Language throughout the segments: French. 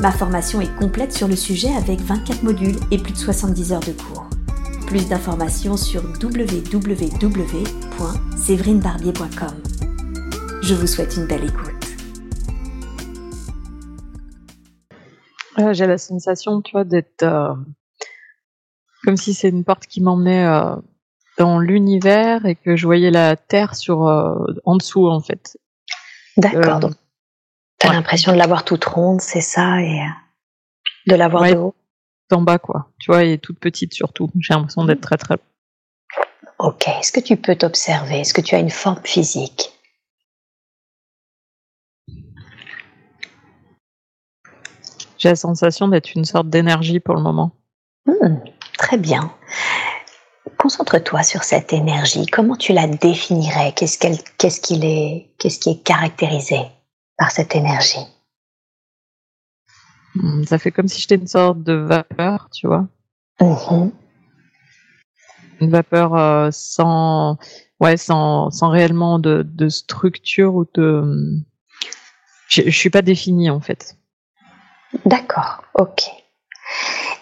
Ma formation est complète sur le sujet avec 24 modules et plus de 70 heures de cours. Plus d'informations sur www.séverinebarbier.com. Je vous souhaite une belle écoute. J'ai la sensation, tu vois, d'être euh, comme si c'est une porte qui m'emmenait euh, dans l'univers et que je voyais la Terre sur euh, en dessous, en fait. D'accord. T'as l'impression de l'avoir toute ronde, c'est ça, et euh, de l'avoir de haut? En bas, quoi. Tu vois, et toute petite surtout. J'ai l'impression d'être très très. Ok. Est-ce que tu peux t'observer? Est-ce que tu as une forme physique? J'ai la sensation d'être une sorte d'énergie pour le moment. Hmm, très bien. Concentre-toi sur cette énergie. Comment tu la définirais? Qu'est-ce qu'elle, qu'est-ce qu'il est, qu'est-ce qui est caractérisé? Par cette énergie. Hmm, ça fait comme si j'étais une sorte de vapeur, tu vois. Mm-hmm. Une vapeur euh, sans, ouais, sans, sans réellement de, de structure ou de. Je, je suis pas définie en fait. D'accord, ok.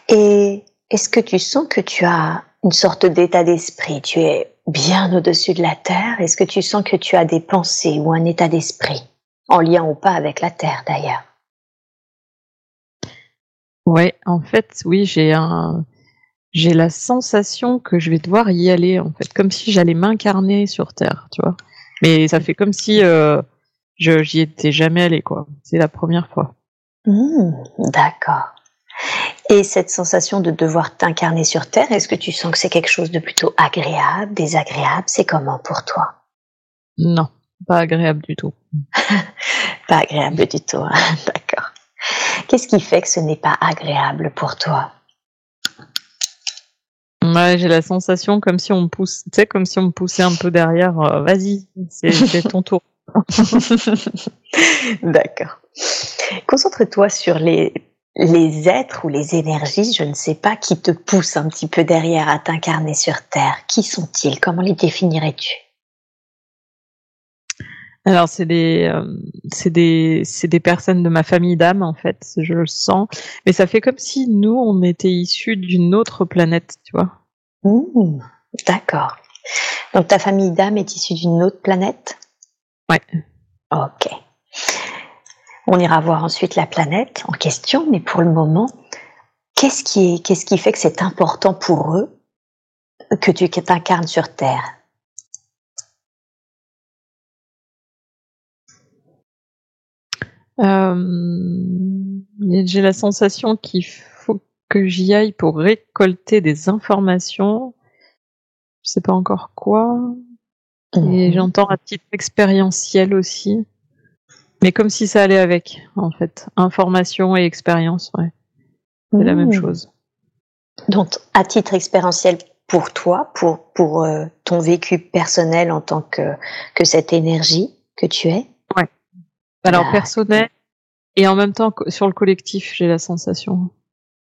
Et est-ce que tu sens que tu as une sorte d'état d'esprit? Tu es bien au-dessus de la terre? Est-ce que tu sens que tu as des pensées ou un état d'esprit? En lien ou pas avec la Terre d'ailleurs. Ouais, en fait, oui, j'ai un, j'ai la sensation que je vais devoir y aller, en fait, comme si j'allais m'incarner sur Terre, tu vois. Mais ça fait comme si euh, je j'y étais jamais allé, quoi. C'est la première fois. Mmh, d'accord. Et cette sensation de devoir t'incarner sur Terre, est-ce que tu sens que c'est quelque chose de plutôt agréable, désagréable? C'est comment pour toi? Non, pas agréable du tout. pas agréable du tout, hein. d'accord. Qu'est-ce qui fait que ce n'est pas agréable pour toi? Ouais, j'ai la sensation comme si on me pousse, tu sais, comme si on me poussait un peu derrière. Euh, vas-y, c'est ton tour. D'accord. Concentre-toi sur les, les êtres ou les énergies, je ne sais pas, qui te poussent un petit peu derrière à t'incarner sur Terre. Qui sont-ils? Comment les définirais-tu? Alors c'est des euh, c'est des c'est des personnes de ma famille d'âme en fait, je le sens, mais ça fait comme si nous on était issus d'une autre planète, tu vois. Mmh, d'accord. Donc ta famille d'âme est issue d'une autre planète? Ouais. Ok. On ira voir ensuite la planète en question, mais pour le moment, qu'est-ce qui est qu'est-ce qui fait que c'est important pour eux que tu t'incarnes sur Terre? J'ai la sensation qu'il faut que j'y aille pour récolter des informations. Je sais pas encore quoi. Et mhm. j'entends à titre expérientiel aussi. Mais comme si ça allait avec, en fait. Information et expérience, ouais. C'est la même mhm. chose. Donc, à titre expérientiel pour toi, pour, pour euh, ton vécu personnel en tant que, que cette énergie que tu es alors personnel et en même temps sur le collectif, j'ai la sensation.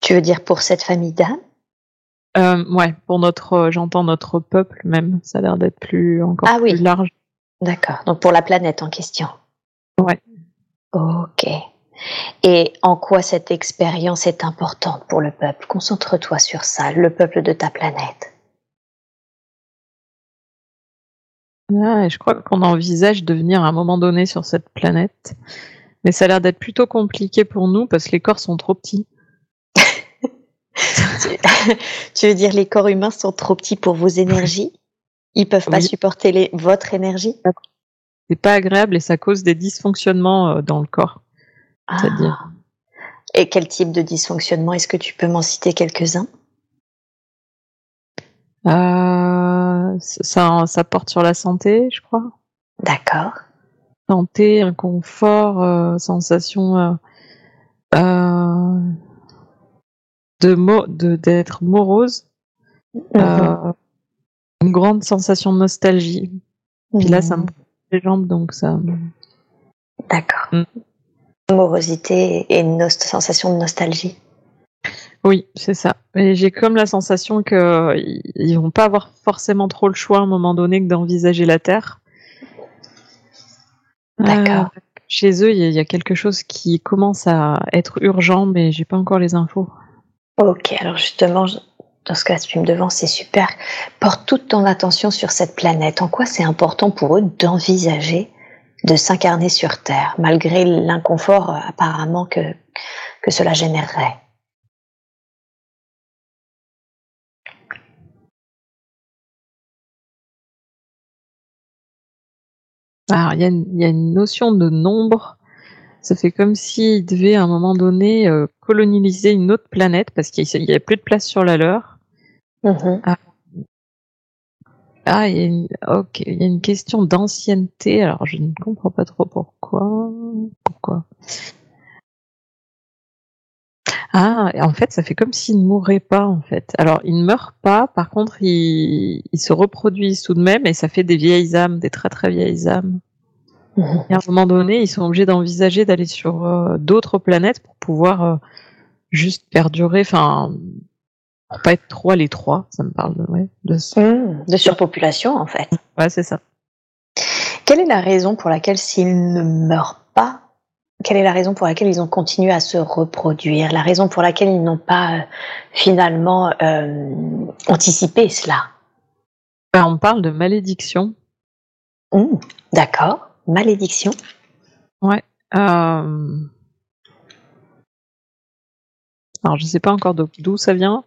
Tu veux dire pour cette famille d'âmes? Euh, Ouais, pour notre, euh, j'entends notre peuple même. Ça a l'air d'être plus encore ah, plus oui. large. D'accord. Donc pour la planète en question. Ouais. Ok. Et en quoi cette expérience est importante pour le peuple? Concentre-toi sur ça, le peuple de ta planète. Ah, je crois qu'on envisage de venir à un moment donné sur cette planète. Mais ça a l'air d'être plutôt compliqué pour nous parce que les corps sont trop petits. tu veux dire les corps humains sont trop petits pour vos énergies? Ils peuvent pas supporter les, votre énergie? C'est pas agréable et ça cause des dysfonctionnements euh, dans le corps. Ah. Et quel type de dysfonctionnement? Est-ce que tu peux m'en citer quelques-uns? Euh, ça, ça porte sur la santé, je crois. D'accord. Santé, inconfort, euh, sensation. Euh, euh, de d'être morose, mhm. une grande sensation de nostalgie. Puis là, ça me mhm. les jambes, donc ça. D'accord. Mm. Morosité et une sensation de nostalgie. Oui, c'est ça. Et j'ai comme la sensation qu'ils ils vont pas avoir forcément trop le choix à un moment donné que d'envisager la Terre. D'accord. Euh, chez eux, il y, a quelque chose qui commence à être urgent, mais j'ai pas encore les infos. Ok, alors justement, dans ce cas, tu me devances, c'est super. Porte toute ton attention sur cette planète. En quoi c'est important pour eux d'envisager de s'incarner sur Terre, malgré l'inconfort euh, apparemment que, que cela générerait? Alors, il y, a une notion de nombre. Ça fait comme s'ils devaient à un moment donné euh, coloniser une autre planète parce qu'il n'y a plus de place sur la leur. Mm-hmm. Ah. ah, il y, a une, ok, il y a une question d'ancienneté. Alors, je ne comprends pas trop pourquoi. Pourquoi? Ah, en fait, ça fait comme s'ils ne mourraient pas, en fait. Alors, ils ne meurent pas, par contre, ils, se reproduisent tout de même, et ça fait des vieilles âmes, des très très vieilles âmes. Mhm. Et à un moment donné, ils sont obligés d'envisager d'aller sur euh, d'autres planètes pour pouvoir euh, juste perdurer, enfin, pour pas être trop à l'étroit, ça me parle de, ouais, de... Mmh, de surpopulation, en fait. Ouais, c'est ça. Quelle est la raison pour laquelle s'ils ne meurent pas, quelle est la raison pour laquelle ils ont continué à se reproduire La raison pour laquelle ils n'ont pas euh, finalement euh, anticipé cela? Ben, On parle de malédiction. Mmh, d'accord, malédiction. Ouais. Euh... Alors je sais pas encore d'où ça vient.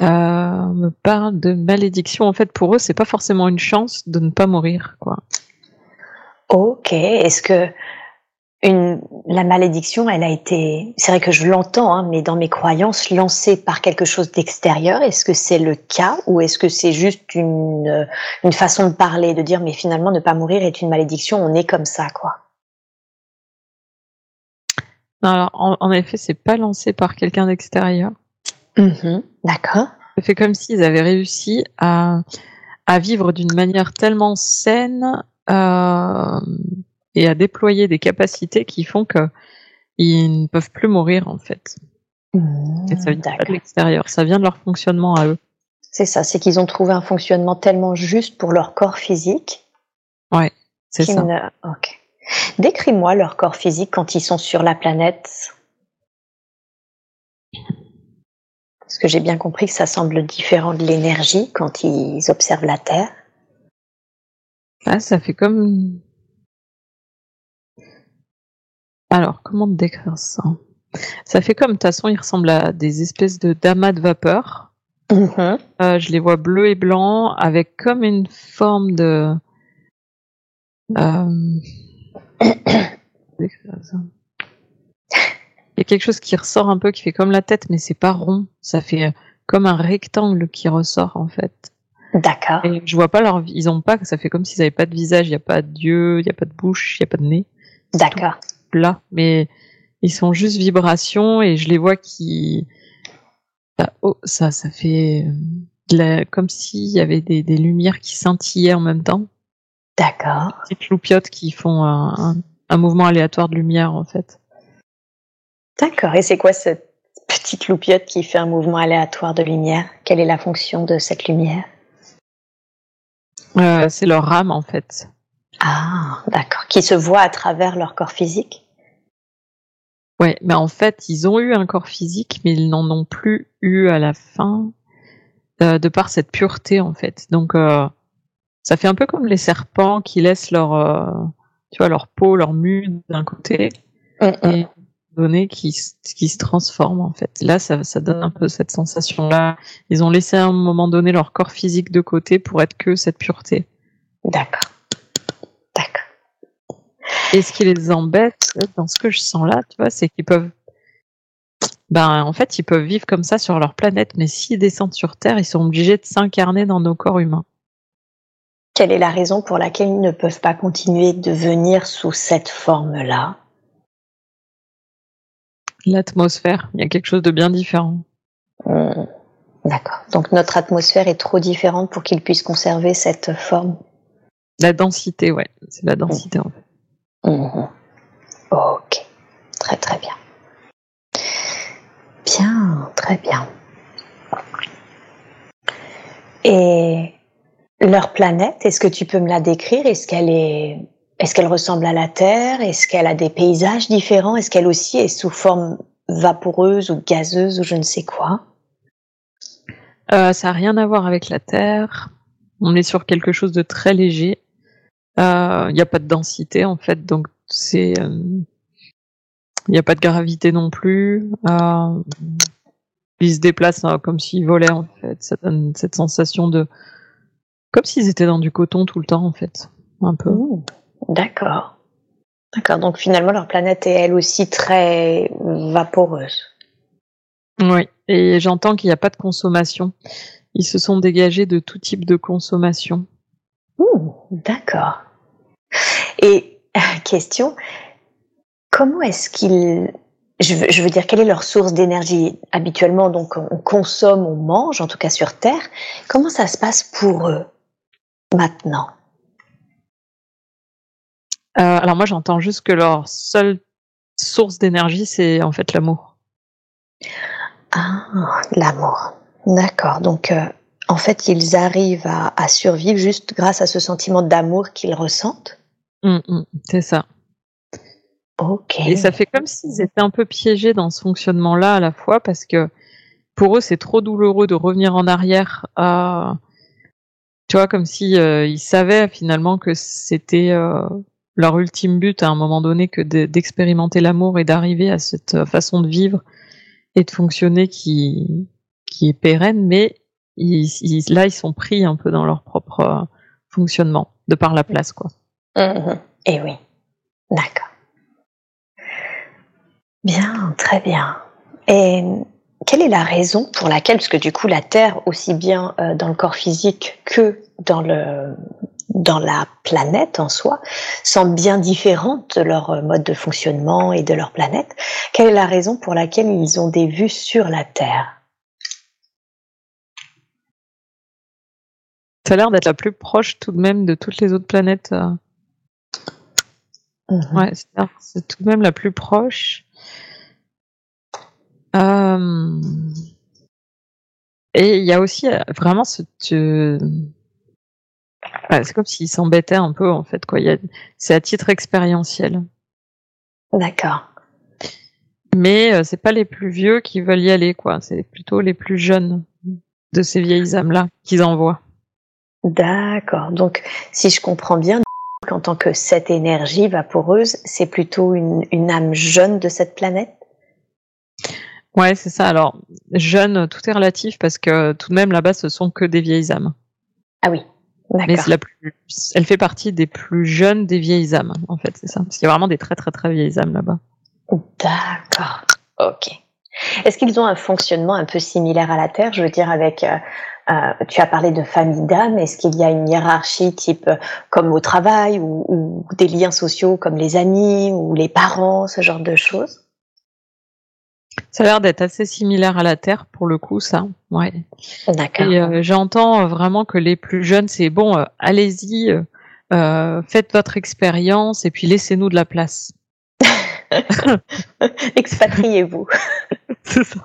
On me parle de malédiction. En fait, pour eux, c'est pas forcément une chance de ne pas mourir, quoi. Ok. Est-ce que une, la malédiction, elle a été, c'est vrai que je l'entends, hein, mais dans mes croyances, lancée par quelque chose d'extérieur. Est-ce que c'est le cas ou est-ce que c'est juste une, une façon de parler, de dire mais finalement ne pas mourir est une malédiction, on est comme ça, quoi. alors, en, effet, c'est pas lancé par quelqu'un d'extérieur. Mm-hmm. D'accord. Fait comme s'ils avaient réussi à, à vivre d'une manière tellement saine. Euh, et à déployer des capacités qui font que ils ne peuvent plus mourir en fait. Mmh, et ça vient pas de l'extérieur, ça vient de leur fonctionnement à eux. C'est ça, c'est qu'ils ont trouvé un fonctionnement tellement juste pour leur corps physique. Ouais, c'est ça. Ok. Décris-moi leur corps physique quand ils sont sur la planète. Parce que j'ai bien compris que ça semble différent de l'énergie quand ils observent la Terre. Ah, ça fait comme alors, comment décrire ça? Ça fait comme, de toute façon, il ressemble à des espèces de damas de vapeur. Mm-hmm. Euh, je les vois bleus et blancs, avec comme une forme de... Euh... Il y a quelque chose qui ressort un peu, qui fait comme la tête, mais c'est pas rond. Ça fait euh, comme un rectangle qui ressort, en fait. D'accord. Et je vois pas leur, ils ont pas, ça fait comme s'ils avaient pas de visage, il y a pas d'yeux, il y a pas de bouche, il y a pas de nez. D'accord là, mais ils sont juste vibrations et je les vois qui, oh, ça, ça fait comme s'il y avait des, lumières qui scintillaient en même temps. D'accord. Des petites loupiottes qui font un, mouvement aléatoire de lumière en fait. D'accord. Et c'est quoi cette petite loupiote qui fait un mouvement aléatoire de lumière? Quelle est la fonction de cette lumière? Euh, C'est leur âme en fait. Ah, d'accord. Qui se voient à travers leur corps physique? Ouais, mais en fait, ils ont eu un corps physique, mais ils n'en ont plus eu à la fin, euh, de par cette pureté, en fait. Donc, euh, ça fait un peu comme les serpents qui laissent leur, euh, tu vois, leur peau, leur mue d'un côté, mm, mm. et donné qui, qui se transforment, en fait. Là, ça, ça donne un peu cette sensation-là. Ils ont laissé à un moment donné leur corps physique de côté pour être que cette pureté. D'accord. Et ce qui les embête dans ce que je sens là, tu vois, c'est qu'ils peuvent, ben, en fait, ils peuvent vivre comme ça sur leur planète, mais s'ils descendent sur Terre, ils sont obligés de s'incarner dans nos corps humains. Quelle est la raison pour laquelle ils ne peuvent pas continuer de venir sous cette forme-là? L'atmosphère. Il y a quelque chose de bien différent. Hmm. D'accord. Donc notre atmosphère est trop différente pour qu'il puisse conserver cette forme? La densité, ouais. C'est la densité en fait. Mhm. Ok. Très très bien. Bien, très bien. Et leur planète, est-ce que tu peux me la décrire? Est-ce qu'elle est, est-ce ressemble à la Terre? Est-ce qu'elle a des paysages différents? Est-ce qu'elle aussi est sous forme vaporeuse ou gazeuse ou je ne sais quoi? Euh, Ça n'a rien à voir avec la Terre. On est sur quelque chose de très léger. Il euh, n'y a pas de densité en fait, donc c'est il euh, n'y a pas de gravité non plus. Euh, ils se déplacent hein, comme s'ils volaient en fait. Ça donne cette sensation de comme s'ils étaient dans du coton tout le temps en fait, un peu. D'accord. D'accord. Donc finalement leur planète est elle aussi très vaporeuse. Oui. Et j'entends qu'il n'y a pas de consommation. Ils se sont dégagés de tout type de consommation. D'accord. Et question, comment est-ce qu'ils... Je veux, dire, quelle est leur source d'énergie Habituellement, donc, on consomme, on mange, en tout cas sur Terre. Comment ça se passe pour eux maintenant? Euh, Alors moi, j'entends juste que leur seule source d'énergie, c'est en fait l'amour. Ah, l'amour. D'accord. Donc, euh, en fait, ils arrivent à survivre juste grâce à ce sentiment d'amour qu'ils ressentent? Mmh, mmh, c'est ça. Ok. Et ça fait comme s'ils étaient un peu piégés dans ce fonctionnement-là à la fois parce que pour eux c'est trop douloureux de revenir en arrière à tu vois comme si euh, ils savaient finalement que c'était euh, leur ultime but à un moment donné que d'expérimenter l'amour et d'arriver à cette euh, façon de vivre et de fonctionner qui qui est pérenne mais ils, là ils sont pris un peu dans leur propre fonctionnement de par la place quoi. Mhm. Eh oui, d'accord. Bien, très bien. Et quelle est la raison pour laquelle, parce que du coup la Terre, aussi bien euh, dans le corps physique que dans, le, dans la planète en soi, semble bien différente de leur mode de fonctionnement et de leur planète, quelle est la raison pour laquelle ils ont des vues sur la Terre? Ça a l'air d'être la plus proche tout de même de toutes les autres planètes. Euh, Mhm. Ouais, c'est tout de même la plus proche. Euh... Et il y a aussi euh, vraiment ce. Ouais, c'est comme s'ils s'embêtaient un peu en fait quoi. A... C'est à titre expérientiel. D'accord. Mais euh, c'est pas les plus vieux qui veulent y aller quoi. C'est plutôt les plus jeunes de ces vieilles âmes là qu'ils envoient. D'accord. Donc si je comprends bien, en tant que cette énergie vaporeuse, c'est plutôt une, âme jeune de cette planète? Ouais, c'est ça. Alors, jeune, tout est relatif parce que tout de même là-bas, ce sont que des vieilles âmes. Ah oui, d'accord. Mais elle fait partie des plus jeunes des vieilles âmes, en fait, c'est ça. Parce qu'il y a vraiment des très très très vieilles âmes là-bas. D'accord. Ok. Est-ce qu'ils ont un fonctionnement un peu similaire à la Terre? Je veux dire, avec euh, euh, tu as parlé de famille d'âmes. Est-ce qu'il y a une hiérarchie type euh, comme au travail ou, des liens sociaux comme les amis ou les parents, ce genre de choses? Ça a l'air d'être assez similaire à la Terre pour le coup, ça. Ouais. D'accord. Euh, j'entends vraiment que les plus jeunes, c'est bon, allez-y, faites votre expérience et puis laissez-nous de la place. Expatriez-vous. c'est ça.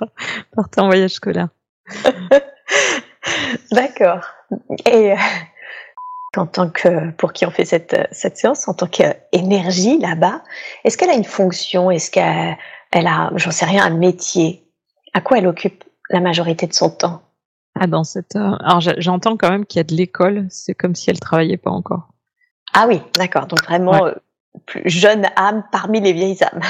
Partez en voyage scolaire. D'accord. Et euh, en tant que, pour qui on fait cette, cette séance, en tant qu'énergie là-bas, est-ce qu'elle a une fonction? Est-ce qu'elle elle a, j'en sais rien, un métier? À quoi elle occupe la majorité de son temps? Ah, dans cette. Euh, alors j'entends quand même qu'il y a de l'école. C'est comme si elle travaillait pas encore. Ah oui, d'accord. Donc vraiment euh, plus jeune âme parmi les vieilles âmes.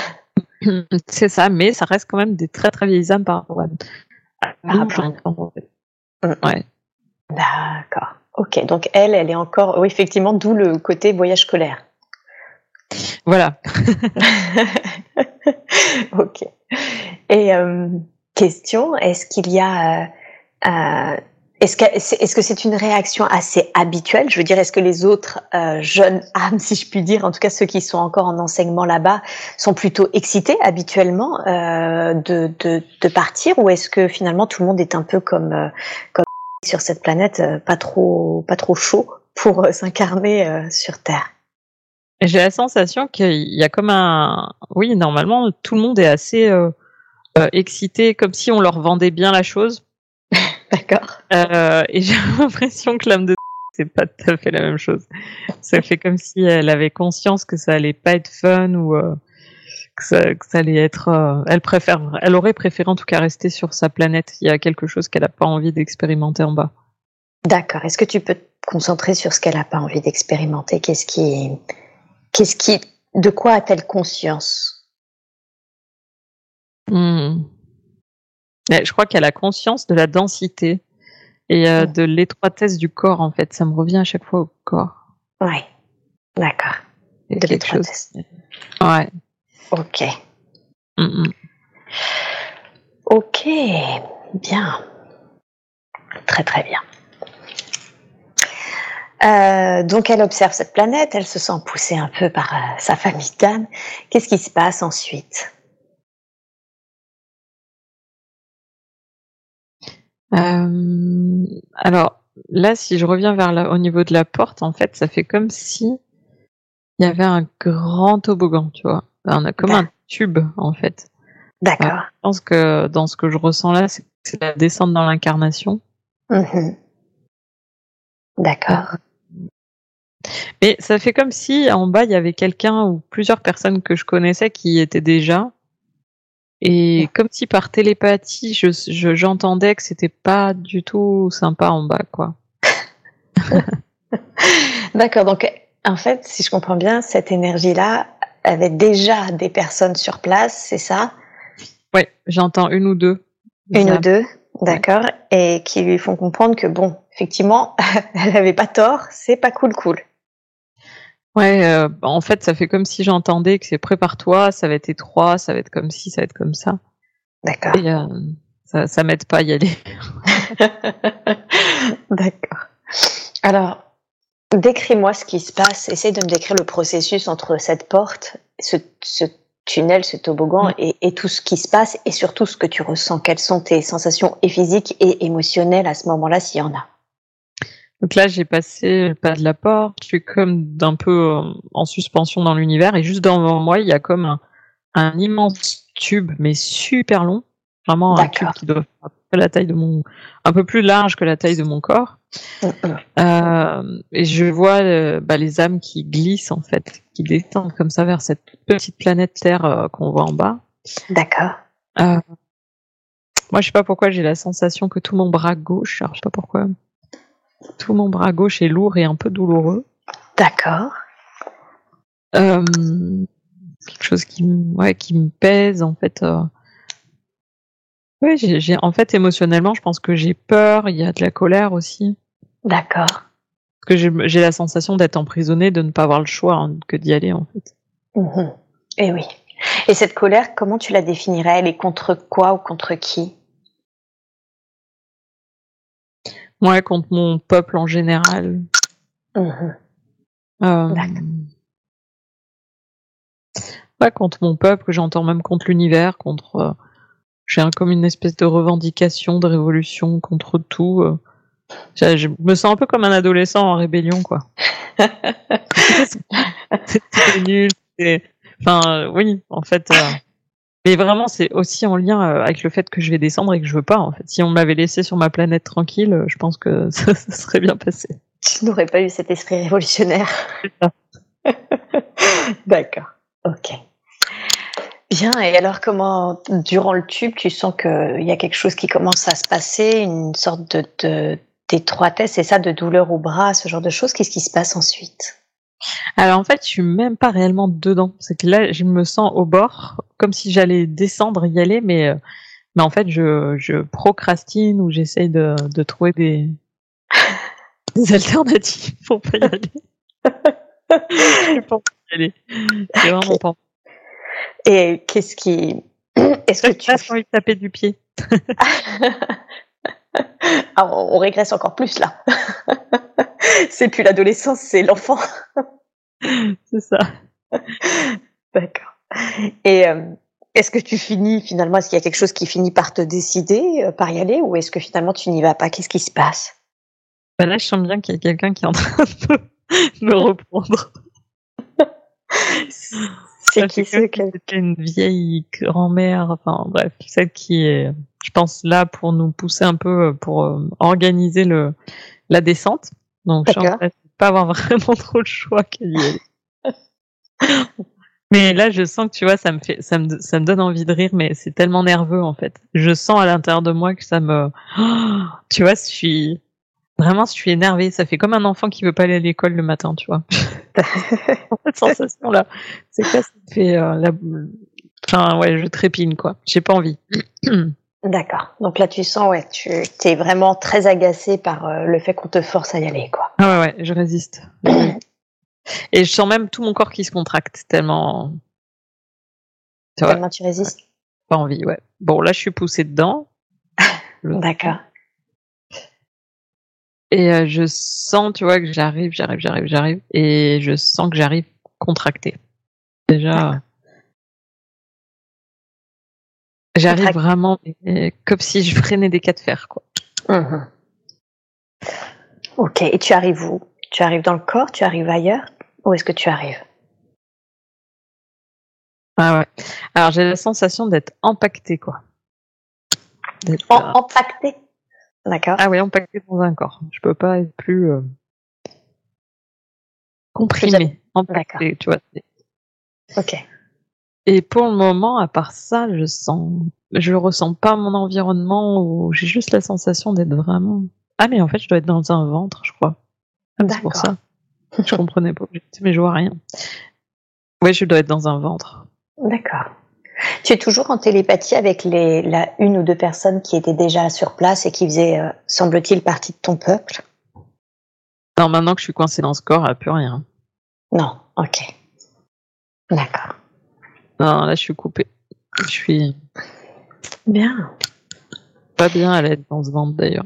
C'est ça, mais ça reste quand même des très très vieilles âmes par rapport à, par Mm. Ouais. D'accord. Ok, donc elle, elle est encore, oui, effectivement, d'où le côté voyage scolaire. Voilà. ok. Et euh, question, est-ce qu'il y a, euh, euh, Est-ce que c'est -ce c'est une réaction assez habituelle? Je veux dire, est-ce que les autres euh, jeunes âmes, si je puis dire, en tout cas ceux qui sont encore en enseignement là-bas, sont plutôt excités habituellement euh, de, partir? Ou est-ce que finalement tout le monde est un peu comme, euh, comme sur cette planète, pas trop, pas trop chaud pour s'incarner sur Terre? J'ai la sensation qu'il y a comme un... Oui, normalement, tout le monde est assez excité, comme si on leur vendait bien la chose. D'accord. Euh, et j'ai l'impression que l'âme de c'est pas tout à fait la même chose. Ça fait comme si elle avait conscience que ça allait pas être fun ou euh, que, ça, allait être. Euh, elle préfère, elle aurait préféré en tout cas rester sur sa planète. Il y a quelque chose qu'elle a pas envie d'expérimenter en bas. D'accord. Est-ce que tu peux te concentrer sur ce qu'elle a pas envie d'expérimenter? Qu'est-ce qui, qu'est-ce qui, de quoi a-t-elle conscience? Hmm. Je crois qu'elle a conscience de la densité et euh, de l'étroitesse du corps, en fait. Ça me revient à chaque fois au corps. Oui, d'accord. De l'étroitesse. Ouais. Ok. Ok, bien. Très très bien. Euh, donc elle observe cette planète, elle se sent poussée un peu par euh, sa famille d'âmes. Qu'est-ce qui se passe ensuite? Euh, alors là, si je reviens vers là, au niveau de la porte, en fait, ça fait comme si il y avait un grand toboggan, tu vois. On a comme un tube, en fait. D'accord. je pense que dans ce que je ressens là, c'est la descente dans l'incarnation. Mhm. D'accord. Mais ça fait comme si en bas il y avait quelqu'un ou plusieurs personnes que je connaissais qui étaient déjà et comme si par télépathie, je, j'entendais que c'était pas du tout sympa en bas, quoi. D'accord. Donc, en fait, si je comprends bien, cette énergie-là avait déjà des personnes sur place, c'est ça? Oui, j'entends une ou deux. Une ou deux, d'accord. Et qui lui font comprendre que bon, effectivement, elle avait pas tort, c'est pas cool, cool. Ouais, euh, en fait, ça fait comme si j'entendais que c'est prépare-toi, ça va être étroit, ça va être comme ci, ça va être comme ça. D'accord. Euh, ça, ça m'aide pas à y aller. D'accord. Alors, décris-moi ce qui se passe. Essaye de me décrire le processus entre cette porte, ce, ce tunnel, ce toboggan et, et, tout ce qui se passe et surtout ce que tu ressens. Quelles sont tes sensations et physiques et émotionnelles à ce moment-là, s'il y en a? Donc là, j'ai passé le pas de la porte, je suis comme d'un peu euh, en suspension dans l'univers, et juste devant moi, il y a comme un, immense tube, mais super long, vraiment un tube qui doit faire la taille de mon, un peu plus large que la taille de mon corps. Euh, et je vois euh, bah, les âmes qui glissent en fait, qui descendent comme ça vers cette petite planète Terre qu'on voit en bas. D'accord. moi, je sais pas pourquoi j'ai la sensation que tout mon bras gauche, alors je sais pas pourquoi, tout mon bras gauche est lourd et un peu douloureux. D'accord. Euh, quelque chose qui, ouais, qui me pèse en fait. Euh. Ouais, j'ai, en fait émotionnellement, je pense que j'ai peur. Il y a de la colère aussi. D'accord. Parce que j'ai, la sensation d'être emprisonnée, de ne pas avoir le choix hein, que d'y aller en fait. Mmh. Et eh oui. Et cette colère, comment tu la définirais? Elle est contre quoi ou contre qui? Ouais, contre mon peuple en général. Mmh. Euh, ouais, contre mon peuple, j'entends même contre l'univers, contre. Euh, j'ai comme une espèce de revendication, de révolution contre tout. Euh. Je, me sens un peu comme un adolescent en rébellion, quoi. c'est nul. Enfin, oui, en fait. Mais vraiment, c'est aussi en lien euh, avec le fait que je vais descendre et que je veux pas. En fait, si on m'avait laissé sur ma planète tranquille, euh, je pense que ça, serait bien passé. Tu n'aurais pas eu cet esprit révolutionnaire. D'accord. Ok. Bien. Et alors, comment, durant le tube, tu sens qu'il y a quelque chose qui commence à se passer, une sorte de d'étroitesse, c'est ça, de douleur au bras, ce genre de choses? Qu'est-ce qui se passe ensuite? Alors en fait, je suis même pas réellement dedans. C'est que là, je me sens au bord, comme si j'allais descendre, y aller, mais euh, mais en fait, je, je procrastine ou j'essaye de, de trouver des, des alternatives pour pas y aller. je pas y aller. C'est vraiment pas. Et qu'est-ce qui Est-ce que tu as envie de taper du pied Alors, on régresse encore plus là. c'est plus l'adolescence, c'est l'enfant. c'est ça. D'accord. Et euh, est-ce que tu finis finalement, est-ce qu'il y a quelque chose qui finit par te décider, euh, par y aller, ou est-ce que finalement tu n'y vas pas? Qu'est-ce qui se passe? Bah Là, je sens bien qu'il y a quelqu'un qui est en train de me reprendre. C'est qui c'est une vieille grand-mère, enfin bref, celle qui est, je pense, là pour nous pousser un peu, euh, pour euh, organiser le la descente. Donc, je ne pas avoir vraiment trop le choix qu'elle y est. Mais là, je sens que tu vois, ça me fait, ça me, ça me donne envie de rire, mais c'est tellement nerveux en fait. Je sens à l'intérieur de moi que ça me, tu vois, je suis vraiment, je suis énervée. Ça fait comme un enfant qui veut pas aller à l'école le matin, tu vois. Cette sensation là, c'est quoi Ça fait euh, la, enfin ouais, je trépigne quoi. J'ai pas envie. D'accord. Donc là, tu sens, ouais, tu es vraiment très agacé par euh, le fait qu'on te force à y aller, quoi. Ah ouais, ouais, je résiste. Et je sens même tout mon corps qui se contracte tellement. tellement tu résistes. Pas envie, ouais. Bon, là, je suis poussée dedans. D'accord. Et euh, je sens, tu vois, que j'arrive, j'arrive, j'arrive, j'arrive, et je sens que j'arrive contracté. Déjà. J'arrive vraiment comme si je freinais des cas de fer, quoi. Mmh ok, et tu arrives où? Tu arrives dans le corps? Tu arrives ailleurs? Où est-ce que tu arrives? Ah ouais. Alors j'ai la sensation d'être empaqueté, quoi. empaqueté D'accord. Ah oui, empaqueté dans un corps. Je peux pas être plus euh, comprimé. Empaqueté, tu vois. Ok. Et pour le moment, à part ça, je sens, je ressens pas mon environnement ou j'ai juste la sensation d'être vraiment. Ah mais en fait, je dois être dans un ventre, je crois. Ah, c'est pour ça. Je comprenais pas, mais je vois rien. Oui, je dois être dans un ventre. D'accord. Tu es toujours en télépathie avec les, la une ou deux personnes qui étaient déjà sur place et qui faisaient, euh, semble-t-il, partie de ton peuple? Non, maintenant que je suis coincée dans ce corps, elle plus rien. Non, ok. D'accord. Non, là, je suis coupée. Je suis. Bien. Pas bien à l'aide dans ce ventre d'ailleurs.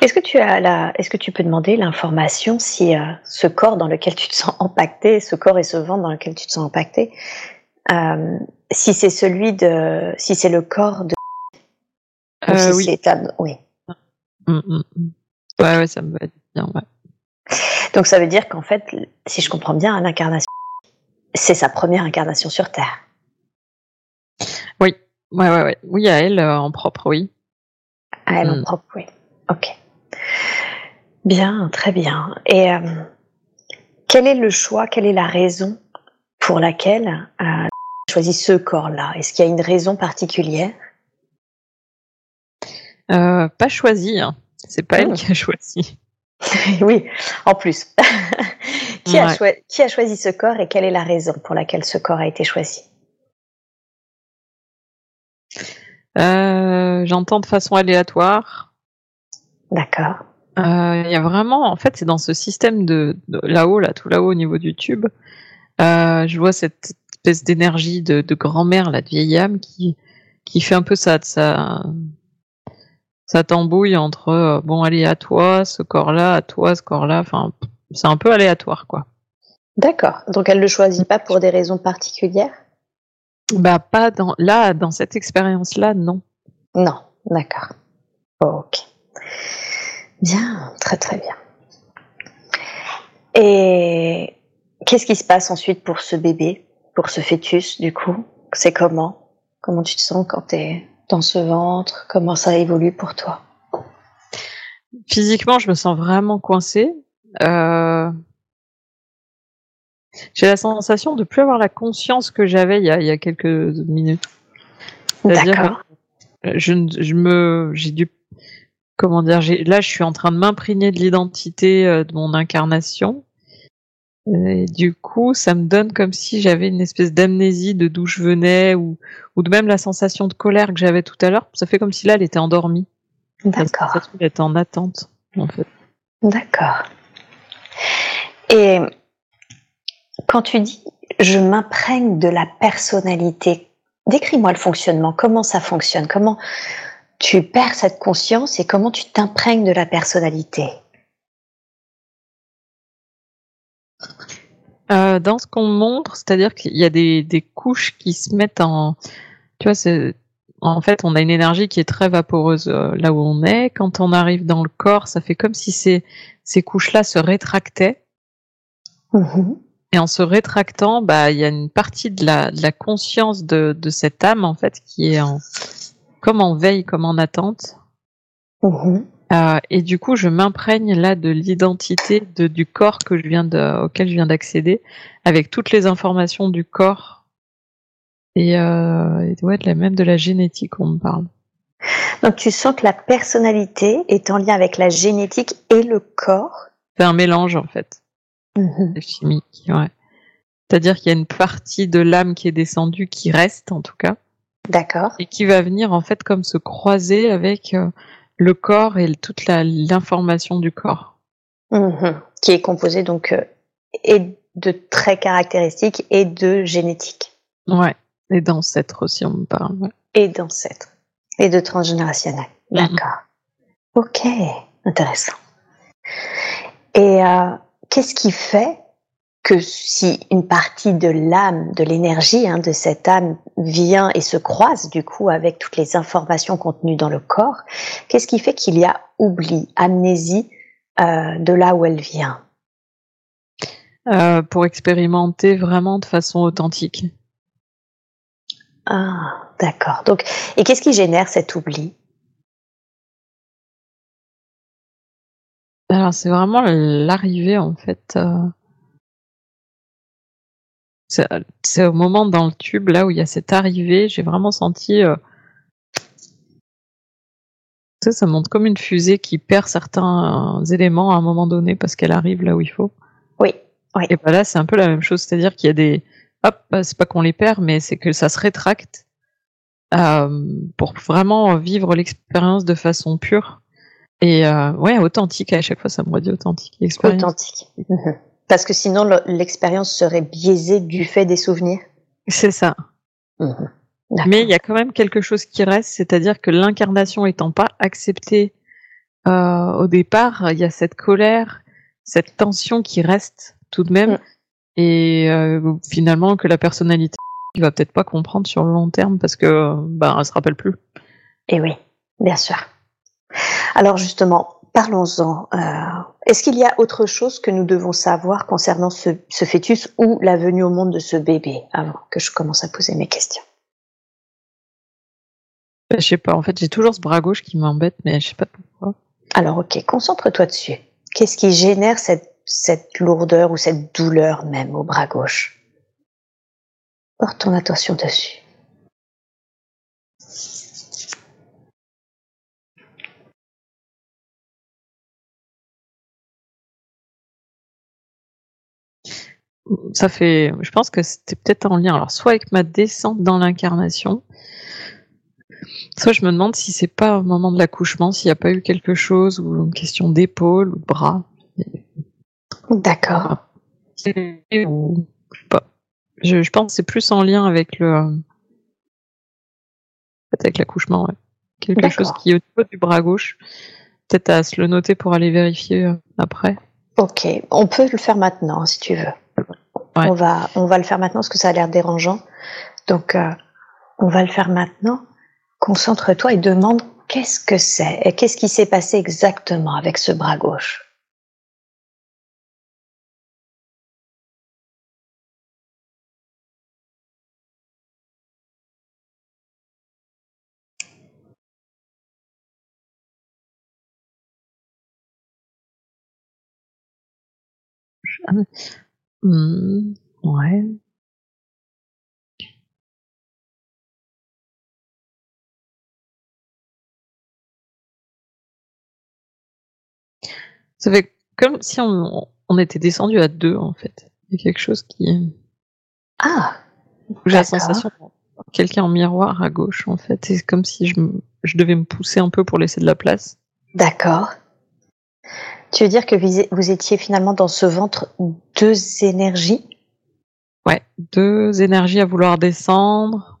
Est-ce que tu as la, est-ce que tu peux demander l'information si euh, ce corps dans lequel tu te sens impacté, ce corps et ce ventre dans lequel tu te sens impacté, euh, si c'est celui de, si c'est le corps de, euh, oui. oui. Mm, mm, mm. Ouais, ouais, ça me va bien, ouais. Donc ça veut dire qu'en fait, si je comprends bien, l'incarnation c'est sa première incarnation sur Terre. Oui, ouais, ouais, ouais. Oui, à elle euh, en propre, oui. À elle en hmm. propre, oui. Ok. Bien, très bien. Et euh, quel est le choix, quelle est la raison pour laquelle euh, choisi ce corps-là? Est-ce qu'il y a une raison particulière? Pas choisi. Hein. C'est pas elle hmm. qui a choisi. oui, en plus. qui, a qui, a choisi ce corps et quelle est la raison pour laquelle ce corps a été choisi? Euh, J'entends de façon aléatoire. D'accord. Euh, il y a vraiment, en fait, c'est dans ce système de, là-haut, là, tout là-haut au niveau du tube. Euh, je vois cette espèce d'énergie de, grand-mère, la vieille âme, qui, qui fait un peu ça, ça, ça tambouille entre euh, bon allez à toi ce corps là à toi ce corps là enfin c'est un peu aléatoire quoi. D'accord. Donc elle le choisit pas pour des raisons particulières? Bah pas dans là dans cette expérience là non. Non. D'accord. Ok. Bien. Très très bien. Et qu'est-ce qui se passe ensuite pour ce bébé? Pour ce fœtus du coup c'est comment? Comment tu te sens quand t'es dans ce ventre? Comment ça évolue pour toi? Physiquement, je me sens vraiment coincée. Euh... J'ai la sensation de plus avoir la conscience que j'avais il, il, y a quelques minutes. D'accord. Je, je me, j'ai dû, comment dire, là, je suis en train de m'imprégner de l'identité euh, de mon incarnation. Et du coup, ça me donne comme si j'avais une espèce d'amnésie de d'où je venais ou, ou de même la sensation de colère que j'avais tout à l'heure. Ça fait comme si là, elle était endormie. D'accord. Elle était en attente, en fait. D'accord. Et quand tu dis je m'imprègne de la personnalité, décris-moi le fonctionnement. Comment ça fonctionne Comment tu perds cette conscience et comment tu t'imprègnes de la personnalité? Euh, Dans ce qu'on montre, c'est-à-dire qu'il y a des, des, couches qui se mettent en... Tu vois, en fait, on a une énergie qui est très vaporeuse euh, là où on est. Quand on arrive dans le corps, ça fait comme si ces, ces couches-là se rétractaient. Mhm. Et en se rétractant, bah, il y a une partie de la, de la conscience de, de cette âme, en fait, qui est en, comme en veille, comme en attente. Mhm. Euh, et du coup, je m'imprègne là de l'identité de, du corps que je viens de, auquel je viens d'accéder, avec toutes les informations du corps et, euh, et ouais, de la, même de la génétique, on me parle. Donc tu sens que la personnalité est en lien avec la génétique et le corps. C'est un mélange en fait. C'est chimique, ouais. C'est-à-dire qu'il y a une partie de l'âme qui est descendue, qui reste en tout cas, D'accord. et qui va venir en fait comme se croiser avec euh, le corps et toute l'information du corps. Mhm. Qui est composé donc euh, et de traits caractéristiques et de génétique Ouais. Et d'ancêtres aussi, on me parle. ouais. et d'ancêtres et de transgénérationnel. Mhm. D'accord. Ok, intéressant. Et euh, qu'est-ce qui fait que si une partie de l'âme, de l'énergie hein, de cette âme vient et se croise du coup avec toutes les informations contenues dans le corps, qu'est-ce qui fait qu'il y a oubli, amnésie euh, de là où elle vient? Euh, pour expérimenter vraiment de façon authentique. Ah, d'accord. Donc, et qu'est-ce qui génère cet oubli? Alors c'est vraiment l'arrivée en fait. euh, C'est c'est au moment dans le tube là où il y a cette arrivée, j'ai vraiment senti. euh, Tu sais, ça monte comme une fusée qui perd certains euh, éléments à un moment donné parce qu'elle arrive là où il faut. Oui, oui. Et bah là c'est un peu la même chose, c'est-à-dire qu'il y a des hop, c'est pas qu'on les perd, mais c'est que ça se rétracte euh, pour vraiment vivre l'expérience de façon pure. Et euh, ouais, authentique, à chaque fois ça me redit authentique. Authentique. Parce que sinon, le- l'expérience serait biaisée du fait des souvenirs. C'est ça. Mhm. Mais il y a quand même quelque chose qui reste, c'est-à-dire que l'incarnation étant pas acceptée euh, au départ, il y a cette colère, cette tension qui reste tout de même, Mm. et euh, finalement que la personnalité il va peut-être pas comprendre sur le long terme parce que ben elle se rappelle plus. Et oui, bien sûr. Alors justement, parlons-en. Euh, Est-ce qu'il y a autre chose que nous devons savoir concernant ce, ce fœtus ou la venue au monde de ce bébé avant que je commence à poser mes questions? Je sais pas, en fait j'ai toujours ce bras gauche qui m'embête, mais je sais pas pourquoi. Alors ok, concentre-toi dessus. Qu'est-ce qui génère cette, cette lourdeur ou cette douleur même au bras gauche? Porte ton attention dessus. Ça fait, je pense que c'était peut-être en lien, alors soit avec ma descente dans l'incarnation, soit je me demande si c'est pas au moment de l'accouchement, s'il n'y a pas eu quelque chose, ou une question d'épaule ou de bras. D'accord. Ou, je sais pas. Je, je pense que c'est plus en lien avec le, avec l'accouchement, ouais. Quelque chose qui est au niveau du bras gauche. Peut-être à se le noter pour aller vérifier euh, après. Ok, on peut le faire maintenant si tu veux. Ouais. On va, on va le faire maintenant parce que ça a l'air dérangeant. Donc, euh, on va le faire maintenant. Concentre-toi et demande qu'est-ce que c'est et qu'est-ce qui s'est passé exactement avec ce bras gauche. Hmm, ouais. Ça fait comme si on, on était descendu à deux en fait. Il y a quelque chose qui. Ah, J'ai la sensation de quelqu'un en miroir à gauche en fait. C'est comme si je, je devais me pousser un peu pour laisser de la place. d'accord. Tu veux dire que vous étiez finalement dans ce ventre deux énergies? Ouais, deux énergies à vouloir descendre.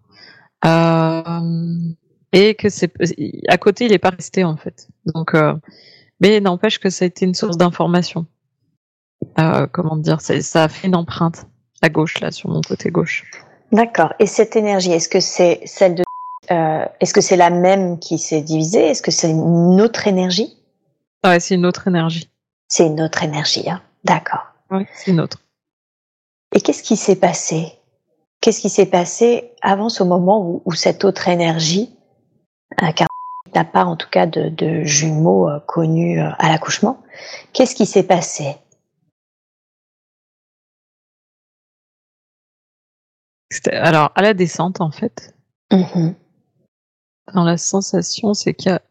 Euh, et que c'est à côté, il est pas resté en fait. Donc, euh, mais n'empêche que ça a été une source d'information. Euh, comment dire, ça a fait une empreinte à gauche là, sur mon côté gauche. D'accord. Et cette énergie, est-ce que c'est celle de, euh, est-ce que c'est la même qui s'est divisée? Est-ce que c'est une autre énergie? Ouais, c'est une autre énergie. C'est une autre énergie, hein. D'accord. Oui, c'est une autre. Et qu'est-ce qui s'est passé? Qu'est-ce qui s'est passé avant ce moment où, cette autre énergie, euh, car n'a pas en tout cas de, jumeaux euh, connus euh, à l'accouchement, qu'est-ce qui s'est passé? Alors, à la descente, en fait, mm-hmm. dans la sensation, c'est qu'il y a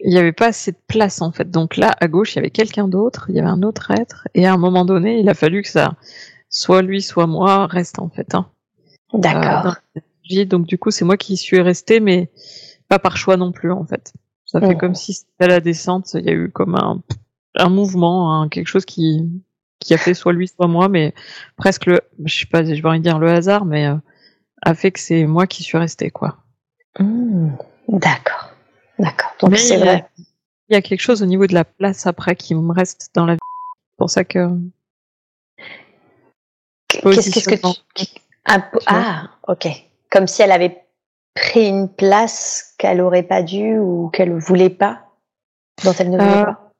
il n'y avait pas assez de place en fait. Donc là, à gauche, il y avait quelqu'un d'autre, il y avait un autre être, et à un moment donné, il a fallu que ça, soit lui, soit moi, reste en fait. Hein. D'accord. Euh, donc du coup, c'est moi qui suis resté, mais pas par choix non plus en fait. Ça fait oh. comme si c'était à la descente, il y a eu comme un, un mouvement, quelque chose qui qui a fait soit lui, soit moi, mais presque le, je sais pas, je vais rien dire le hasard, mais euh, a fait que c'est moi qui suis resté quoi. Mmh. D'accord. D'accord. Donc c'est vrai. Il y a quelque chose au niveau de la place après qui me reste dans la vie. C'est pour ça que. Qu'est-ce que tu. Ah, ok. Comme si elle avait pris une place qu'elle aurait pas dû ou qu'elle voulait pas, dont elle ne voulait euh, pas.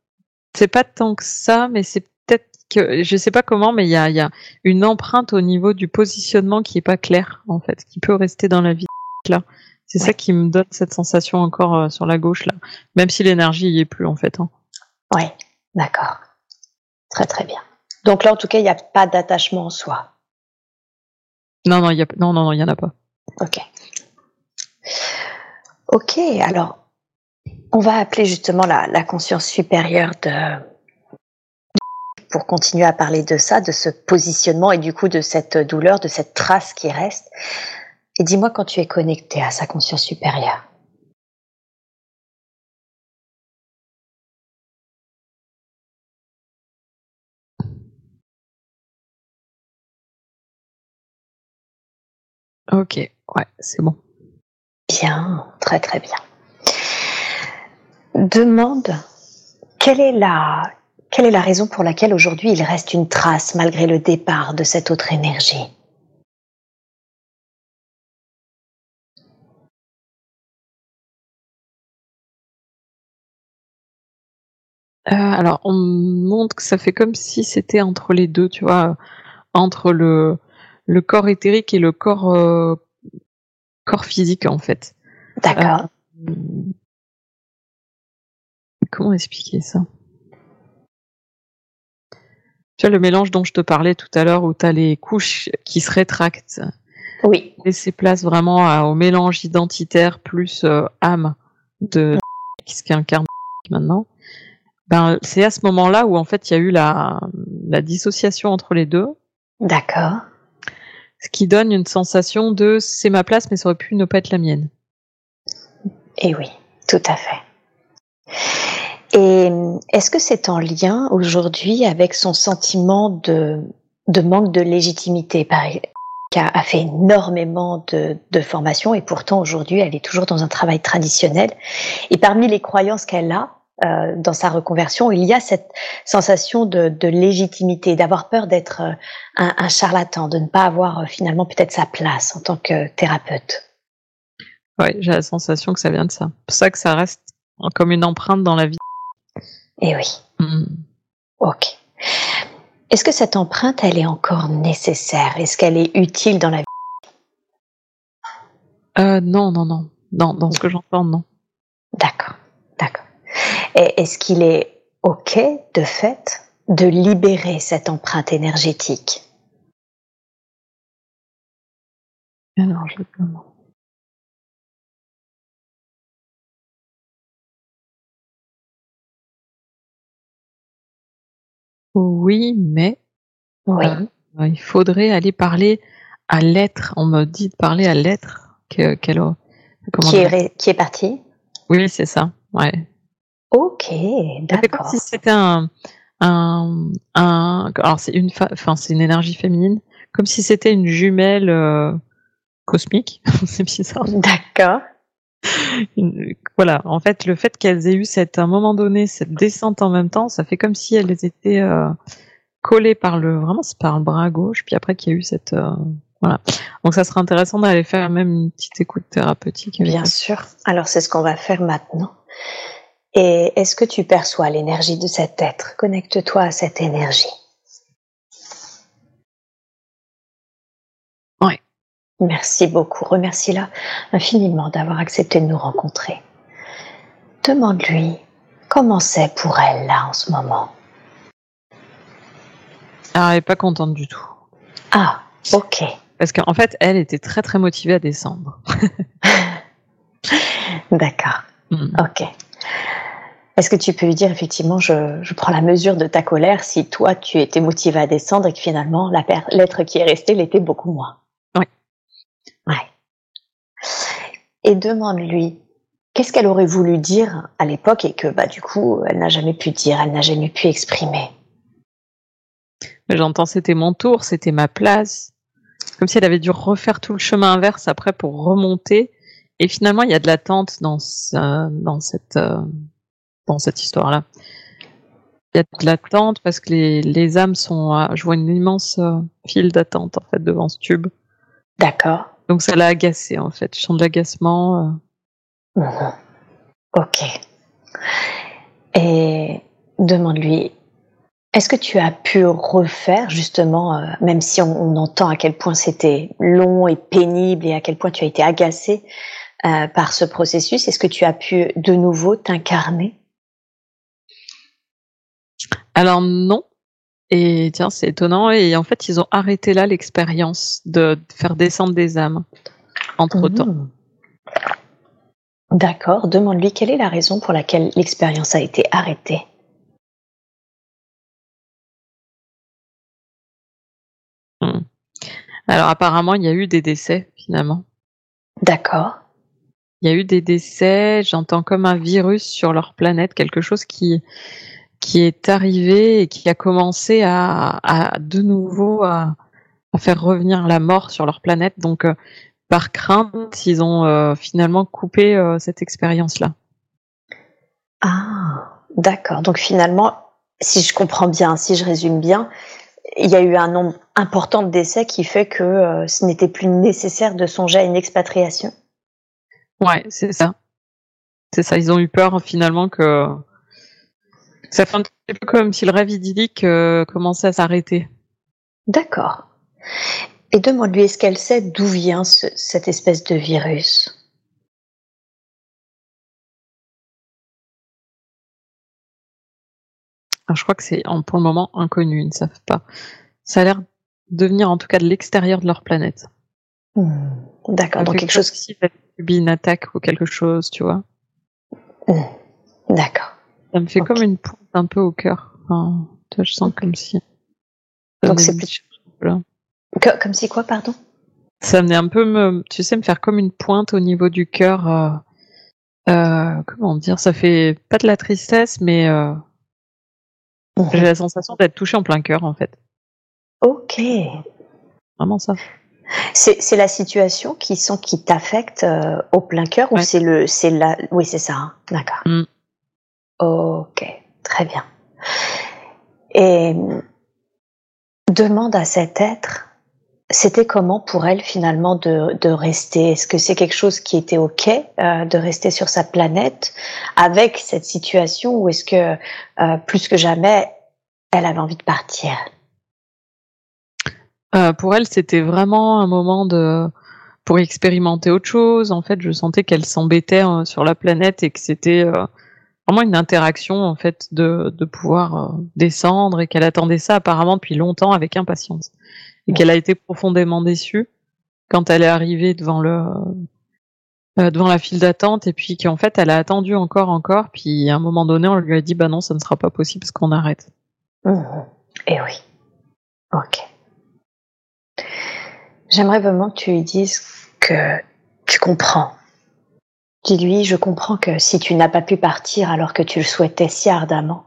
C'est pas tant que ça, mais c'est peut-être que je sais pas comment, mais il y a, y a, une empreinte au niveau du positionnement qui est pas clair en fait, qui peut rester dans la vie là. C'est ça qui me donne cette sensation encore euh, sur la gauche là, même si l'énergie y est plus en fait. Hein. Oui, d'accord. Très très bien. Donc là, en tout cas, il n'y a pas d'attachement en soi. Non, non, il y a non, non, non, en a pas. Ok. Ok, alors on va appeler justement la, la conscience supérieure de pour continuer à parler de ça, de ce positionnement et du coup de cette douleur, de cette trace qui reste. Et dis-moi quand tu es connecté à sa conscience supérieure. Ok, ouais, c'est bon. Bien, très très bien. Demande quelle est la quelle est la raison pour laquelle aujourd'hui il reste une trace malgré le départ de cette autre énergie? Euh, alors, on montre que ça fait comme si c'était entre les deux, tu vois, entre le, le corps éthérique et le corps, euh, corps physique, en fait. D'accord. Euh, comment expliquer ça? Tu vois, le mélange dont je te parlais tout à l'heure, où tu as les couches qui se rétractent. Oui. Laisser place vraiment au mélange identitaire plus âme de ce qui incarne maintenant ben, c'est à ce moment-là où en fait il y a eu la, la dissociation entre les deux. D'accord. Ce qui donne une sensation de c'est ma place, mais ça aurait pu ne pas être la mienne. Et oui, tout à fait. Et est-ce que c'est en lien aujourd'hui avec son sentiment de, de manque de légitimité? Qui a, fait énormément de, de formation et pourtant aujourd'hui elle est toujours dans un travail traditionnel. Et parmi les croyances qu'elle a, euh, dans sa reconversion, il y a cette sensation de, de légitimité, d'avoir peur d'être euh, un, un, charlatan, de ne pas avoir euh, finalement peut-être sa place en tant que thérapeute. Oui, j'ai la sensation que ça vient de ça. C'est pour ça que ça reste comme une empreinte dans la vie. Eh oui. Mm. Ok. Est-ce que cette empreinte, elle est encore nécessaire? Est-ce qu'elle est utile dans la vie? Euh, Non, non, non. Non, dans ce que j'entends, non. D'accord. Et est-ce qu'il est OK, de fait, de libérer cette empreinte énergétique? Alors, je Oui, mais oui. Euh, il faudrait aller parler à l'être. On me dit de parler à l'être qui, est, qui est parti? Oui, c'est ça. Ouais. Ok, d'accord. Comme si c'était un, un, un, alors c'est une, enfin c'est une énergie féminine, comme si c'était une jumelle, euh, cosmique, c'est bizarre. D'accord. voilà, en fait, le fait qu'elles aient eu cette, à un moment donné, cette descente en même temps, ça fait comme si elles étaient euh, collées par le, vraiment, c'est par le bras gauche, puis après qu'il y a eu cette, euh, voilà. Donc ça serait intéressant d'aller faire même une petite écoute thérapeutique. Bien sûr. Alors c'est ce qu'on va faire maintenant. Et est-ce que tu perçois l'énergie de cet être? Connecte-toi à cette énergie. Oui. Merci beaucoup. Remercie-la infiniment d'avoir accepté de nous rencontrer. Demande-lui comment c'est pour elle là en ce moment. Alors, elle n'est pas contente du tout. Ah, ok. Parce qu'en fait, elle était très très motivée à descendre. D'accord. Mm. Ok. Est-ce que tu peux lui dire effectivement, je, prends la mesure de ta colère si toi tu étais motivé à descendre et que finalement l'être qui est resté l'était beaucoup moins? Oui. Ouais. Et demande-lui qu'est-ce qu'elle aurait voulu dire à l'époque et que bah du coup elle n'a jamais pu dire, elle n'a jamais pu exprimer? J'entends c'était mon tour, c'était ma place. Comme si elle avait dû refaire tout le chemin inverse après pour remonter. Et finalement, il y a de l'attente dans, dans cette euh, dans cette histoire-là. Il y a de l'attente parce que les, les âmes sont. je vois une immense euh, file d'attente en fait devant ce tube. D'accord. Donc ça l'a agacé en fait. Je sens de l'agacement. Euh. Mhm. Ok. Et demande-lui, est-ce que tu as pu refaire justement, euh, même si on, on, entend à quel point c'était long et pénible et à quel point tu as été agacé par ce processus, est-ce que tu as pu de nouveau t'incarner? Alors non. Et tiens, c'est étonnant. Et en fait, ils ont arrêté là l'expérience de faire descendre des âmes entre temps. Mmh. D'accord. Demande-lui quelle est la raison pour laquelle l'expérience a été arrêtée. Mmh. Alors apparemment, il y a eu des décès finalement. D'accord. Il y a eu des décès. J'entends comme un virus sur leur planète, quelque chose qui qui est arrivé et qui a commencé à, à de nouveau à, à, faire revenir la mort sur leur planète. Donc, euh, par crainte, ils ont euh, finalement coupé euh, cette expérience-là. Ah, d'accord. Donc finalement, si je comprends bien, si je résume bien, il y a eu un nombre important de décès qui fait que ce n'était plus nécessaire de songer à une expatriation? Ouais, c'est ça. C'est ça. Ils ont eu peur finalement que ça fait un petit peu comme si le rêve idyllique euh, commençait à s'arrêter. D'accord. Et demande-lui, est-ce qu'elle sait d'où vient cette espèce de virus? Je crois que c'est pour le moment inconnu, ils ne savent pas. Ça a l'air de venir en tout cas de l'extérieur de leur planète. Hmm. D'accord, donc quelque chose qui subit une attaque ou quelque chose, tu vois. Hmm. D'accord. Ça me fait comme une pointe un peu au cœur. Enfin, je sens comme si. Donc c'est plus. Comme si quoi, pardon? Ça venait un peu me, tu sais, me faire comme une pointe au niveau du cœur. Euh, euh, comment dire Ça fait pas de la tristesse, mais euh, j'ai la sensation d'être touchée en plein cœur, en fait. Ok. Vraiment ça. C'est la situation qui sont qui t'affecte au plein cœur ou c'est le c'est la oui c'est ça hein. d'accord. Mm. Ok, très bien. Et demande à cet être, c'était comment pour elle finalement de, de rester? Est-ce que c'est quelque chose qui était ok euh, de rester sur sa planète avec cette situation ou est-ce que euh, plus que jamais elle avait envie de partir? Euh, Pour elle, c'était vraiment un moment de pour expérimenter autre chose. En fait, je sentais qu'elle s'embêtait hein, sur la planète et que c'était vraiment une interaction en fait de, de pouvoir euh, descendre et qu'elle attendait ça apparemment depuis longtemps avec impatience et qu'elle a été profondément déçue quand elle est arrivée devant le euh, devant la file d'attente et puis qu'en fait elle a attendu encore encore puis à un moment donné on lui a dit bah non ça ne sera pas possible parce qu'on arrête. Et eh oui. Ok. J'aimerais vraiment que tu lui dises que tu comprends Dis-lui, je comprends que si tu n'as pas pu partir alors que tu le souhaitais si ardemment,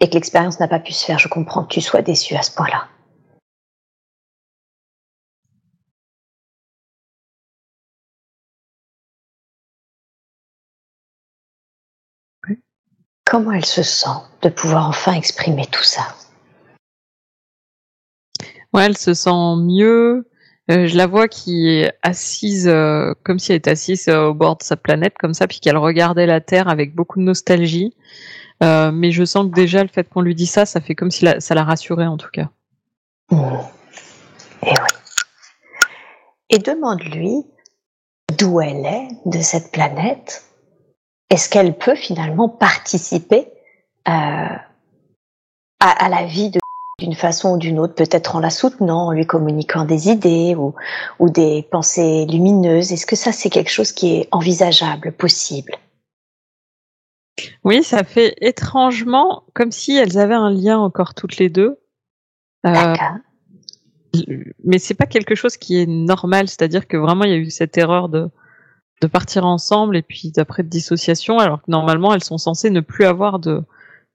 et que l'expérience n'a pas pu se faire, je comprends que tu sois déçu à ce point-là. Comment elle se sent de pouvoir enfin exprimer tout ça? Elle se sent mieux. Euh, je la vois qui est assise, euh, comme si elle était assise euh, au bord de sa planète, comme ça, puis qu'elle regardait la Terre avec beaucoup de nostalgie. mais je sens que déjà le fait qu'on lui dit ça, ça fait comme si ça la rassurait en tout cas. Et oui. Et demande-lui d'où elle est, de cette planète. Est-ce qu'elle peut finalement participer à la vie de d'une façon ou d'une autre, peut-être en la soutenant, en lui communiquant des idées ou, ou des pensées lumineuses. Est-ce que ça, c'est quelque chose qui est envisageable, possible? Oui, ça fait étrangement comme si elles avaient un lien encore toutes les deux. Euh, mais c'est pas quelque chose qui est normal, c'est-à-dire que vraiment il y a eu cette erreur de de partir ensemble et puis d'après de dissociation, alors que normalement elles sont censées ne plus avoir de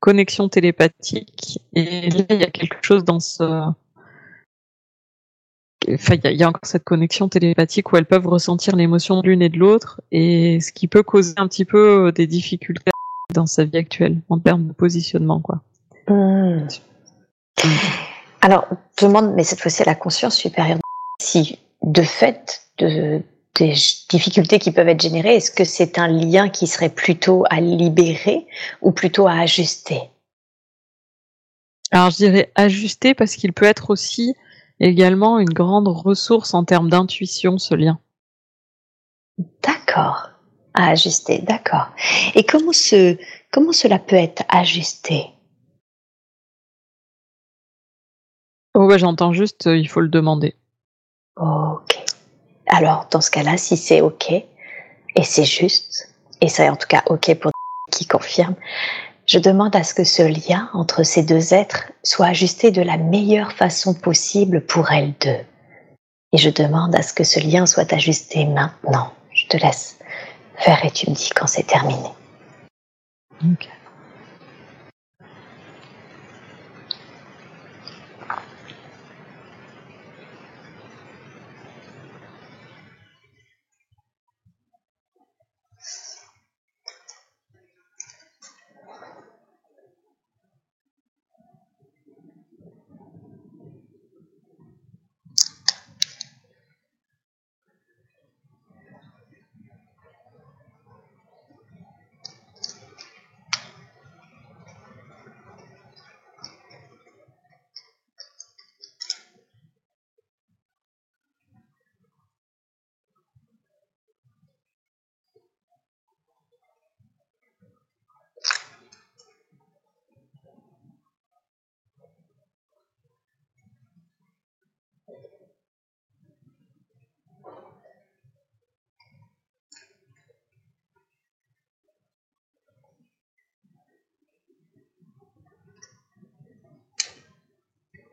connexion télépathique. Et il y a quelque chose dans ce. Enfin, il y, a encore cette connexion télépathique où elles peuvent ressentir l'émotion de l'une et de l'autre, et ce qui peut causer un petit peu des difficultés dans sa vie actuelle en termes de positionnement, quoi. Hmm. Alors, demande, mais cette fois-ci à la conscience supérieure, si de fait de, des difficultés qui peuvent être générées, est-ce que c'est un lien qui serait plutôt à libérer ou plutôt à ajuster? Alors je dirais ajuster parce qu'il peut être aussi également une grande ressource en termes d'intuition, ce lien. D'accord, à ajuster, d'accord. Et comment, ce, comment cela peut être ajusté? Oh bah j'entends juste, euh, il faut le demander. Ok. Alors, dans ce cas-là, si c'est OK, et c'est juste, et c'est en tout cas OK pour qui confirme, je demande à ce que ce lien entre ces deux êtres soit ajusté de la meilleure façon possible pour elles deux. Et je demande à ce que ce lien soit ajusté maintenant. Je te laisse faire et tu me dis quand c'est terminé. Ok.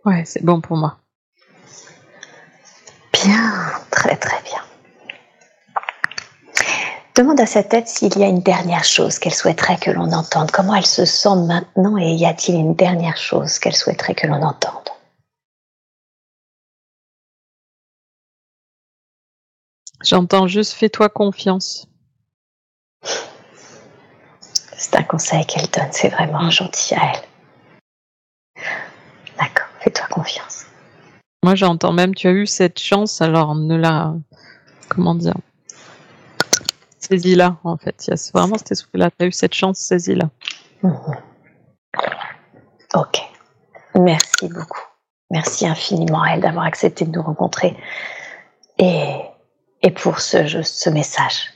Ouais, c'est bon pour moi. Bien, très très bien. Demande à sa tête s'il y a une dernière chose qu'elle souhaiterait que l'on entende. Comment elle se sent maintenant et y a-t-il une dernière chose qu'elle souhaiterait que l'on entende? J'entends juste fais-toi confiance. C'est un conseil qu'elle donne, c'est vraiment gentil à elle. Confiance. Moi, j'entends même, tu as eu cette chance, alors ne la. Comment dire Saisis-la, en fait. Il y a vraiment cet esprit-là. Tu as eu cette chance, saisis-la. Mhm. Ok. Merci beaucoup. Merci infiniment à elle d'avoir accepté de nous rencontrer et, et pour ce, ce message.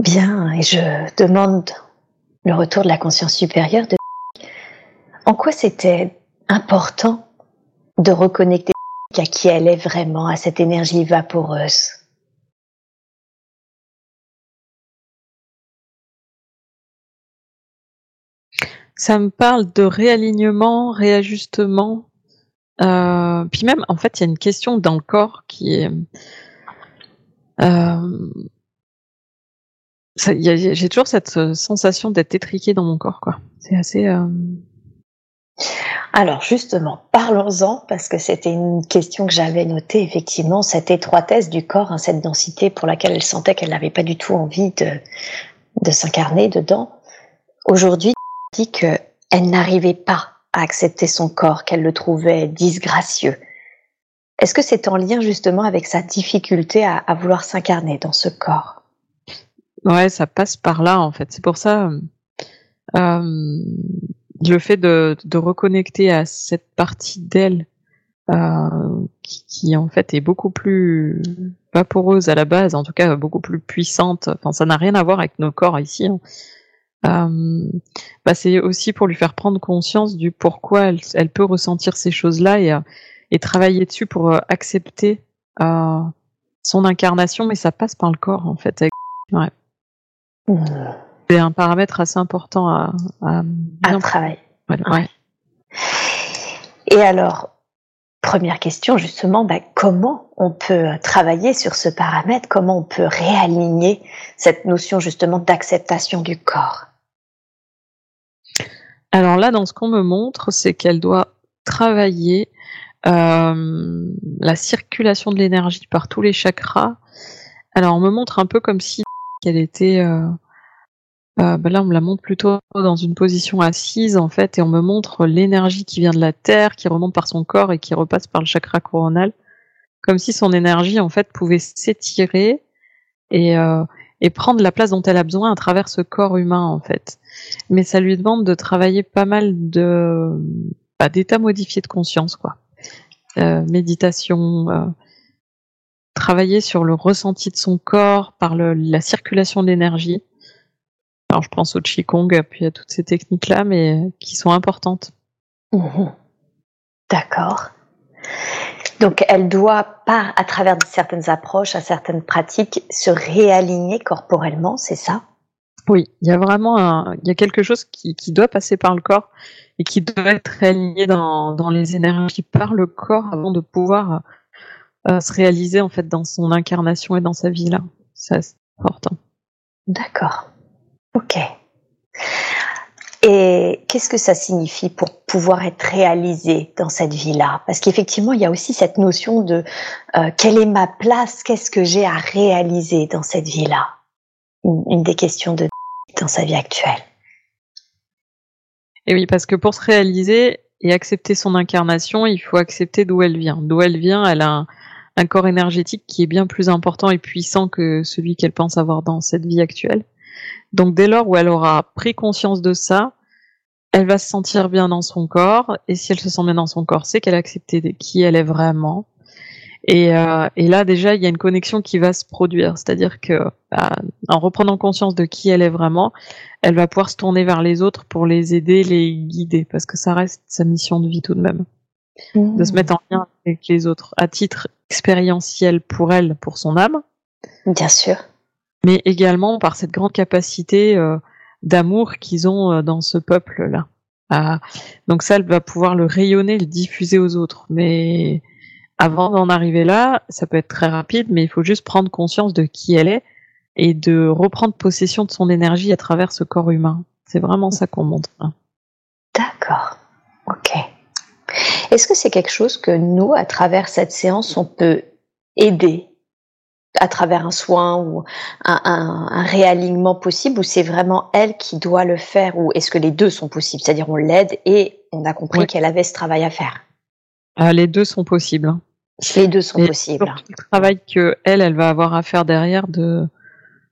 Bien, et je demande le retour de la conscience supérieure de en quoi c'était important de reconnecter à qui elle est vraiment, à cette énergie vaporeuse? Ça me parle de réalignement, réajustement. Euh, puis même, en fait, il y a une question dans le corps qui est... Euh, j'ai toujours cette sensation d'être étriqué dans mon corps, quoi. C'est assez... Euh, alors justement, parlons-en, parce que c'était une question que j'avais notée, effectivement, cette étroitesse du corps, hein, cette densité pour laquelle elle sentait qu'elle n'avait pas du tout envie de, de s'incarner dedans, aujourd'hui, dit qu'elle n'arrivait pas à accepter son corps, qu'elle le trouvait disgracieux. Est-ce que c'est en lien justement avec sa difficulté à, vouloir s'incarner dans ce corps? Ouais, ça passe par là en fait. C'est pour ça euh, le fait de, de, reconnecter à cette partie d'elle euh, qui, en fait est beaucoup plus vaporeuse à la base, en tout cas beaucoup plus puissante. Enfin, ça n'a rien à voir avec nos corps ici. Hein. Euh, bah c'est aussi pour lui faire prendre conscience du pourquoi elle, peut ressentir ces choses-là et, et travailler dessus pour euh, accepter euh, son incarnation, mais ça passe par le corps en fait. Ouais. C'est un paramètre assez important à, à, à travailler. Ouais. Et alors, première question justement, bah, comment on peut travailler sur ce paramètre? Comment on peut réaligner cette notion justement d'acceptation du corps? Alors là, dans ce qu'on me montre, c'est qu'elle doit travailler euh, la circulation de l'énergie par tous les chakras. Alors on me montre un peu comme si elle était... Euh, euh, bah là, on me la montre plutôt dans une position assise en fait, et on me montre l'énergie qui vient de la terre, qui remonte par son corps et qui repasse par le chakra coronal, comme si son énergie en fait pouvait s'étirer et, euh, prendre la place dont elle a besoin à travers ce corps humain en fait. Mais ça lui demande de travailler pas mal de bah, d'états modifiés de conscience quoi. Euh, méditation, euh, travailler sur le ressenti de son corps par la circulation de l'énergie. Alors je pense au qigong puis à toutes ces techniques là, mais qui sont importantes. Mmh D'accord. Donc elle doit pas, à travers certaines approches, à certaines pratiques, se réaligner corporellement, c'est ça? Oui, il y a vraiment un, il y a quelque chose qui, qui, doit passer par le corps et qui doit être réaligné dans, dans les énergies par le corps avant de pouvoir euh, se réaliser en fait dans son incarnation et dans sa vie là. C'est important. D'accord. Ok. Et qu'est-ce que ça signifie pour pouvoir être réalisé dans cette vie-là? Parce qu'effectivement, il y a aussi cette notion de euh, quelle est ma place, qu'est-ce que j'ai à réaliser dans cette vie-là? Une, des questions de dans sa vie actuelle. Et oui, parce que pour se réaliser et accepter son incarnation, il faut accepter d'où elle vient. D'où elle vient, elle a un corps énergétique qui est bien plus important et puissant que celui qu'elle pense avoir dans cette vie actuelle. Donc dès lors où elle aura pris conscience de ça, elle va se sentir bien dans son corps. Et si elle se sent bien dans son corps, c'est qu'elle a accepté qui elle est vraiment. Et, euh, et, là déjà, il y a une connexion qui va se produire. C'est-à-dire que bah, en reprenant conscience de qui elle est vraiment, elle va pouvoir se tourner vers les autres pour les aider, les guider, parce que ça reste sa mission de vie tout de même. Mmh. De se mettre en lien avec les autres à titre expérientiel pour elle, pour son âme. Bien sûr mais également par cette grande capacité euh, d'amour qu'ils ont euh, dans ce peuple-là. Ah, donc ça, elle va pouvoir le rayonner, le diffuser aux autres. Mais avant d'en arriver là, ça peut être très rapide, mais il faut juste prendre conscience de qui elle est et de reprendre possession de son énergie à travers ce corps humain. C'est vraiment ça qu'on montre. D'accord. Ok. Est-ce que c'est quelque chose que nous, à travers cette séance, on peut aider à travers un soin ou un, un, un réalignement possible ou c'est vraiment elle qui doit le faire ou est-ce que les deux sont possibles? C'est-à-dire on l'aide et on a compris qu'elle avait ce travail à faire. Ah, les deux sont possibles. Hein. Les deux sont possibles. Le travail que elle, elle va avoir à faire derrière de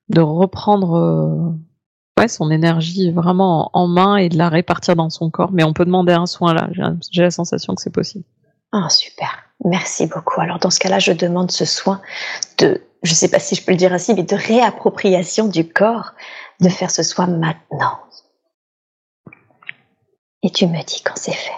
de reprendre euh, ouais, son énergie vraiment en, main et de la répartir dans son corps. Mais on peut demander un soin là. J'ai la sensation que c'est possible. Ah super. Merci beaucoup. Alors dans ce cas-là, je demande ce soin de je sais pas si je peux le dire ainsi, mais de réappropriation du corps, de faire ce soin maintenant. Et tu me dis quand c'est fait.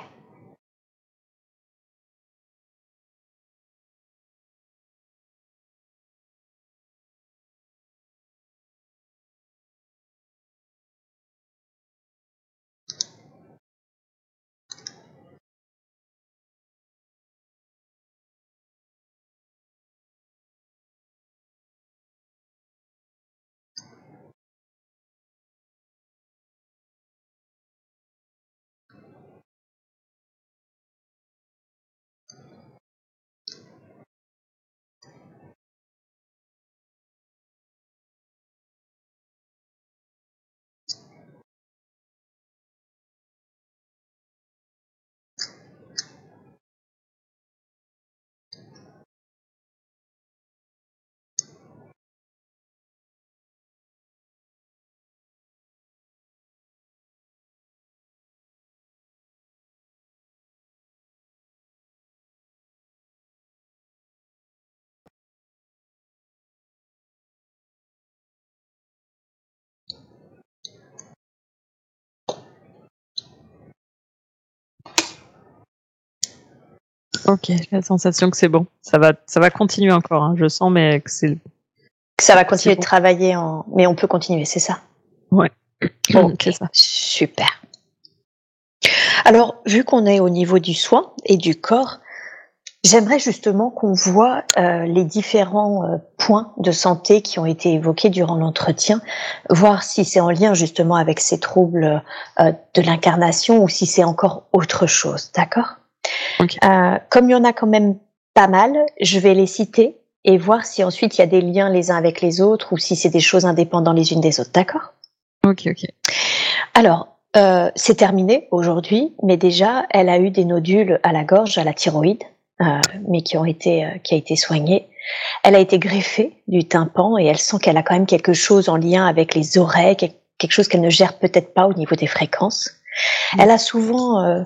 Ok, j'ai la sensation que c'est bon. Ça va, ça va continuer encore. Hein. Je sens, mais que c'est. Ça va continuer de travailler en. Mais on peut continuer, c'est ça? Ouais. Ok, ça. super. Alors, vu qu'on est au niveau du soin et du corps, J'aimerais justement qu'on voit euh, les différents euh, points de santé qui ont été évoqués durant l'entretien, voir si c'est en lien justement avec ces troubles euh, de l'incarnation ou si c'est encore autre chose, d'accord? Comme il y en a quand même pas mal, je vais les citer et voir si ensuite il y a des liens les uns avec les autres ou si c'est des choses indépendantes les unes des autres, d'accord? Ok, ok. Alors, c'est terminé aujourd'hui, mais déjà, elle a eu des nodules à la gorge, à la thyroïde. Euh, mais qui ont été euh, qui a été soignée. Elle a été greffée du tympan et elle sent qu'elle a quand même quelque chose en lien avec les oreilles, quelque chose qu'elle ne gère peut-être pas au niveau des fréquences. Mm. Elle a souvent euh,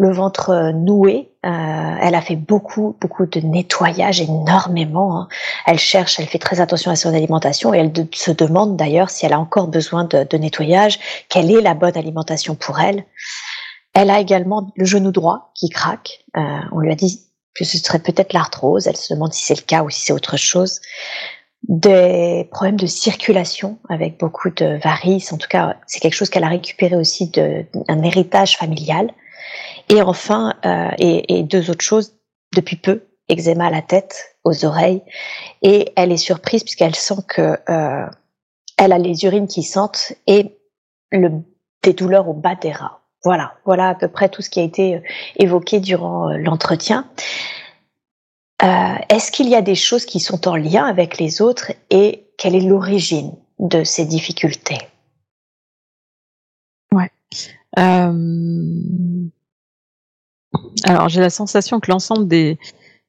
le ventre noué. elle a fait beaucoup, beaucoup de nettoyage, énormément. Hein. Elle cherche, elle fait très attention à son alimentation et elle se demande d'ailleurs si elle a encore besoin de, de, nettoyage, quelle est la bonne alimentation pour elle. Elle a également le genou droit qui craque. on lui a dit que ce serait peut-être l'arthrose. Elle se demande si c'est le cas ou si c'est autre chose. Des problèmes de circulation avec beaucoup de varices. En tout cas, c'est quelque chose qu'elle a récupéré aussi d'un héritage familial. Et enfin, euh, et, deux autres choses depuis peu eczéma à la tête, aux oreilles, et elle est surprise puisqu'elle sent que euh, elle a les urines qui sentent et des douleurs au bas des rats. Voilà, voilà à peu près tout ce qui a été euh, évoqué durant l'entretien. Est-ce qu'il y a des choses qui sont en lien avec les autres et quelle est l'origine de ces difficultés? Ouais. Alors j'ai la sensation que l'ensemble des,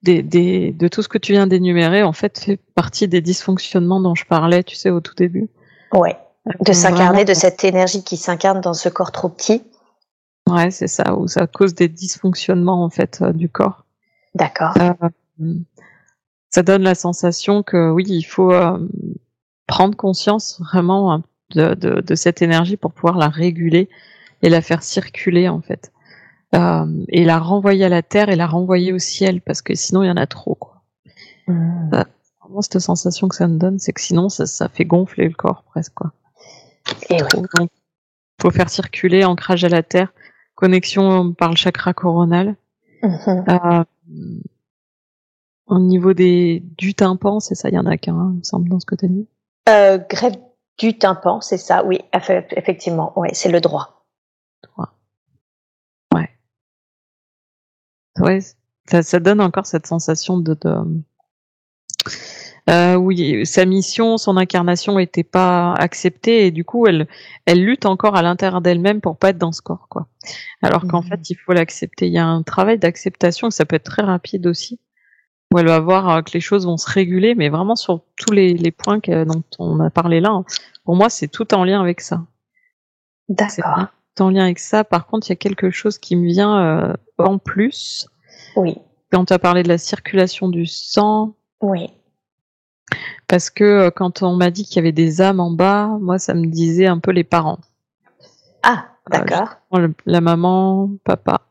des, des, de tout ce que tu viens d'énumérer en fait fait partie des dysfonctionnements dont je parlais, tu sais, au tout début. Ouais. De s'incarner, de cette énergie qui s'incarne dans ce corps trop petit. Ouais, c'est ça, où ça cause des dysfonctionnements en fait euh, du corps. D'accord. Euh, ça donne la sensation que oui, il faut euh, prendre conscience vraiment hein, de, de, de, cette énergie pour pouvoir la réguler et la faire circuler en fait. Euh, et la renvoyer à la terre et la renvoyer au ciel parce que sinon il y en a trop quoi. Mmh. vraiment cette sensation que ça me donne, c'est que sinon ça, ça fait gonfler le corps presque quoi. Et oui. Donc, faut faire circuler, ancrage à la terre, connexion par le chakra coronal. Mhm. Euh, au niveau des du tympan, c'est ça, il y en a qu'un, il me semble, dans ce que tu as dit. Euh, grève du tympan, c'est ça, oui, effectivement, ouais, c'est le droit. Droit. Ouais, ça, ça, donne encore cette sensation de, de euh, oui, sa mission, son incarnation n'était pas acceptée et du coup, elle, elle lutte encore à l'intérieur d'elle-même pour pas être dans ce corps, quoi. Alors qu'en mmh. fait, il faut l'accepter. Il y a un travail d'acceptation, ça peut être très rapide aussi, où elle va voir euh, que les choses vont se réguler, mais vraiment sur tous les, les points dont on a parlé là. Hein. Pour moi, c'est tout en lien avec ça. D'accord. En lien avec ça. Par contre, il y a quelque chose qui me vient euh, en plus. Oui. Quand tu as parlé de la circulation du sang. Oui parce que euh, quand on m'a dit qu'il y avait des âmes en bas, moi ça me disait un peu les parents. Ah, d'accord. la maman, papa,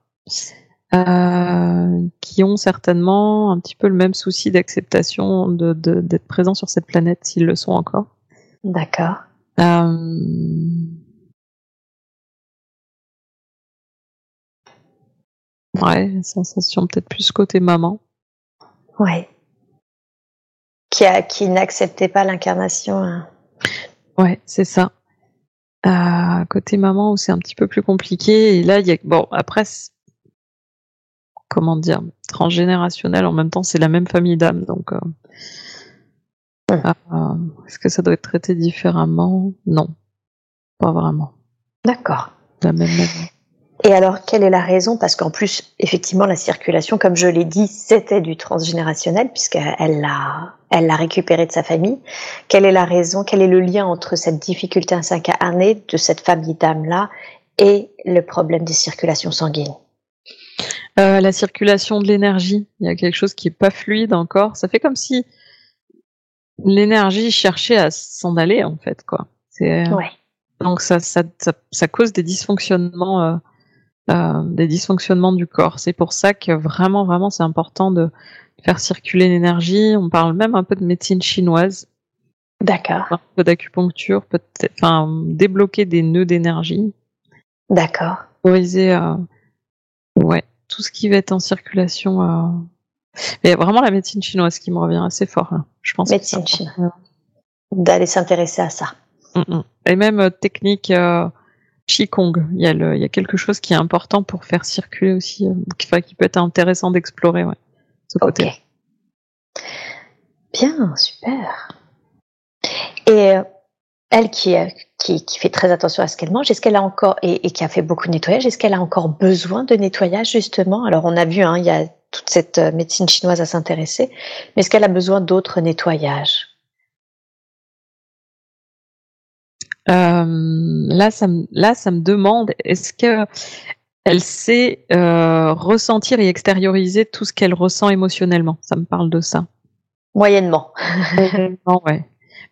euh, qui ont certainement un petit peu le même souci d'acceptation de, d'être présents sur cette planète s'ils le sont encore. D'accord. Euh... Ouais, sensation peut-être plus côté maman. Ouais qui, a, qui n'acceptait pas l'incarnation. Hein. Ouais, c'est ça. Euh, côté maman où c'est un petit peu plus compliqué et là il y a bon après comment dire transgénérationnel en même temps c'est la même famille d'âmes donc euh, hum. euh, est-ce que ça doit être traité différemment? Non pas vraiment d'accord la même manière et alors, quelle est la raison? Parce qu'en plus, effectivement, la circulation, comme je l'ai dit, c'était du transgénérationnel, puisqu'elle l'a, elle l'a récupéré de sa famille. Quelle est la raison? Quel est le lien entre cette difficulté à s'incarner de cette famille d'âmes-là et le problème des circulations sanguines? Euh, La circulation de l'énergie. Il y a quelque chose qui est pas fluide encore. Ça fait comme si l'énergie cherchait à s'en aller, en fait, quoi. C'est, euh, ouais. Donc ça, ça, ça, ça, cause des dysfonctionnements. Euh euh, des dysfonctionnements du corps. C'est pour ça que vraiment, vraiment, c'est important de faire circuler l'énergie. On parle même un peu de médecine chinoise. D'accord. Un peu d'acupuncture, peut-être, enfin, débloquer des nœuds d'énergie. D'accord. Autoriser, euh, ouais, tout ce qui va être en circulation. Euh... Mais vraiment la médecine chinoise qui me revient assez fort, là. je pense. Médecine chinoise. D'aller s'intéresser à ça. Mm, mm. Et même euh, technique euh, Qigong, il y, a le, il y a quelque chose qui est important pour faire circuler aussi, euh, qui, qui peut être intéressant d'explorer, ouais, ce côté. Bien, super. Et euh, elle qui, euh, qui, qui, fait très attention à ce qu'elle mange, est-ce qu'elle a encore, et, et, qui a fait beaucoup de nettoyage, est-ce qu'elle a encore besoin de nettoyage justement? Alors on a vu, hein, il y a toute cette médecine chinoise à s'intéresser, mais est-ce qu'elle a besoin d'autres nettoyages? Là, ça me, là, ça me demande, est-ce que elle sait euh, ressentir et extérioriser tout ce qu'elle ressent émotionnellement? Ça me parle de ça. Moyennement. Moyennement, ouais.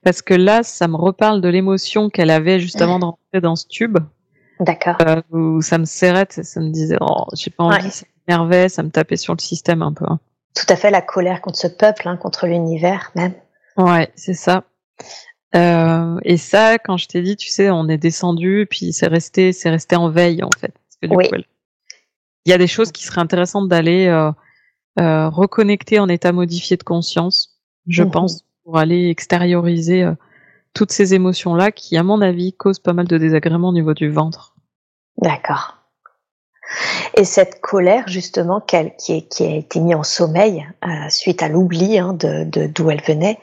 Parce que là, ça me reparle de l'émotion qu'elle avait juste avant de rentrer dans ce tube. D'accord. Euh, où ça me serrait, ça me disait, oh, j'ai pas envie, ouais. ça m'énervait, ça me tapait sur le système un peu. Hein. Tout à fait, la colère contre ce peuple, hein, contre l'univers même. Ouais, c'est ça. Euh, et ça, quand je t'ai dit, tu sais, on est descendu, puis c'est resté, c'est resté en veille en fait. Parce que du oui. coup, il y a des choses qui seraient intéressantes d'aller euh, euh, reconnecter en état modifié de conscience, je Mhm. pense, pour aller extérioriser euh, toutes ces émotions-là qui, à mon avis, causent pas mal de désagréments au niveau du ventre. D'accord. Et cette colère, justement, qui, est- qui a été mise en sommeil euh, suite à l'oubli hein, de de- d'où elle venait,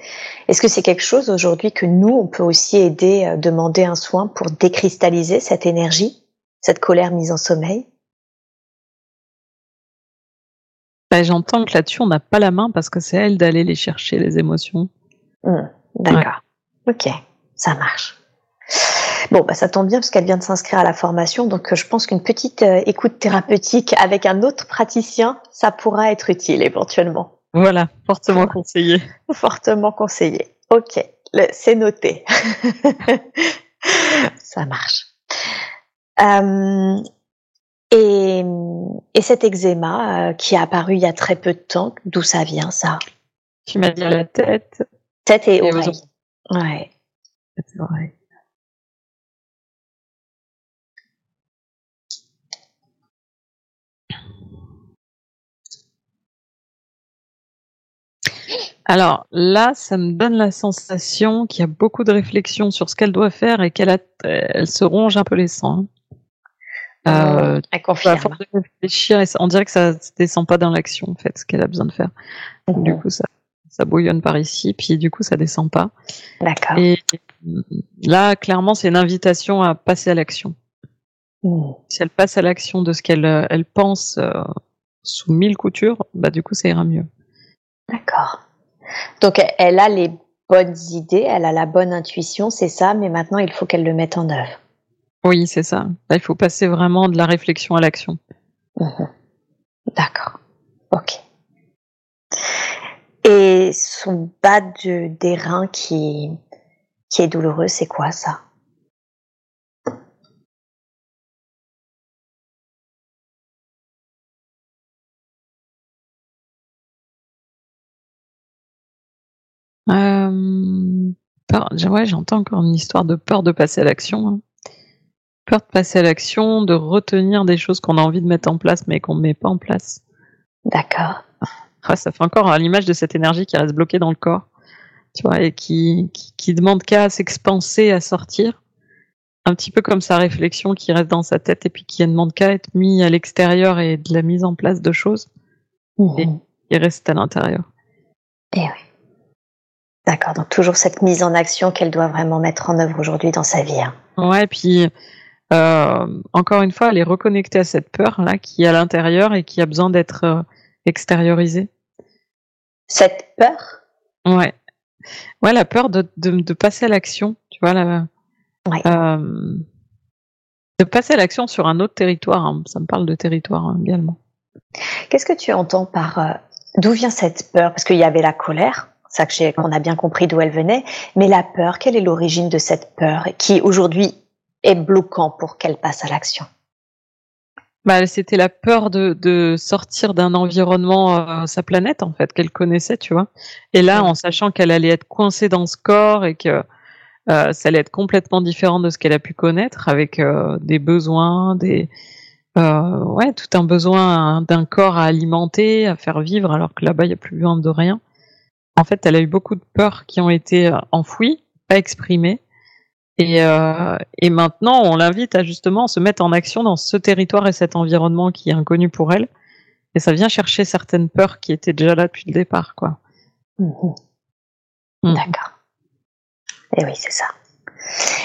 est-ce que c'est quelque chose aujourd'hui que nous, on peut aussi aider, euh, demander un soin pour décristalliser cette énergie, cette colère mise en sommeil? Bah, J'entends que là-dessus, on n'a pas la main parce que c'est elle d'aller les chercher, les émotions. Hmm, D'accord. Ok, ça marche. Bon, bah, ça tombe bien parce qu'elle vient de s'inscrire à la formation, donc euh, je pense qu'une petite euh, écoute thérapeutique avec un autre praticien, ça pourra être utile éventuellement. Voilà, fortement conseillé. Fortement conseillé. Ok, c'est noté. ça marche. Euh, et, et cet eczéma euh, qui est apparu il y a très peu de temps, d'où ça vient ça? Tu m'as dit la tête. Tête et Et oreille. Ouais. Alors là, ça me donne la sensation qu'il y a beaucoup de réflexion sur ce qu'elle doit faire et qu'elle elle se ronge un peu les sangs. Euh, Elle à confirme. de réfléchir, et on dirait que ça ne descend pas dans l'action, en fait, ce qu'elle a besoin de faire. Du Mhm. coup, ça, ça bouillonne par ici, puis du coup, ça descend pas. D'accord. Et euh, là, clairement, c'est une invitation à passer à l'action. Hmm. Si elle passe à l'action de ce qu'elle euh, elle pense euh, sous mille coutures, bah du coup, ça ira mieux. D'accord. Donc elle- a les bonnes idées, elle a la bonne intuition, c'est ça, mais maintenant il faut qu'elle le mette en œuvre. Oui, c'est ça. Là, il faut passer vraiment de la réflexion à l'action. Mhm. D'accord. Ok. Et son bas de, des reins qui, qui est douloureux, c'est quoi ça? Euh, peur, ouais, j'entends encore une histoire de peur de passer à l'action. hein. Peur de passer à l'action, de retenir des choses qu'on a envie de mettre en place mais qu'on ne met pas en place. D'accord. Ah, ça fait encore à l'image de cette énergie qui reste bloquée dans le corps, tu vois, et qui, qui, qui demande qu'à s'expanser, à sortir. Un petit peu comme sa réflexion qui reste dans sa tête et puis qui ne demande qu'à être mis à l'extérieur et de la mise en place de choses Mhm. qui restent à l'intérieur. Eh oui. D'accord. Donc toujours cette mise en action qu'elle doit vraiment mettre en œuvre aujourd'hui dans sa vie. hein. Ouais, puis euh, encore une fois, elle est reconnectée à cette peur là qui est à l'intérieur et qui a besoin d'être euh, extériorisée. Cette peur? Ouais, ouais, la peur de, de, de passer à l'action, tu vois, la, Ouais. euh, de passer à l'action sur un autre territoire. hein. Ça me parle de territoire hein, également. Qu'est-ce que tu entends par d'où vient cette peur? Parce qu'il y avait la colère, ça que qu'on a bien compris d'où elle venait, mais la peur, quelle est l'origine de cette peur qui aujourd'hui est bloquant pour qu'elle passe à l'action? Bah, c'était la peur de, de sortir d'un environnement, euh, sa planète en fait, qu'elle connaissait, tu vois. Et là, en sachant qu'elle allait être coincée dans ce corps et que euh, ça allait être complètement différent de ce qu'elle a pu connaître, avec euh, des besoins, des ouais, tout un besoin d'un corps à alimenter, à faire vivre, alors que là-bas, il n'y a plus besoin de rien. En fait, elle a eu beaucoup de peurs qui ont été enfouies, pas exprimées. Et, euh, et maintenant, on l'invite à justement se mettre en action dans ce territoire et cet environnement qui est inconnu pour elle. Et ça vient chercher certaines peurs qui étaient déjà là depuis le départ, quoi. Mhm. Mhm. D'accord. Et oui, c'est ça.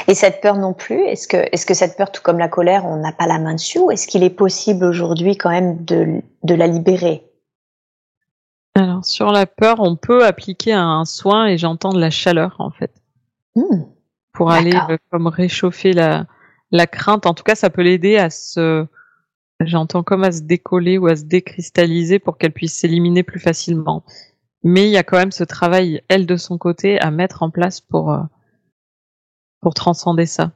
Et cette peur non plus, est-ce que, cette peur, tout comme la colère, on n'a pas la main dessus, ou est-ce qu'il est possible aujourd'hui quand même de, de la libérer? Alors, sur la peur, on peut appliquer un soin et j'entends de la chaleur, en fait. Hmm pour aller euh, comme réchauffer la, la crainte. En tout cas, ça peut l'aider à se, j'entends comme à se décoller ou à se décristalliser pour qu'elle puisse s'éliminer plus facilement. Mais il y a quand même ce travail, elle de son côté, à mettre en place pour, euh, pour transcender ça.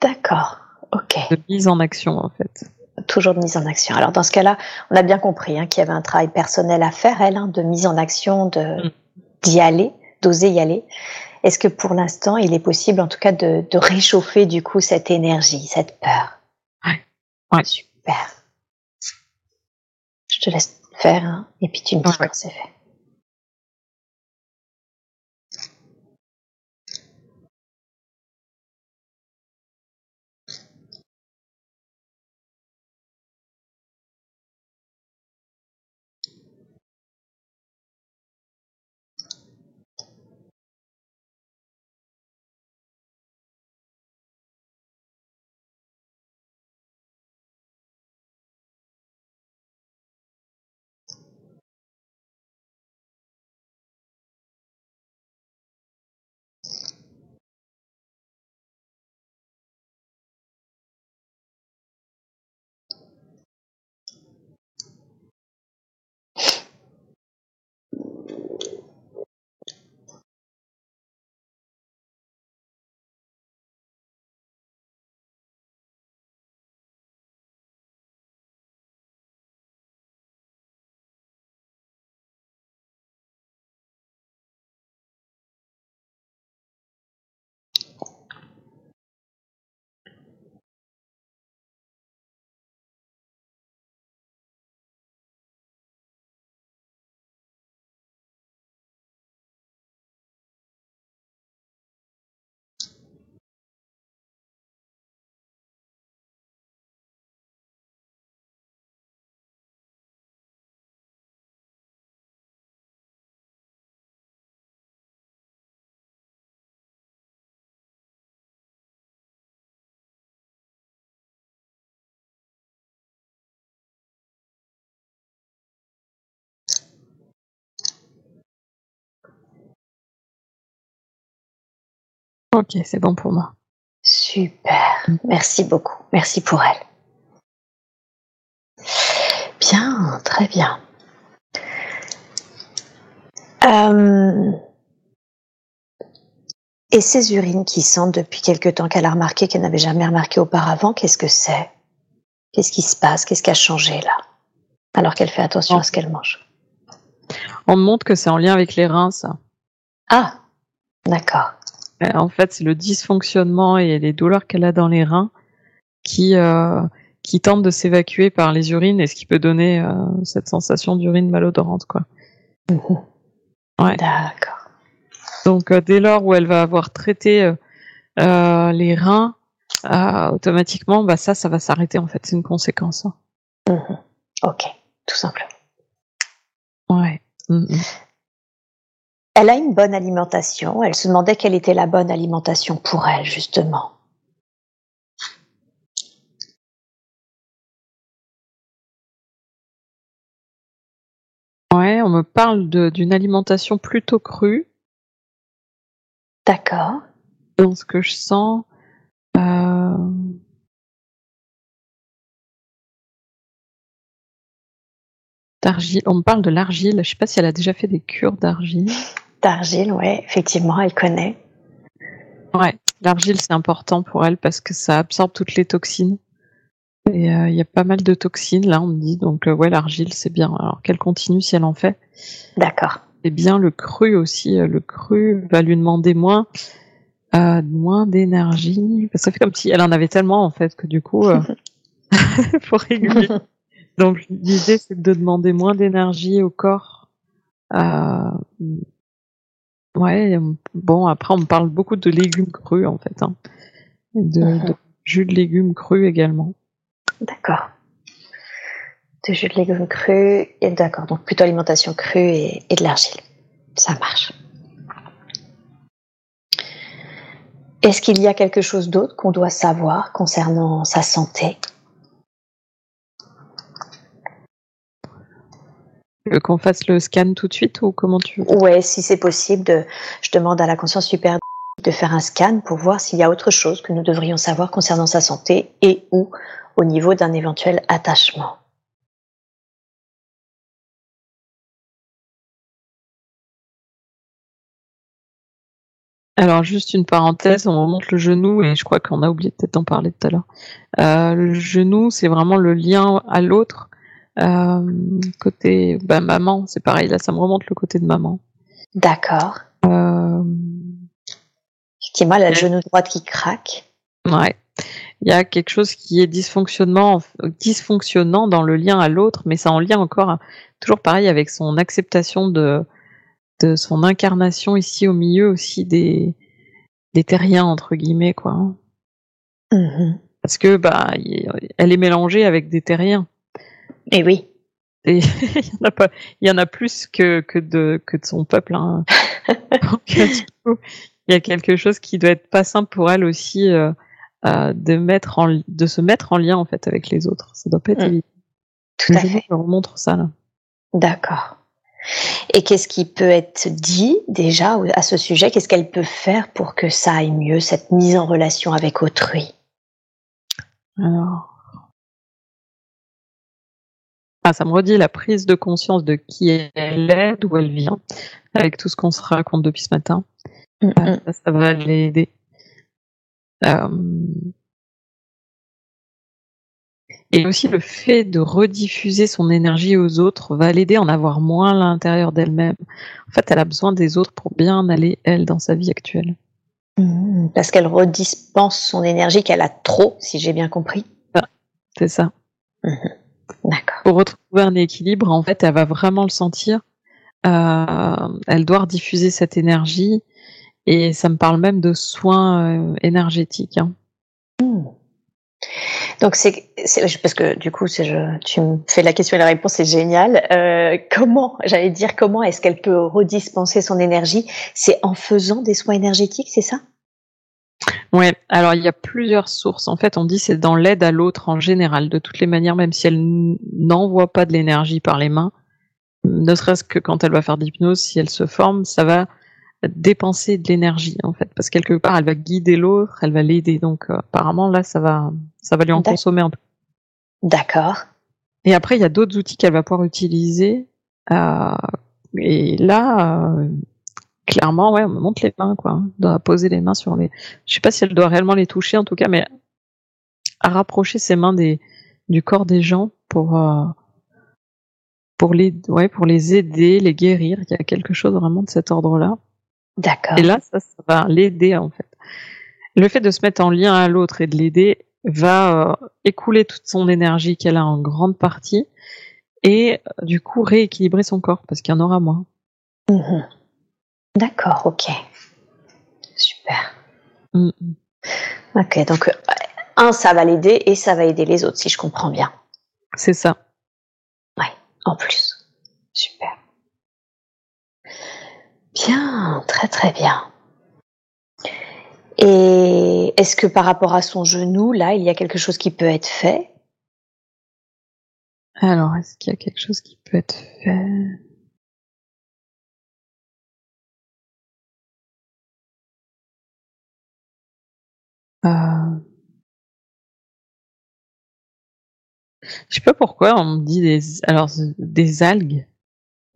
D'accord, ok. De mise en action, en fait. Toujours de mise en action. Alors dans ce cas-là, on a bien compris hein, qu'il y avait un travail personnel à faire, elle, hein, de mise en action, de mm. d'y aller, d'oser y aller. Est-ce que pour l'instant, il est possible, en tout cas, de, de, réchauffer du coup cette énergie, cette peur? Ouais. ouais. Super. Je te laisse faire, hein, et puis tu me dis quand c'est fait. Ok, c'est bon pour moi. Super. Merci beaucoup. Merci pour elle. Bien, très bien. Euh, et ces urines qui sentent depuis quelque temps qu'elle a remarqué qu'elle n'avait jamais remarqué auparavant, qu'est-ce que c'est? Qu'est-ce qui se passe? Qu'est-ce qui a changé là? Alors qu'elle fait attention à ce qu'elle mange. On me montre que c'est en lien avec les reins, ça. Ah, d'accord. Euh, en fait, c'est le dysfonctionnement et les douleurs qu'elle a dans les reins qui euh, qui tentent de s'évacuer par les urines et ce qui peut donner euh, cette sensation d'urine malodorante, quoi. Ouais. D'accord. Donc dès lors où elle va avoir traité les reins, automatiquement, bah ça, ça va s'arrêter en fait. C'est une conséquence. Hein. Mhm. Ok, tout simplement. Ouais. Mhm. Elle a une bonne alimentation. Elle se demandait quelle était la bonne alimentation pour elle, justement. Ouais, on me parle d'une alimentation plutôt crue. D'accord. Dans ce que je sens. Euh... D'argile. On me parle de l'argile. Je sais pas si elle a déjà fait des cures d'argile d'argile, ouais, effectivement, elle connaît. Ouais, l'argile c'est important pour elle parce que ça absorbe toutes les toxines. Et il y a pas mal de toxines là, on me dit. Donc ouais, l'argile c'est bien. Alors qu'elle continue si elle en fait. D'accord. Et bien le cru aussi. Le cru va lui demander moins, moins d'énergie. Ça fait comme si elle en avait tellement en fait que du coup, faut réguler. Donc l'idée c'est de demander moins d'énergie au corps. Euh, ouais, bon après on parle beaucoup de légumes crus en fait, hein. de, mhm. de, jus de légumes crus également. D'accord. De jus de légumes crus et d'accord donc plutôt alimentation crue et, et de l'argile. Ça marche. Est-ce qu'il y a quelque chose d'autre qu'on doit savoir concernant sa santé? Qu'on fasse le scan tout de suite ou comment tu veux Ouais, si c'est possible, de, je demande à la conscience supérieure de faire un scan pour voir s'il y a autre chose que nous devrions savoir concernant sa santé et ou au niveau d'un éventuel attachement. Alors juste une parenthèse, on remonte le genou et je crois qu'on a oublié peut-être d'en parler tout à l'heure. Euh, le genou, c'est vraiment le lien à l'autre euh, côté bah, maman, c'est pareil, là ça me remonte le côté de maman. D'accord. Euh... Effectivement, elle a le genou droit qui craque. Ouais. Il y a quelque chose qui est dysfonctionnement, dysfonctionnant dans le lien à l'autre, mais ça en lien encore toujours pareil avec son acceptation de, de son incarnation ici au milieu aussi des, des terriens entre guillemets quoi. Mm-hmm. Parce que bah elle est mélangée avec des terriens. Et eh oui. Et il y en a pas, il y en a plus que que de que de son peuple. Hein. il y a quelque chose qui doit être pas simple pour elle aussi euh, euh, de mettre en de se mettre en lien en fait avec les autres. Ça doit pas être mm. évident. Tout à fait. Je montre ça là. D'accord. Et qu'est-ce qui peut être dit déjà à ce sujet? Qu'est-ce qu'elle peut faire pour que ça aille mieux, cette mise en relation avec autrui? Alors, ah, ça me redit la prise de conscience de qui elle est, d'où elle vient, avec tout ce qu'on se raconte depuis ce matin. Euh, ça, va l'aider. Euh, et aussi le fait de rediffuser son énergie aux autres va l'aider à en avoir moins à l'intérieur d'elle-même. En fait, elle a besoin des autres pour bien aller, elle, dans sa vie actuelle. Mmh, parce qu'elle redispense son énergie qu'elle a trop, si j'ai bien compris. c'est ça. Mmh. Pour retrouver un équilibre, en fait, elle va vraiment le sentir. Euh, elle doit diffuser cette énergie et ça me parle même de soins euh, énergétiques. Hein. Hmm. Donc c'est parce que du coup je, tu me fais la question et la réponse c'est génial. Euh, comment j'allais dire comment est-ce qu'elle peut redispenser son énergie? C'est en faisant des soins énergétiques, c'est ça? Ouais, alors il y a plusieurs sources. En fait, on dit c'est dans l'aide à l'autre en général. De toutes les manières, même si elle n'envoie pas de l'énergie par les mains, ne serait-ce que quand elle va faire d'hypnose, si elle se forme, ça va dépenser de l'énergie en fait, parce que quelque part elle va guider l'autre, elle va l'aider. Donc euh, apparemment là, ça va, ça va lui en consommer un peu. D'accord. Et après, il y a d'autres outils qu'elle va pouvoir utiliser. Euh, et là, euh, clairement, ouais, on me montre les mains, quoi. On doit poser les mains sur les. Je sais pas si elle doit réellement les toucher, en tout cas, mais à rapprocher ses mains des du corps des gens pour euh, pour les ouais pour les aider, les guérir. Il y a quelque chose vraiment de cet ordre-là. D'accord. Et là, ça, ça va l'aider en fait. Le fait de se mettre en lien à l'autre et de l'aider va euh, écouler toute son énergie qu'elle a en grande partie et euh, du coup rééquilibrer son corps parce qu'il y en aura moins. Mmh D'accord, ok. Super. Mm. Ok, donc euh, un, ça va l'aider et ça va aider les autres, si je comprends bien. C'est ça. Ouais, en plus. Super. Bien, très très bien. Et est-ce que par rapport à son genou, là, il y a quelque chose qui peut être fait? Alors, est-ce qu'il y a quelque chose qui peut être fait? Je sais pas pourquoi on me dit des alors des algues.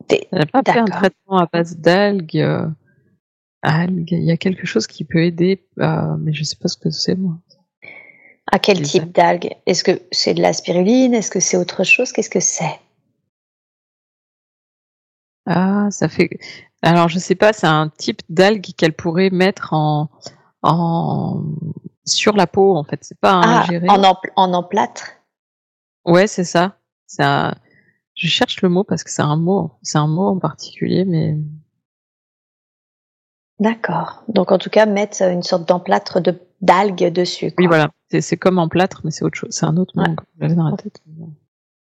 Des... Elle n'a pas fait un traitement à base d'algues. Euh, algues, il y a quelque chose qui peut aider, euh, mais je sais pas ce que c'est moi. À quel type d'algue Est-ce que c'est de la spiruline? Est-ce que c'est autre chose? Qu'est-ce que c'est? Ah, ça fait. Alors, je sais pas, c'est un type d'algue qu'elle pourrait mettre en, en sur la peau, en fait. C'est pas ah, en, en emplâtre Ouais, c'est ça. C'est un... Je cherche le mot parce que c'est un mot, c'est un mot en particulier, mais. D'accord. Donc en tout cas, mettre une sorte d'emplâtre de d'algues dessus. Oui, voilà. C'est comme emplâtre, mais c'est autre chose. C'est un autre mot que dans la tête.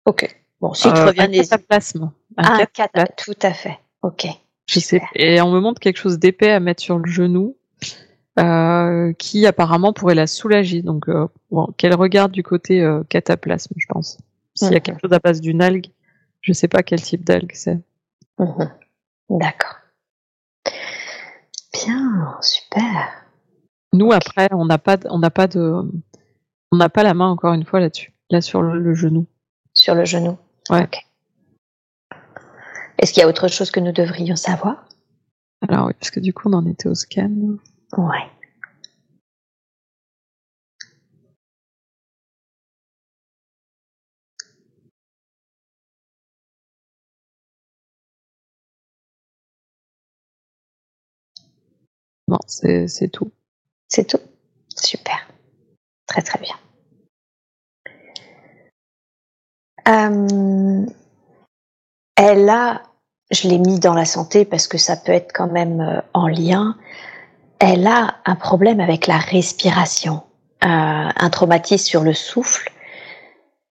Ok. Bon, si tu euh, reviens des. Cataplasme. Un, ah, tout à fait. Ok. Je sais. Et on me montre quelque chose d'épais à mettre sur le genou. Euh, qui apparemment pourrait la soulager. Donc, euh, bon, qu'elle regarde du côté euh, cataplasme, je pense. S'il y a quelque chose à base d'une algue, je sais pas quel type d'algue c'est. Mhm. D'accord. Bien, super. Nous après, on n'a pas, on n'a pas de, on n'a pas la main encore une fois là-dessus, là sur le, genou. Sur le genou. Ouais. Est-ce qu'il y a autre chose que nous devrions savoir? Alors oui, parce que du coup on en était au scan. Ouais. Non, c'est tout. C'est tout. Super. Très très bien. Euh, elle a, je l'ai mis dans la santé parce que ça peut être quand même euh, en lien, elle a un problème avec la respiration, euh, un traumatisme sur le souffle.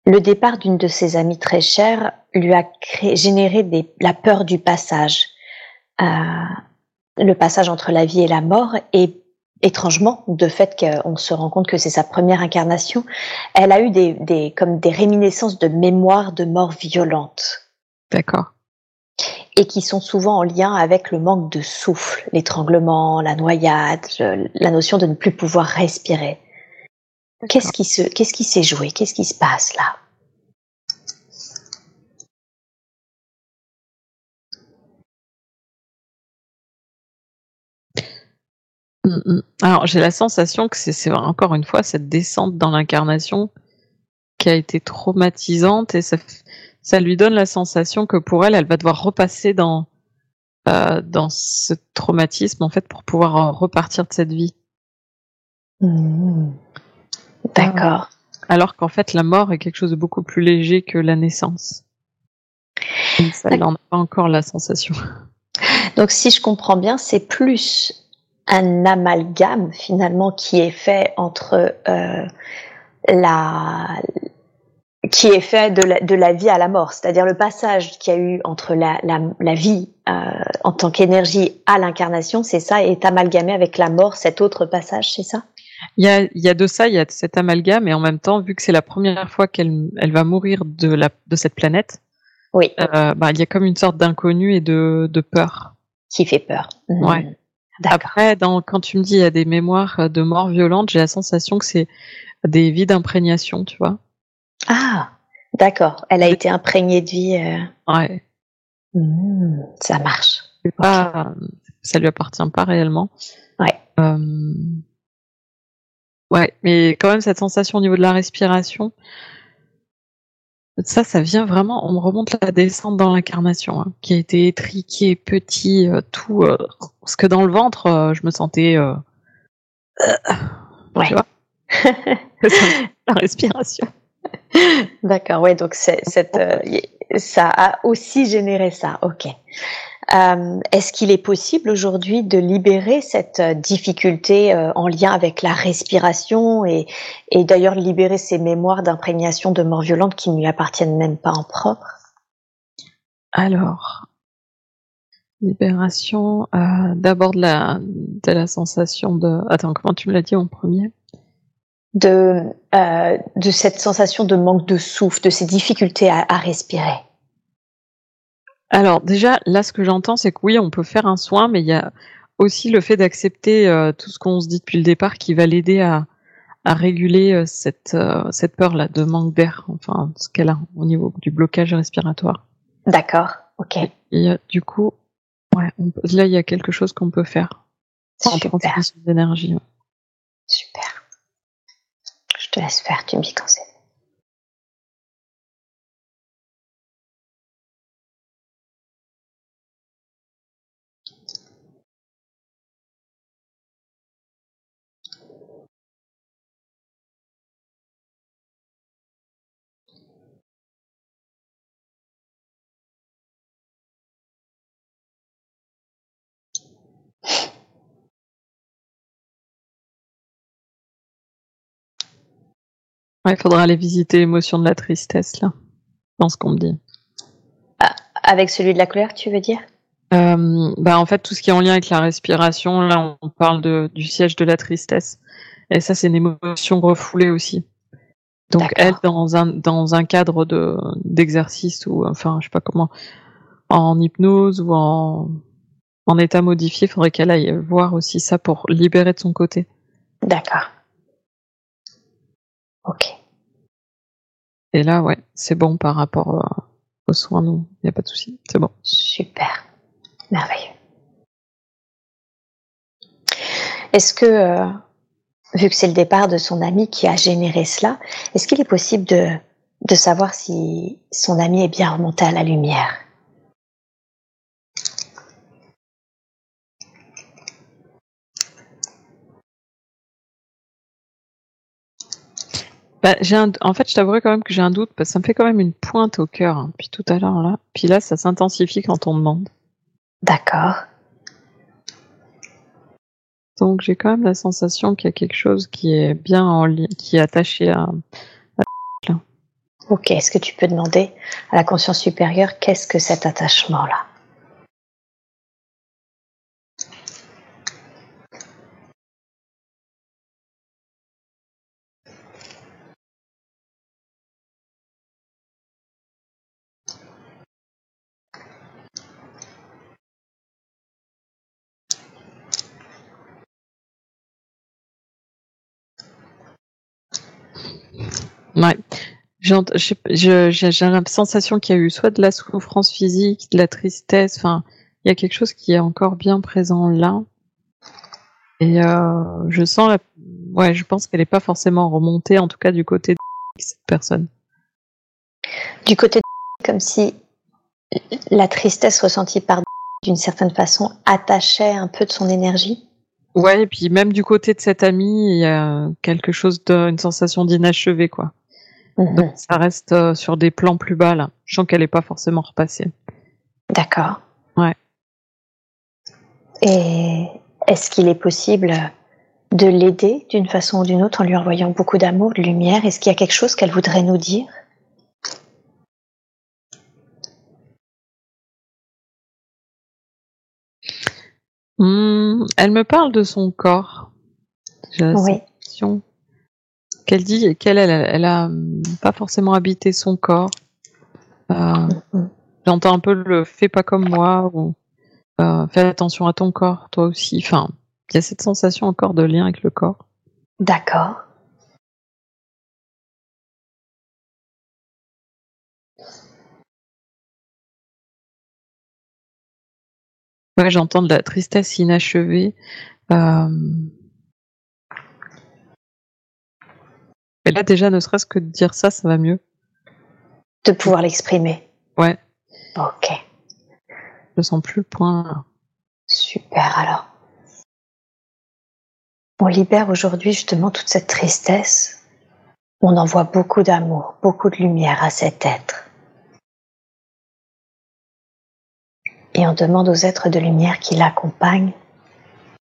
Le départ d'une de ses amies très chères lui a créé, généré des, la peur du passage, euh, le passage entre la vie et la mort, et étrangement, de fait qu'on se rend compte que c'est sa première incarnation, elle a eu des, des, comme des réminiscences de mémoire de mort violente. D'accord et qui sont souvent en lien avec le manque de souffle, l'étranglement, la noyade, la notion de ne plus pouvoir respirer. Qu'est-ce qui se, qu'est-ce qui s'est joué? Qu'est-ce qui se passe là? Mm, mm. Alors j'ai la sensation que c'est encore une fois cette descente dans l'incarnation qui a été traumatisante et ça, ça lui donne la sensation que pour elle, elle va devoir repasser dans euh, dans ce traumatisme en fait pour pouvoir euh, repartir de cette vie. Mmh. D'accord. alors qu'en fait, la mort est quelque chose de beaucoup plus léger que la naissance. ça, elle n'en a pas encore la sensation. Donc, si je comprends bien, c'est plus un amalgame finalement qui est fait entre euh, la, qui est fait de la, de la vie à la mort, c'est-à-dire le passage qu'il y a eu entre la, la, la vie euh, en tant qu'énergie à l'incarnation, c'est ça, et est amalgamé avec la mort, cet autre passage, c'est ça? Il y, a, il y a de ça, il y a cet amalgame, et en même temps, vu que c'est la première fois qu'elle elle va mourir de, la, de cette planète, oui. Euh, bah, il y a comme une sorte d'inconnu et de, de peur. Qui fait peur. Mmh. Ouais. Après, dans, quand tu me dis il y a des mémoires de mort violente, j'ai la sensation que c'est des vies d'imprégnation, tu vois. Ah, d'accord. Elle a été imprégnée de vie. Euh... Ouais. Mmh, ça marche. Pas, ça lui appartient pas réellement. Ouais. Euh... Ouais, mais quand même cette sensation au niveau de la respiration, ça, ça vient vraiment. On remonte la descente dans l'incarnation, hein, qui a été étriqué, petit, euh, tout. Euh, parce que dans le ventre, euh, je me sentais. Ouais. Tu vois la respiration. D'accord, ouais, donc euh, ça a aussi généré ça, ok. Euh, Est-ce qu'il est possible aujourd'hui de libérer cette euh, difficulté en lien avec la respiration et, d'ailleurs libérer ces mémoires d'imprégnation de mort violente qui ne lui appartiennent même pas en propre? Alors, libération, d'abord de la, de la sensation de... Attends, comment tu me l'as dit en premier? De, euh, de cette sensation de manque de souffle, de ces difficultés à, à respirer Alors déjà, là, ce que j'entends, c'est que oui, on peut faire un soin, mais il y a aussi le fait d'accepter euh, tout ce qu'on se dit depuis le départ qui va l'aider à, à réguler euh, cette, cette peur-là de manque d'air, enfin, ce qu'elle a au niveau du blocage respiratoire. D'accord, ok. Et du coup, ouais, on peut, là, il y a quelque chose qu'on peut faire. Super. d'énergie. Super. Je te laisse faire, tu me dis quand c'est. Il faudra aller visiter l'émotion de la tristesse, là. Dans ce qu'on me dit. Ah, avec celui de la colère, tu veux dire? Euh, bah en fait, tout ce qui est en lien avec la respiration, là, on parle de, du siège de la tristesse. Et ça, c'est une émotion refoulée aussi. Donc, elle, dans un, dans un cadre de, d'exercice ou, enfin, je sais pas comment, en hypnose ou en, en état modifié, il faudrait qu'elle aille voir aussi ça pour libérer de son côté. D'accord. Ok. Et là, ouais, c'est bon par rapport euh, aux soins, non, il n'y a pas de souci, c'est bon. Super. Merveilleux. Est-ce que, euh, vu que c'est le départ de son ami qui a généré cela, est-ce qu'il est possible de, de savoir si son ami est bien remonté à la lumière? Bah, j'ai un... En fait, je t'avouerai quand même que j'ai un doute parce que ça me fait quand même une pointe au cœur hein, depuis tout à l'heure là. Puis là, ça s'intensifie quand on demande. D'accord. Donc j'ai quand même la sensation qu'il y a quelque chose qui est bien en lien, qui est attaché à. à... Ok. Est-ce que tu peux demander à la conscience supérieure qu'est-ce que cet attachement là Ouais. J'ai la sensation qu'il y a eu soit de la souffrance physique, de la tristesse, enfin, il y a quelque chose qui est encore bien présent là. Et euh, je sens, la... ouais, je pense qu'elle n'est pas forcément remontée, en tout cas du côté de cette personne. Du côté de comme si la tristesse ressentie par d'une certaine façon attachait un peu de son énergie. Ouais, et puis même du côté de cet ami, il y a quelque chose d'une sensation d'inachevé, quoi. Donc ça reste euh, sur des plans plus bas là. Je sens qu'elle n'est pas forcément repassée. D'accord. Ouais. Et est-ce qu'il est possible de l'aider d'une façon ou d'une autre en lui envoyant beaucoup d'amour, de lumière? Est-ce qu'il y a quelque chose qu'elle voudrait nous dire? Hmm, elle me parle de son corps. J'ai Oui. Qu'elle dit qu'elle elle, elle a hum, pas forcément habité son corps. Euh. J'entends un peu le fais pas comme moi ou euh, fais attention à ton corps, toi aussi. Enfin, il y a cette sensation encore de lien avec le corps. D'accord. Ouais, j'entends de la tristesse inachevée. Euh... Et là, déjà, ne serait-ce que de dire ça, ça va mieux. De pouvoir l'exprimer. Ouais, Ok. je sens plus le point. Super alors. On libère aujourd'hui justement toute cette tristesse. On envoie beaucoup d'amour, beaucoup de lumière à cet être. Et on demande aux êtres de lumière qui l'accompagnent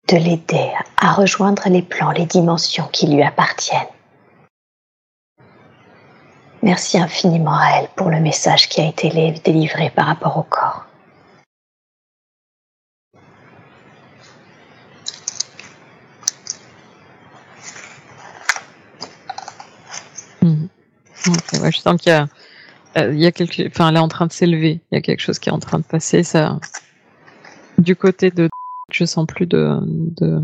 de l'aider à rejoindre les plans, les dimensions qui lui appartiennent. Merci infiniment à elle pour le message qui a été délivré par rapport au corps. Ouais, je sens qu'il y a, euh, il y a quelque, enfin, elle est en train de s'élever. Il y a quelque chose qui est en train de passer. Ça, du côté de, je sens plus de, de,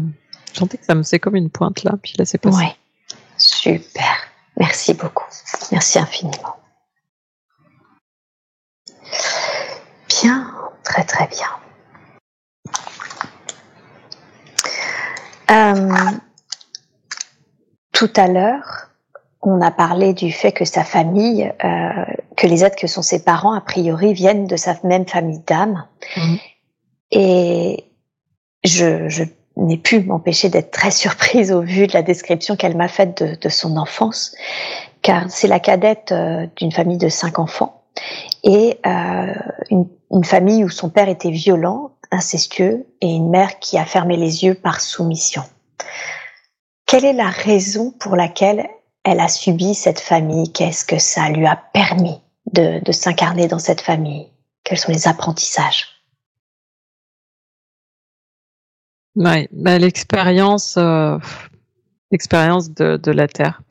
je sentais que ça me, c'est comme une pointe là, puis là c'est passé. Oui, super. Merci beaucoup. Merci infiniment. Bien, très très bien. Euh, tout à l'heure, on a parlé du fait que sa famille, euh, que les êtres que sont ses parents, a priori, viennent de sa même famille d'âme. Mhm. Et je, je n'ai pu m'empêcher d'être très surprise au vu de la description qu'elle m'a faite de, de, son enfance, car c'est la cadette euh, d'une famille de cinq enfants et euh, une, une, famille où son père était violent, incestueux, et une mère qui a fermé les yeux par soumission. Quelle est la raison pour laquelle elle a subi cette famille? Qu'est-ce que ça lui a permis de, de s'incarner dans cette famille? Quels sont les apprentissages? Ouais, bah, l'expérience, euh, l'expérience de, de, la Terre.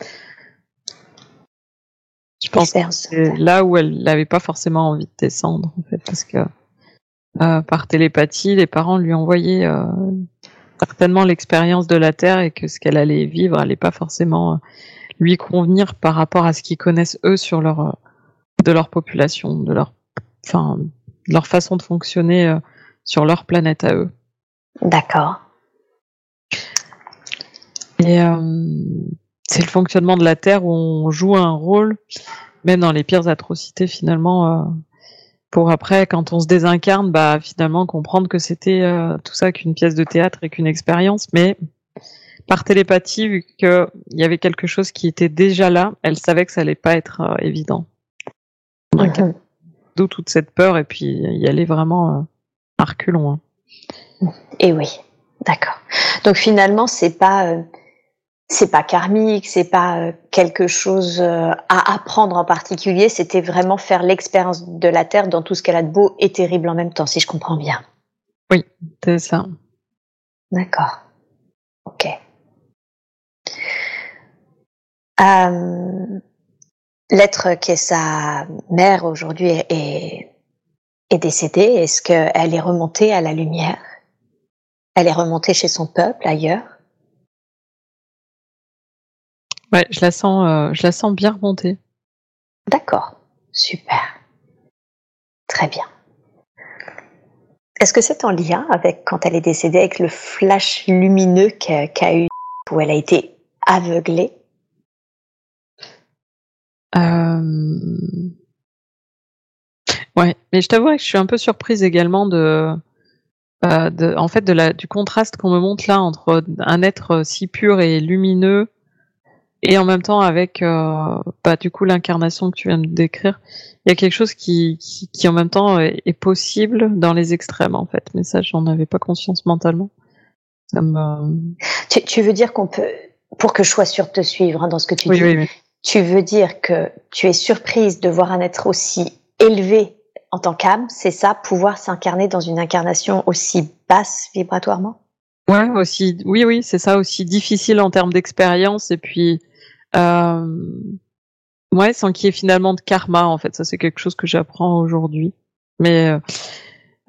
Je pense que c'est là où elle n'avait pas forcément envie de descendre, en fait, parce que euh, par télépathie, les parents lui envoyaient euh, certainement l'expérience de la Terre et que ce qu'elle allait vivre allait pas forcément lui convenir par rapport à ce qu'ils connaissent eux sur leur de leur population, de leur enfin leur façon de fonctionner sur leur planète à eux. D'accord. Et euh, c'est le fonctionnement de la Terre où on joue un rôle, même dans les pires atrocités finalement, euh, pour après, quand on se désincarne, bah finalement comprendre que c'était euh, tout ça qu'une pièce de théâtre et qu'une expérience, mais par télépathie, vu qu'il y avait quelque chose qui était déjà là, elle savait que ça allait pas être euh, évident. D'où toute cette peur et puis y aller vraiment euh, à reculons. Hein. Et oui, d'accord. Donc finalement, c'est pas euh, c'est pas karmique, c'est pas euh, quelque chose euh, à apprendre en particulier. C'était vraiment faire l'expérience de la Terre dans tout ce qu'elle a de beau et terrible en même temps, si je comprends bien. Oui, c'est ça. D'accord. Ok. L'être qui est sa mère aujourd'hui est, est décédée. Est-ce qu'elle est remontée à la lumière? Elle est remontée chez son peuple ailleurs. Ouais, je la sens, euh, je la sens bien remontée. D'accord, super, très bien. Est-ce que c'est en lien avec quand elle est décédée, avec le flash lumineux qu'a eu, où elle a été aveuglée? Euh... Ouais, mais je t'avoue que je suis un peu surprise également de, euh, de, en fait, de la, du contraste qu'on me montre là entre un être si pur et lumineux et en même temps avec euh, bah, du coup l'incarnation que tu viens de décrire. Il y a quelque chose qui, qui, qui en même temps est, est, possible dans les extrêmes en fait. Mais ça, j'en avais pas conscience mentalement. Ça me... tu, tu veux dire qu'on peut, pour que je sois sûre de te suivre hein, dans ce que tu dis, oui, oui. tu veux dire que tu es surprise de voir un être aussi élevé en tant qu'âme, c'est ça, pouvoir s'incarner dans une incarnation aussi basse vibratoirement? Ouais, aussi, oui, oui, c'est ça, aussi difficile en termes d'expérience et puis, euh, ouais, sans qu'il y ait finalement de karma, en fait, ça c'est quelque chose que j'apprends aujourd'hui. Mais euh,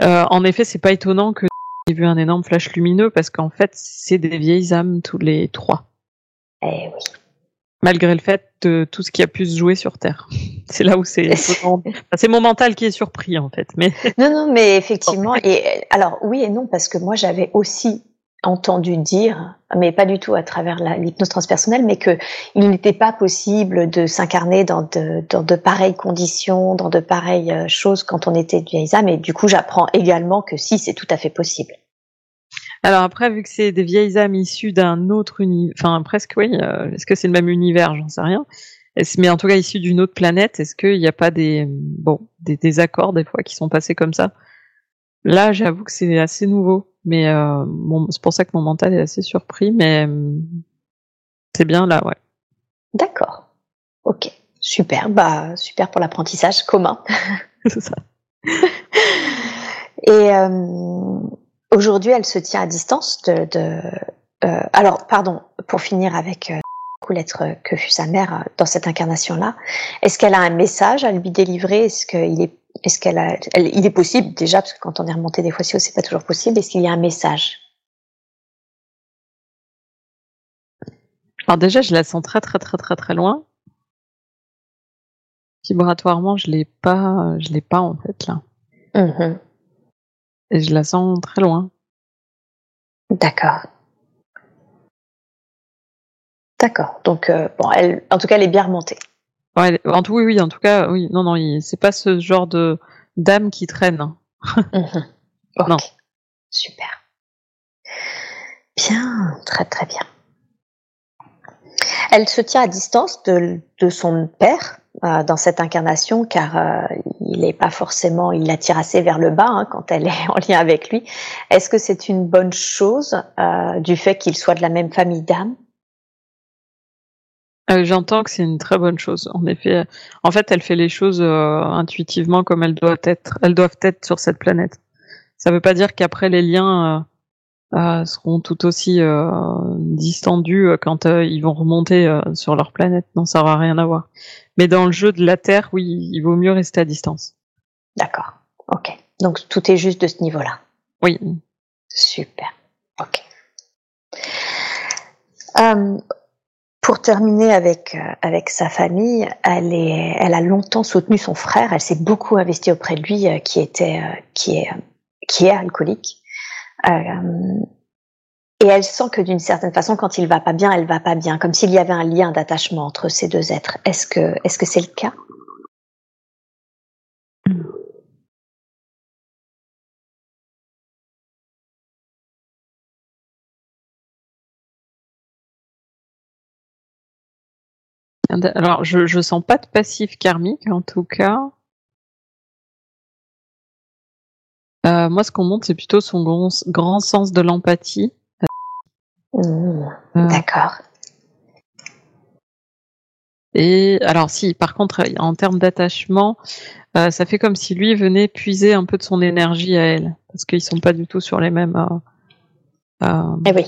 euh, en effet, c'est pas étonnant que j'ai vu un énorme flash lumineux parce qu'en fait, c'est des vieilles âmes tous les trois. Eh oui malgré le fait de tout ce qui a pu se jouer sur Terre. C'est là où c'est c'est mon mental qui est surpris en fait. Mais non non mais effectivement et alors oui et non parce que moi j'avais aussi entendu dire, mais pas du tout à travers l'hypnose transpersonnelle, mais que il n'était pas possible de s'incarner dans de, dans de pareilles conditions, dans de pareilles euh, choses quand on était vieilles âmes. Et du coup, j'apprends également que si, c'est tout à fait possible. Alors après, vu que c'est des vieilles âmes issues d'un autre univers, enfin presque oui, euh, est-ce que c'est le même univers? J'en sais rien. Mais en tout cas issues d'une autre planète, est-ce qu'il n'y a pas des bon des, des, accords des fois qui sont passés comme ça? Là, j'avoue que c'est assez nouveau, mais euh, c'est pour ça que mon mental est assez surpris, mais euh, c'est bien là, ouais. D'accord. Ok. Super. Bah super pour l'apprentissage commun. c'est ça. Et euh, Aujourd'hui, elle se tient à distance de. de euh, alors, pardon, pour finir avec euh, l'être que fut sa mère euh, dans cette incarnation-là, est-ce qu'elle a un message à lui délivrer? Est-ce qu'il est, est-ce qu'elle a, elle, il est possible déjà parce que quand on est remonté des fois si c'est pas toujours possible. Est-ce qu'il y a un message? Alors déjà, je la sens très très très très très loin. Vibratoirement, je l'ai pas, je l'ai pas en fait là. Mmh et je la sens très loin. D'accord. D'accord. Donc, euh, bon, elle, en tout cas, elle est bien remontée. Ouais, en tout, oui, oui, en tout cas, oui. Non, non, c'est pas ce genre de dame qui traîne. Mhm. Non. Super. Bien, très très bien. Elle se tient à distance de, de son père? Euh, dans cette incarnation, car euh, il n'est pas forcément, il la tire assez vers le bas hein, quand elle est en lien avec lui. Est-ce que c'est une bonne chose euh, du fait qu'il soit de la même famille d'âme? J'entends que c'est une très bonne chose. En effet, en fait, elle fait les choses intuitivement comme elles doivent être. Elles doivent être sur cette planète. Ça ne veut pas dire qu'après les liens seront tout aussi distendus quand ils vont remonter sur leur planète. Non, ça aura rien à voir. Mais dans le jeu de la Terre, oui, il vaut mieux rester à distance. D'accord. Ok. Donc tout est juste de ce niveau-là. Oui. Super. Ok. pour terminer avec avec sa famille, elle est, elle a longtemps soutenu son frère. Elle s'est beaucoup investie auprès de lui, qui était, qui est, qui est alcoolique. Et elle sent que d'une certaine façon, quand il va pas bien, elle va pas bien, comme s'il y avait un lien d'attachement entre ces deux êtres. Est-ce que est-ce c'est le cas? Alors, je, je sens pas de passif karmique en tout cas. Euh, moi, ce qu'on montre, c'est plutôt son grand, grand, sens de l'empathie. Mmh, euh. D'accord. Et alors, si, par contre, en termes d'attachement, euh, ça fait comme si lui venait puiser un peu de son énergie à elle, parce qu'ils sont pas du tout sur les mêmes. eh oui.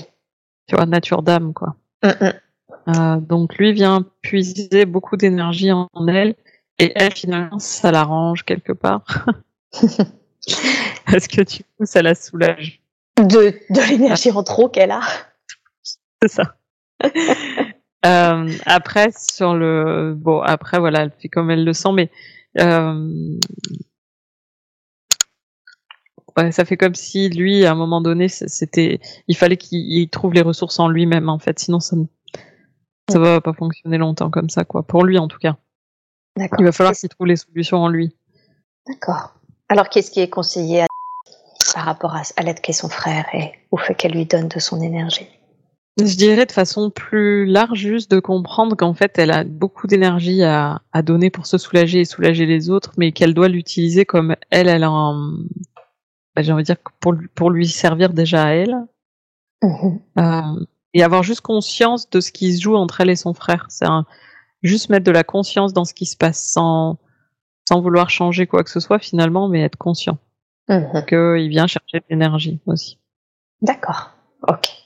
Tu vois, nature d'âme, quoi. Mmh, mmh. donc lui vient puiser beaucoup d'énergie en elle, et elle finalement, ça l'arrange quelque part. Est-ce que tu coup, ça la soulage De, de l'énergie en trop qu'elle a. C'est ça. euh, après, sur le. Bon, après, voilà, elle fait comme elle le sent, mais. Euh... Ouais, ça fait comme si lui, à un moment donné, c'était, il fallait qu'il trouve les ressources en lui-même, en fait. Sinon, ça ne, ça va pas fonctionner longtemps comme ça, quoi. Pour lui, en tout cas. D'accord. Il va falloir qu'il trouve les solutions en lui. D'accord. Alors, qu'est-ce qui est conseillé à par rapport à, l'aide qu'est son frère et au fait qu'elle lui donne de son énergie? Je dirais de façon plus large, juste de comprendre qu'en fait, elle a beaucoup d'énergie à, donner pour se soulager et soulager les autres, mais qu'elle doit l'utiliser comme elle, elle un, bah, j'ai envie de dire pour, pour lui servir déjà à elle. Mhm. Euh, et avoir juste conscience de ce qui se joue entre elle et son frère. C'est juste mettre de la conscience dans ce qui se passe sans, sans vouloir changer quoi que ce soit finalement, mais être conscient. Mhm. qu'il vient chercher de l'énergie aussi. D'accord. Ok.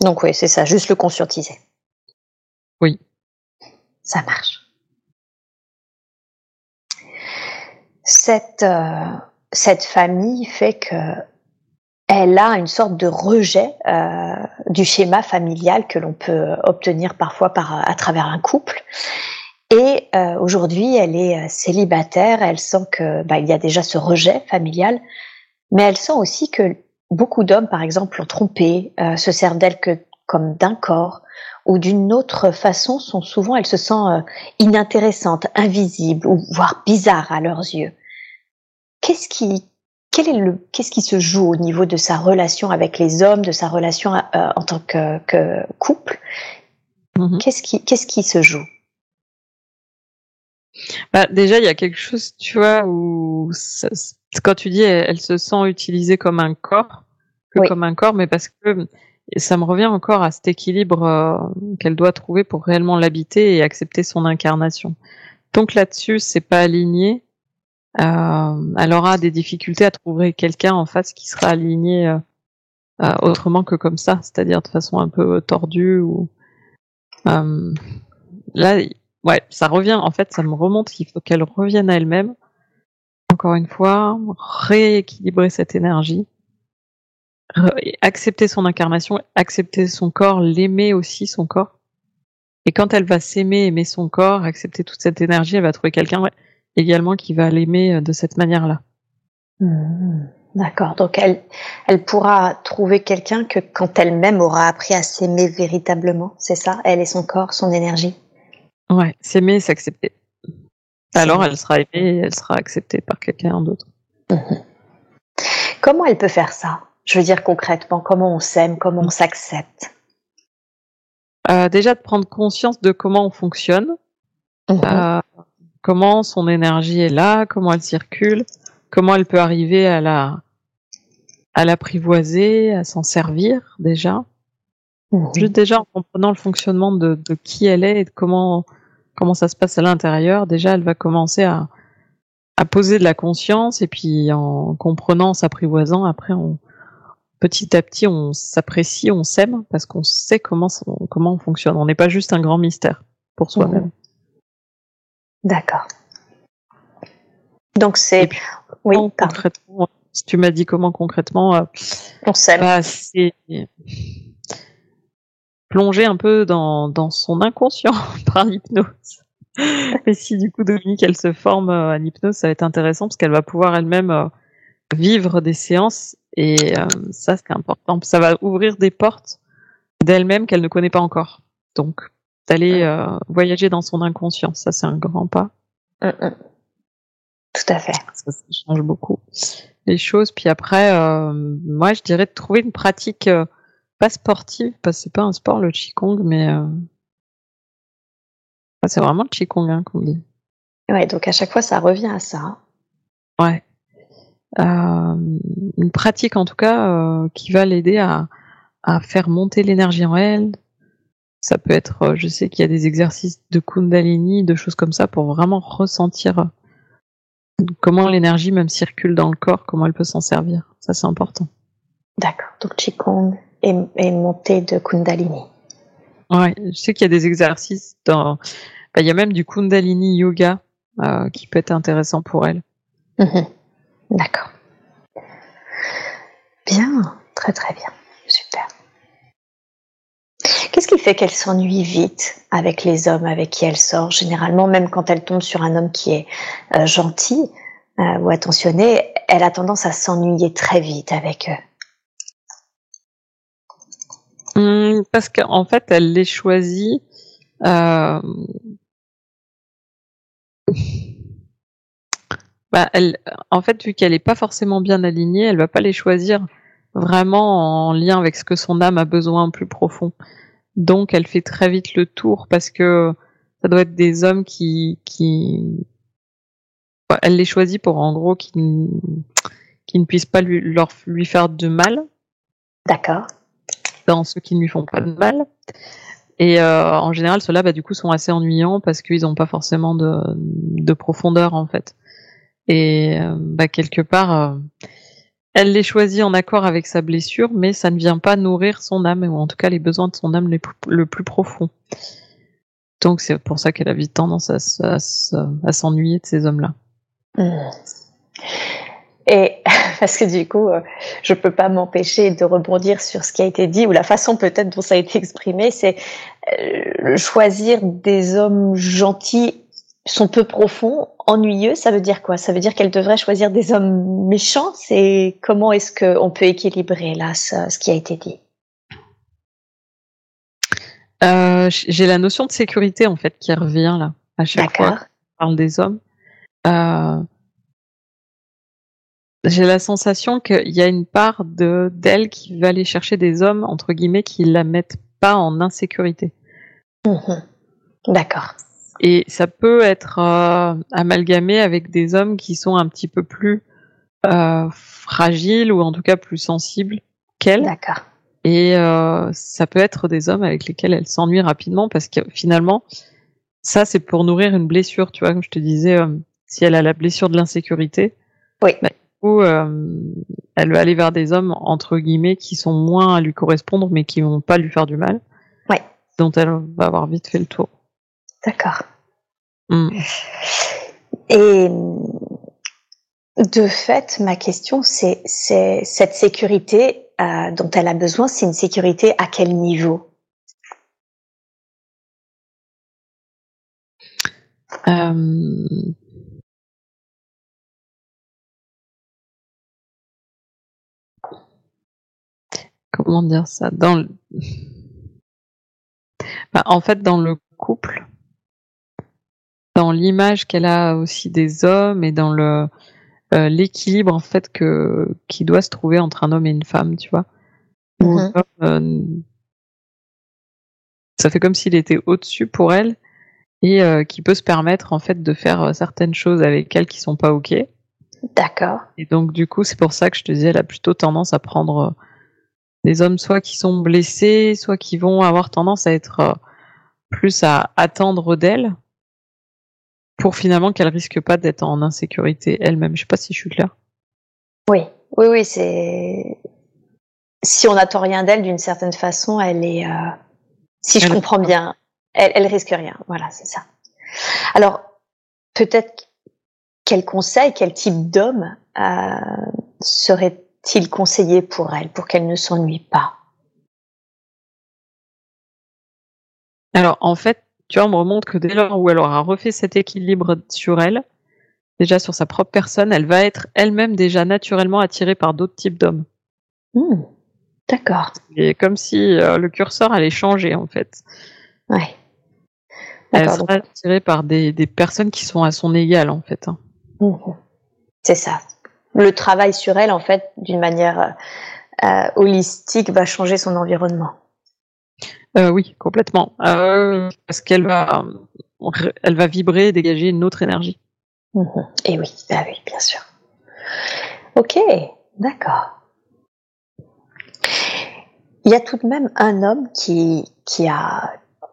Donc oui, c'est ça, juste le conscientiser. Oui. Ça marche. Cette, euh, cette famille fait que elle a une sorte de rejet euh, du schéma familial que l'on peut obtenir parfois par, à travers un couple. Et euh, aujourd'hui, elle est célibataire. Elle sent que bah, il y a déjà ce rejet familial, mais elle sent aussi que beaucoup d'hommes, par exemple, l'ont trompée, euh, se servent d'elle que comme d'un corps ou d'une autre façon. Sont souvent, elle se sent euh, inintéressante, invisible ou voire bizarre à leurs yeux. Qu'est-ce qui quel est le qu'est-ce qui se joue au niveau de sa relation avec les hommes, de sa relation euh, en tant que, que couple? Mm-hmm. Qu'est-ce qui qu'est-ce qui se joue? Bah, déjà, il y a quelque chose, tu vois, où ça, quand tu dis elle, se sent utilisée comme un corps, que comme un corps, mais parce que ça me revient encore à cet équilibre euh, qu'elle doit trouver pour réellement l'habiter et accepter son incarnation. Donc là-dessus, c'est pas aligné. Euh, elle aura des difficultés à trouver quelqu'un en face qui sera aligné euh, autrement que comme ça, c'est-à-dire de façon un peu tordue ou là ouais, ça revient, en fait, ça me remonte qu'il faut qu'elle revienne à elle-même. Encore une fois, rééquilibrer cette énergie, accepter son incarnation, accepter son corps, l'aimer aussi son corps. Et quand elle va s'aimer, aimer son corps, accepter toute cette énergie, elle va trouver quelqu'un également qui va l'aimer euh, de cette manière-là. Mmh. D'accord. Donc elle, elle pourra trouver quelqu'un que quand elle-même aura appris à s'aimer véritablement, c'est ça? Elle et son corps, son énergie? Ouais, s'aimer et s'accepter. Alors elle sera aimée et elle sera acceptée par quelqu'un d'autre. Mhm. Comment elle peut faire ça? Je veux dire concrètement, comment on s'aime, comment on s'accepte? Euh, Déjà de prendre conscience de comment on fonctionne, mhm. euh, comment son énergie est là, comment elle circule, comment elle peut arriver à la à l'apprivoiser, à s'en servir déjà. Mhm. Juste déjà en comprenant le fonctionnement de, de, qui elle est et de comment comment ça se passe à l'intérieur, déjà elle va commencer à à poser de la conscience et puis en comprenant, s'apprivoisant, après on petit à petit on s'apprécie, on s'aime parce qu'on sait comment comment on fonctionne. On n'est pas juste un grand mystère pour soi-même. Mhm. D'accord. Donc c'est oui, concrètement. Si tu m'as dit comment concrètement, euh, on s'aime. Bah, c'est plonger un peu dans, dans son inconscient par l'hypnose. Et si du coup Dominique elle se forme euh, à l'hypnose, ça va être intéressant parce qu'elle va pouvoir elle-même euh, vivre des séances et ça c'est important. Ça va ouvrir des portes d'elle-même qu'elle ne connaît pas encore. Donc d'aller voyager dans son inconscient, ça c'est un grand pas. Mm, mm. Tout à fait. Ça, change beaucoup les choses. Puis après, euh, moi, je dirais de trouver une pratique euh, pas sportive, parce que c'est pas un sport le qigong, mais euh... c'est vraiment le qigong hein, qu'on dit. Ouais, donc à chaque fois, ça revient à ça. Ouais. Euh, une pratique en tout cas euh, qui va l'aider à, à faire monter l'énergie en elle. Ça peut être, je sais qu'il y a des exercices de Kundalini, de choses comme ça pour vraiment ressentir comment l'énergie même circule dans le corps, comment elle peut s'en servir. Ça, c'est important. D'accord. Donc, Qigong et, et montée de Kundalini. Ouais, je sais qu'il y a des exercices dans. Bah, il y a même du Kundalini yoga euh, qui peut être intéressant pour elle. Mhm. D'accord. Bien, très très bien. Super. Qu'est-ce qui fait qu'elle s'ennuie vite avec les hommes avec qui elle sort? Généralement, même quand elle tombe sur un homme qui est euh, gentil euh, ou attentionné, elle a tendance à s'ennuyer très vite avec eux. Mmh, parce qu'en fait, elle les choisit. Euh... Bah, elle, en fait, vu qu'elle n'est pas forcément bien alignée, elle va pas les choisir vraiment en lien avec ce que son âme a besoin plus profond. Donc elle fait très vite le tour parce que ça doit être des hommes qui elle les choisit pour en gros qui qui ne puissent pas lui lui faire de mal. D'accord. Dans ceux qui ne lui font pas de mal. Et euh, en général, ceux-là, bah, du coup, sont assez ennuyants parce qu'ils n'ont pas forcément de, de profondeur en fait. Et euh, bah, quelque part, euh, elle les choisit en accord avec sa blessure, mais ça ne vient pas nourrir son âme, ou en tout cas les besoins de son âme le plus profond. Donc c'est pour ça qu'elle a vite tendance à, s'ennuyer de ces hommes-là. Hmm. Et parce que du coup, euh, je peux pas m'empêcher de rebondir sur ce qui a été dit ou la façon peut-être dont ça a été exprimé, c'est euh, choisir des hommes gentils sont peu profonds, ennuyeux, ça veut dire quoi? Ça veut dire qu'elle devrait choisir des hommes méchants? C'est comment est-ce qu'on peut équilibrer là ce, qui a été dit? Euh, J'ai la notion de sécurité en fait qui revient là à chaque fois qu'on parle des hommes. Euh, j'ai la sensation qu'il y a une part de d'elle qui va aller chercher des hommes entre guillemets qui la mettent pas en insécurité. Mmh D'accord. Et ça peut être euh, amalgamé avec des hommes qui sont un petit peu plus euh, fragiles ou en tout cas plus sensibles qu'elle. D'accord. Et euh, ça peut être des hommes avec lesquels elle s'ennuie rapidement parce que finalement, ça c'est pour nourrir une blessure, tu vois, comme je te disais, si elle a la blessure de l'insécurité, oui. bah, coup, euh, elle va aller vers des hommes entre guillemets qui sont moins à lui correspondre mais qui vont pas lui faire du mal. Ouais. Dont elle va avoir vite fait le tour. D'accord. Mm. Et de fait, ma question, c'est cette sécurité euh, dont elle a besoin, c'est une sécurité à quel niveau? Euh... comment dire ça dans le... Bah, en fait dans le couple dans l'image qu'elle a aussi des hommes et dans le euh, l'équilibre en fait que qui doit se trouver entre un homme et une femme tu vois Mhm. euh, ça fait comme s'il était au-dessus pour elle et euh, qui peut se permettre en fait de faire certaines choses avec elle qui sont pas ok D'accord. et donc du coup c'est pour ça que je te disais elle a plutôt tendance à prendre des hommes soit qui sont blessés soit qui vont avoir tendance à être euh, plus à attendre d'elle pour finalement qu'elle risque pas d'être en insécurité elle-même je sais pas si je suis claire Oui, oui, oui, c'est. Si on n'attend rien d'elle, d'une certaine façon, elle est. euh, Si je Elle- comprends bien, elle, elle risque rien. Voilà, c'est ça. Alors, peut-être quel conseil, quel type d'homme euh, serait-il conseillé pour elle, pour qu'elle ne s'ennuie pas? Alors, en fait, tu vois, on me remonte que dès lors où elle aura refait cet équilibre sur elle, déjà sur sa propre personne, elle va être elle-même déjà naturellement attirée par d'autres types d'hommes. Hmm, D'accord. Et comme si euh, le curseur allait changer, en fait. Ouais. Elle sera attirée par des, des personnes qui sont à son égal, en fait. hein. mhm. C'est ça. Le travail sur elle, en fait, d'une manière euh, holistique, va changer son environnement. Euh, oui, complètement. Euh, parce qu'elle va, elle va vibrer et dégager une autre énergie. Mhm. Et oui, bah oui, bien sûr. Ok, d'accord. Il y a tout de même un homme qui, qui a,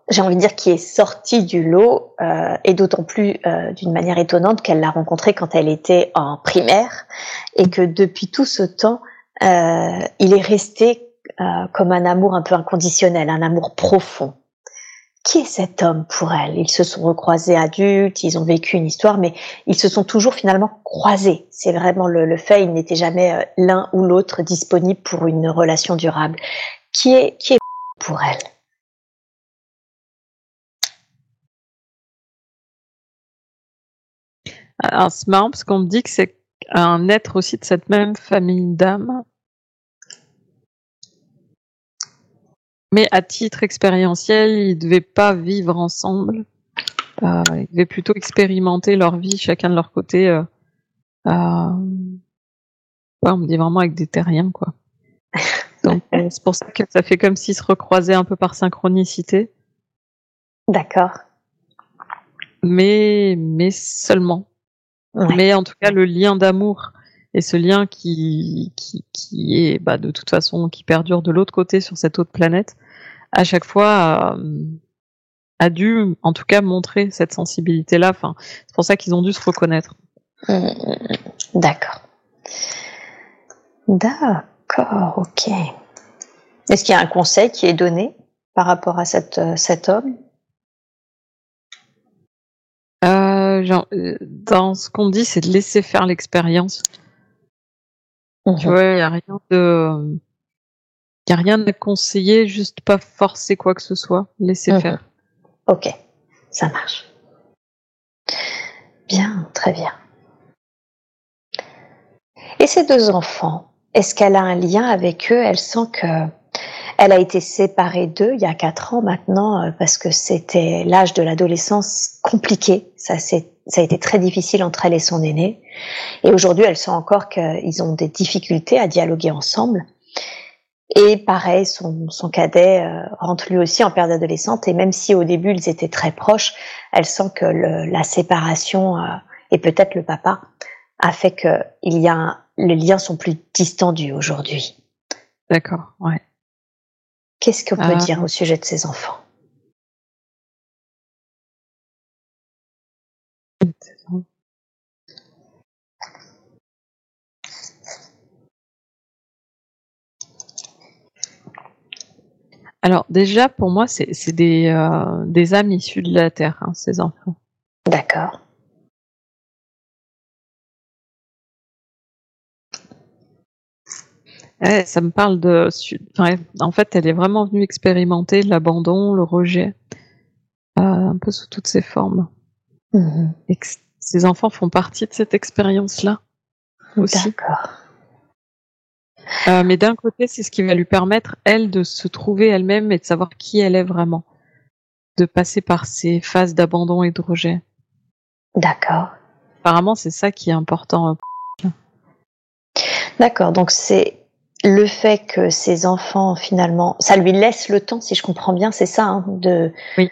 j'ai envie de dire, qui est sorti du lot, euh, et d'autant plus euh, d'une manière étonnante qu'elle l'a rencontré quand elle était en primaire, et que depuis tout ce temps, euh, il est resté euh, comme un amour un peu inconditionnel, un amour profond. Qui est cet homme pour elle? Ils se sont recroisés adultes, ils ont vécu une histoire, mais ils se sont toujours finalement croisés. C'est vraiment le, le fait, ils n'étaient jamais euh, l'un ou l'autre disponibles pour une relation durable. Qui est, qui est pour elle? Alors, c'est marrant parce qu'on me dit que c'est un être aussi de cette même famille d'âmes. Mais à titre expérientiel, ils devaient pas vivre ensemble. Euh, ils devaient plutôt expérimenter leur vie, chacun de leur côté. Euh, euh, ouais, on me dit vraiment avec des terriens, quoi. Donc, c'est pour ça que ça fait comme s'ils se recroisaient un peu par synchronicité. D'accord. Mais, mais seulement. Ouais. Mais en tout cas, le lien d'amour et ce lien qui, qui, qui est bah, de toute façon qui perdure de l'autre côté sur cette autre planète, à chaque fois euh, a dû en tout cas montrer cette sensibilité-là. Enfin, c'est pour ça qu'ils ont dû se reconnaître. Mm, D'accord. D'accord, ok. Est-ce qu'il y a un conseil qui est donné par rapport à cette, euh, cet homme? Euh, dans ce qu'on dit, c'est de laisser faire l'expérience. Tu vois, il y a rien de, y a rien à conseiller, juste pas forcer quoi que ce soit, laisser Mhm. faire. Ok, ça marche. Bien, très bien. Et ces deux enfants, est-ce qu'elle a un lien avec eux? Elle sent que elle a été séparée d'eux il y a quatre ans maintenant euh, parce que c'était l'âge de l'adolescence compliqué. Ça, c'est, ça a été très difficile entre elle et son aîné. Et aujourd'hui, elle sent encore qu'ils ont des difficultés à dialoguer ensemble. Et pareil, son, son cadet euh, rentre lui aussi en période adolescente. Et même si au début ils étaient très proches, elle sent que le, la séparation euh, et peut-être le papa a fait que il y a un- les liens sont plus distendus aujourd'hui. D'accord, ouais. Qu'est-ce qu'on peut Ah. dire au sujet de ces enfants? Alors déjà, pour moi, c'est des, euh, des âmes issues de la Terre, hein, ces enfants. D'accord. Ouais, ça me parle de... en fait, elle est vraiment venue expérimenter l'abandon, le rejet, euh, un peu sous toutes ses formes. Mhm. Et que ces enfants font partie de cette expérience-là aussi. D'accord. Euh, mais d'un côté, c'est ce qui va lui permettre, elle, de se trouver elle-même et de savoir qui elle est vraiment. De passer par ces phases d'abandon et de rejet. D'accord. Apparemment, c'est ça qui est important. D'accord, donc c'est le fait que ces enfants, finalement, ça lui laisse le temps, si je comprends bien, c'est ça, hein, de... Oui.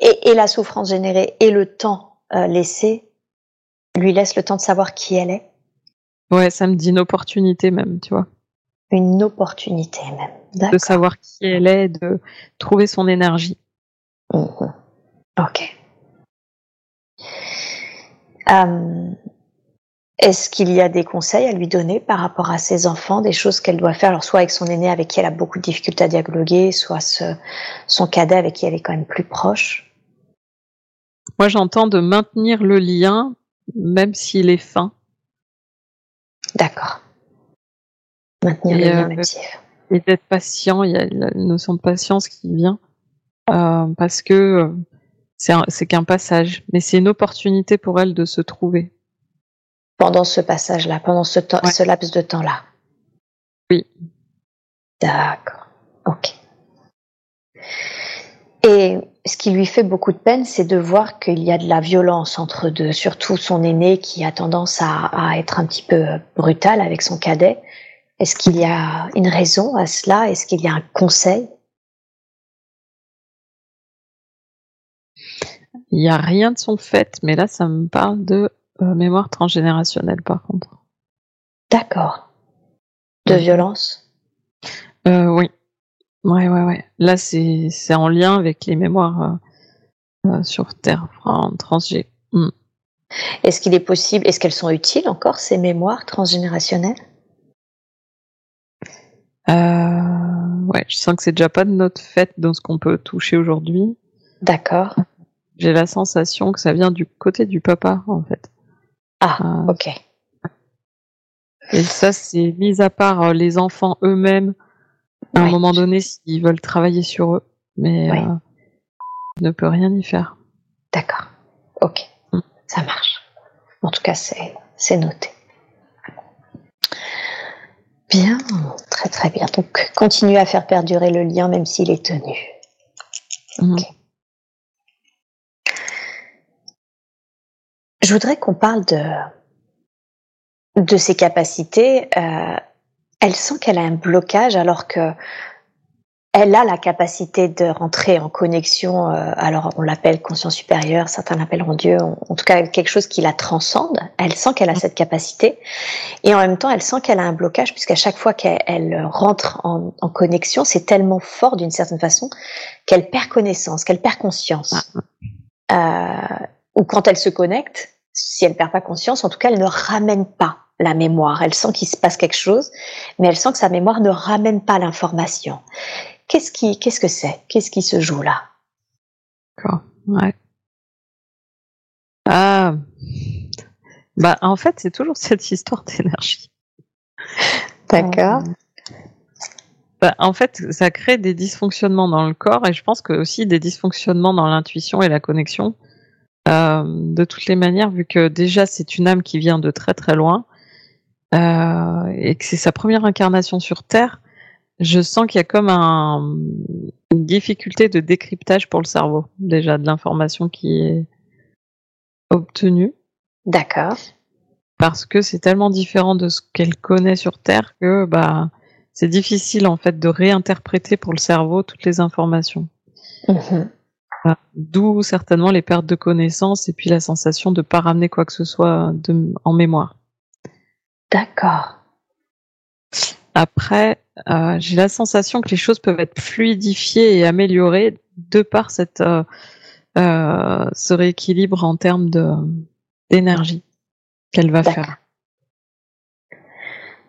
Et, et, la souffrance générée et le temps euh, laissé lui laisse le temps de savoir qui elle est. Ouais, ça me dit une opportunité même, tu vois. Une opportunité même. De savoir qui elle est, de trouver son énergie. Mmh. Ok. Euh, Est-ce qu'il y a des conseils à lui donner par rapport à ses enfants, des choses qu'elle doit faire, alors soit avec son aîné avec qui elle a beaucoup de difficultés à dialoguer, soit ce, son cadet avec qui elle est quand même plus proche? Moi, j'entends de maintenir le lien, même s'il est fin. D'accord. Maintenir et le lien, euh. Et d'être patient, il y a la notion de patience qui vient, euh, parce que euh, c'est qu'un passage, mais c'est une opportunité pour elle de se trouver. Pendant ce passage-là, pendant ce, temps, ouais. ce laps de temps-là. Oui. D'accord. Ok. Et ce qui lui fait beaucoup de peine, c'est de voir qu'il y a de la violence entre deux, surtout son aîné qui a tendance à, à être un petit peu brutal avec son cadet. Est-ce qu'il y a une raison à cela? Est-ce qu'il y a un conseil? Il n'y a rien de son fait, mais là, ça me parle de euh, mémoire transgénérationnelle, par contre. D'accord. De violence? Euh, Oui. Ouais, ouais, ouais. Là, c'est en lien avec les mémoires euh, euh sur Terre, transgé. Mmh. Est-ce qu'il est possible, est-ce qu'elles sont utiles encore, ces mémoires transgénérationnelles? Euh, Ouais, je sens que c'est déjà pas de notre fait dans ce qu'on peut toucher aujourd'hui. D'accord j'ai la sensation que ça vient du côté du papa, en fait. Ah, euh, ok. Et ça, c'est mis à part les enfants eux-mêmes, à ouais. un moment donné, s'ils veulent travailler sur eux. Mais ouais. euh, ne peut rien y faire. D'accord. Ok. Mm. Ça marche. En tout cas, c'est, c'est noté. Bien, très très bien. Donc, continue à faire perdurer le lien même s'il est tenu. Mm. Ok. Je voudrais qu'on parle de, de ses capacités. Euh, elle sent qu'elle a un blocage alors que elle a la capacité de rentrer en connexion. Euh, alors on l'appelle conscience supérieure, certains l'appelleront Dieu. En, en, tout cas, quelque chose qui la transcende. Elle sent qu'elle a cette capacité et en même temps, elle sent qu'elle a un blocage puisqu'à chaque fois qu'elle rentre en, en connexion, c'est tellement fort d'une certaine façon qu'elle perd connaissance, qu'elle perd conscience. Euh, ou quand elle se connecte, si elle perd pas conscience, en tout cas, elle ne ramène pas la mémoire. Elle sent qu'il se passe quelque chose, mais elle sent que sa mémoire ne ramène pas l'information. Qu'est-ce qui, qu'est-ce que c'est? Qu'est-ce qui se joue là? D'accord. Ouais. Ah. Bah, en fait, c'est toujours cette histoire d'énergie. D'accord. Euh... Bah, en fait, ça crée des dysfonctionnements dans le corps et je pense que aussi des dysfonctionnements dans l'intuition et la connexion. Euh, de toutes les manières, vu que déjà c'est une âme qui vient de très très loin euh, et que c'est sa première incarnation sur Terre, je sens qu'il y a comme un, une difficulté de décryptage pour le cerveau, déjà de l'information qui est obtenue. D'accord. Parce que c'est tellement différent de ce qu'elle connaît sur Terre que bah c'est difficile en fait de réinterpréter pour le cerveau toutes les informations. Mmh. D'où certainement les pertes de connaissances et puis la sensation de ne pas ramener quoi que ce soit de, en mémoire. D'accord. Après, euh, j'ai la sensation que les choses peuvent être fluidifiées et améliorées de par cette, euh, euh, ce rééquilibre en termes d'énergie qu'elle va faire.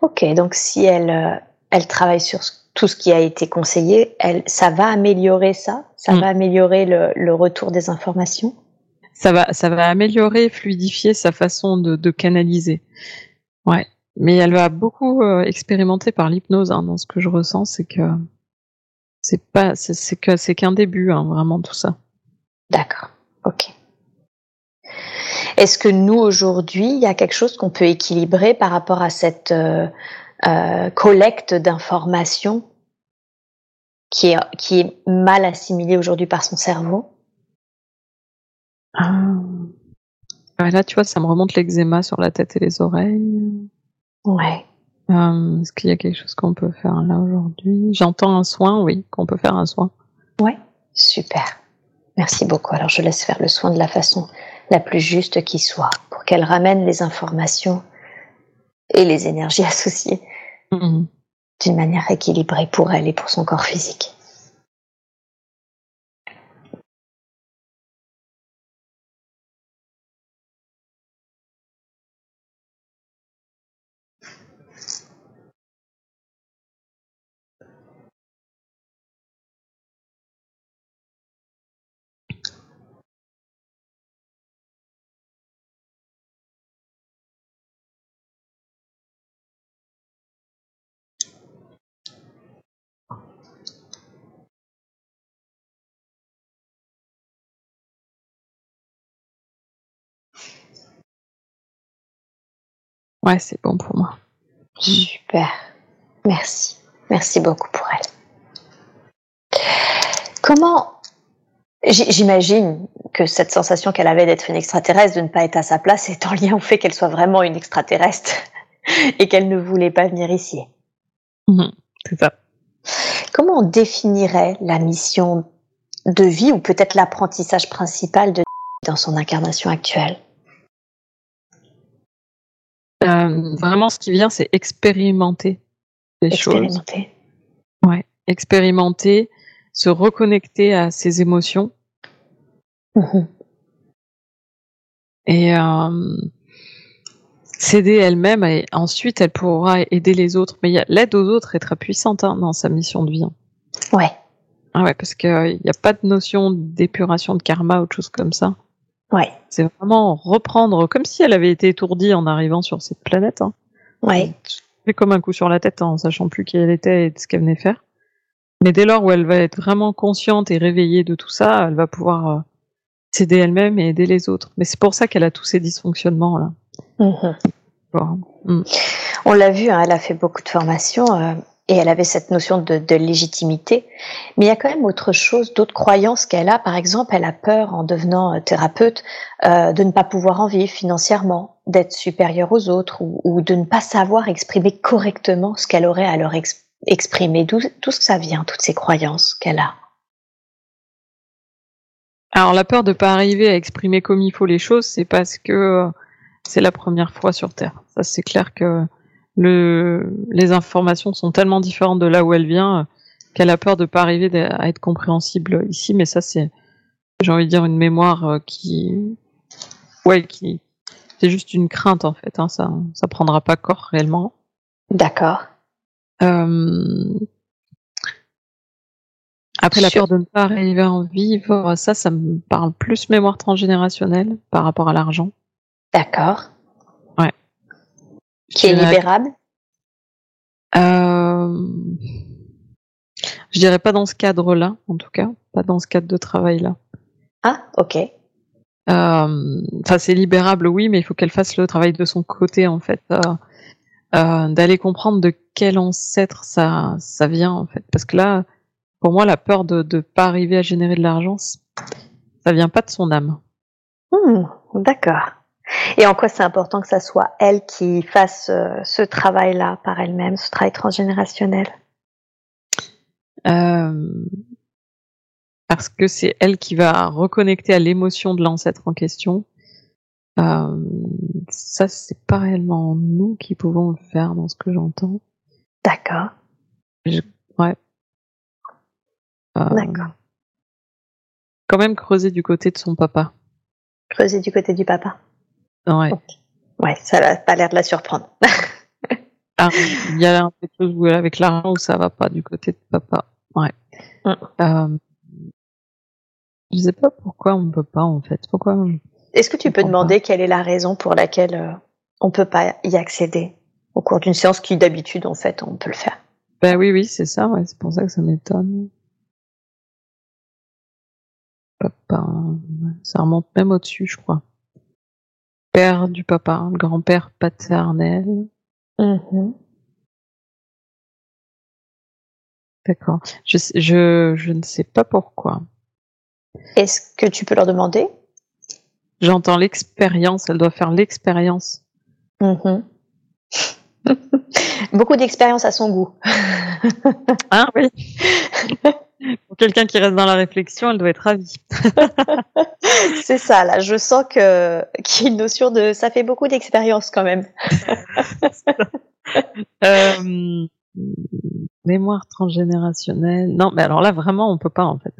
Ok, donc si elle, elle travaille sur tout ce qui a été conseillé, elle, ça va améliorer ça? Ça mm. va améliorer le, le, retour des informations? Ça va, ça va améliorer, fluidifier sa façon de, de canaliser. Ouais. Mais elle va beaucoup euh, expérimenter par l'hypnose. Hein, dans ce que je ressens, c'est que c'est pas, c'est que c'est qu'un début, hein, vraiment tout ça. D'accord. Ok. Est-ce que nous aujourd'hui, il y a quelque chose qu'on peut équilibrer par rapport à cette euh, euh, collecte d'informations qui est, qui est mal assimilée aujourd'hui par son cerveau? Ah. là, tu vois, ça me remonte l'eczéma sur la tête et les oreilles. Ouais. Euh, Est-ce qu'il y a quelque chose qu'on peut faire là aujourd'hui? J'entends un soin, oui, qu'on peut faire un soin. Ouais, super. Merci beaucoup. Alors je laisse faire le soin de la façon la plus juste qui soit, pour qu'elle ramène les informations et les énergies associées Mhm. d'une manière équilibrée pour elle et pour son corps physique. Ouais, c'est bon pour moi. Super. Merci. Merci beaucoup pour elle. Comment J'imagine que cette sensation qu'elle avait d'être une extraterrestre, de ne pas être à sa place, est en lien au fait qu'elle soit vraiment une extraterrestre et qu'elle ne voulait pas venir ici. Mhm. C'est ça. Comment on définirait la mission de vie ou peut-être l'apprentissage principal de dans son incarnation actuelle? Euh, vraiment, ce qui vient, c'est expérimenter les choses. Expérimenter. Ouais, expérimenter, se reconnecter à ses émotions Mhm. et euh, s'aider elle-même. Et ensuite, elle pourra aider les autres. Mais l'aide aux autres est très puissante hein, dans sa mission de vie. hein. Ouais, Ah ouais, parce qu'il n'y a pas de notion d'épuration de karma ou de choses comme ça. Ouais, C'est vraiment reprendre, comme si elle avait été étourdie en arrivant sur cette planète. Hein. ouais, fait comme un coup sur la tête hein, en sachant plus qui elle était et ce qu'elle venait faire. Mais dès lors où elle va être vraiment consciente et réveillée de tout ça, elle va pouvoir euh, s'aider elle-même et aider les autres. Mais c'est pour ça qu'elle a tous ces dysfonctionnements là. Mhm. Bon. On l'a vu, hein, elle a fait beaucoup de formations euh, et elle avait cette notion de, de légitimité. Mais il y a quand même autre chose, d'autres croyances qu'elle a. Par exemple, elle a peur en devenant euh, thérapeute euh, de ne pas pouvoir en vivre financièrement, d'être supérieure aux autres ou, ou de ne pas savoir exprimer correctement ce qu'elle aurait à leur ex- exprimer. D'où ça vient, toutes ces croyances qu'elle a? Alors la peur de pas arriver à exprimer comme il faut les choses, c'est parce que euh, c'est la première fois sur Terre. Ça c'est clair que le, les informations sont tellement différentes de là où elle vient euh, qu'elle a peur de pas arriver à être compréhensible ici. Mais ça c'est, j'ai envie de dire une mémoire euh, qui, ouais, qui, c'est juste une crainte en fait. Hein, ça, ça prendra pas corps réellement. D'accord. Euh, Après, la peur de ne pas arriver à en vivre, ça, ça me parle plus mémoire transgénérationnelle par rapport à l'argent. D'accord. Qui est libérable Euh... Je dirais pas dans ce cadre-là, en tout cas, pas dans ce cadre de travail-là. Ah, ok. Euh, Enfin, c'est libérable, oui, mais il faut qu'elle fasse le travail de son côté, en fait, euh, euh, d'aller comprendre de quel ancêtre ça, ça vient, en fait, parce que là, pour moi, la peur de ne pas arriver à générer de l'argent, ça vient pas de son âme. Hmm, D'accord. Et en quoi c'est important que ça soit elle qui fasse euh, ce travail-là par elle-même, ce travail transgénérationnel? Euh, parce que c'est elle qui va reconnecter à l'émotion de l'ancêtre en question. Euh, ça, c'est pas réellement nous qui pouvons le faire dans ce que j'entends. D'accord. Ouais. Euh, D'accord. Quand même creuser du côté de son papa. Creuser du côté du papa. Ouais. Ouais, ça n'a pas l'air de la surprendre. Ah, il y a quelque chose où- avec l'argent où ça va pas du côté de papa. Ouais. Mm. Euh, je sais pas pourquoi on peut pas en fait. Pourquoi Est-ce que tu peux demander quelle est la raison pour laquelle euh, on peut pas y accéder au cours d'une séance qui d'habitude en fait on peut le faire? Ben oui, oui, c'est ça. Ouais, c'est pour ça que ça m'étonne. Papa, ouais, ça remonte même au-dessus, je crois père du papa, le grand-père paternel. Mm-hmm. D'accord. Je, je, je, ne sais pas pourquoi. Est-ce que tu peux leur demander? J'entends l'expérience, elle doit faire l'expérience. Mm-hmm. Beaucoup d'expérience à son goût. hein, oui. Pour quelqu'un qui reste dans la réflexion, elle doit être ravie. C'est ça, là, je sens que qu'il y a une notion de ça fait beaucoup d'expérience quand même. euh, mémoire transgénérationnelle. Non, mais alors là, vraiment, on peut pas en fait.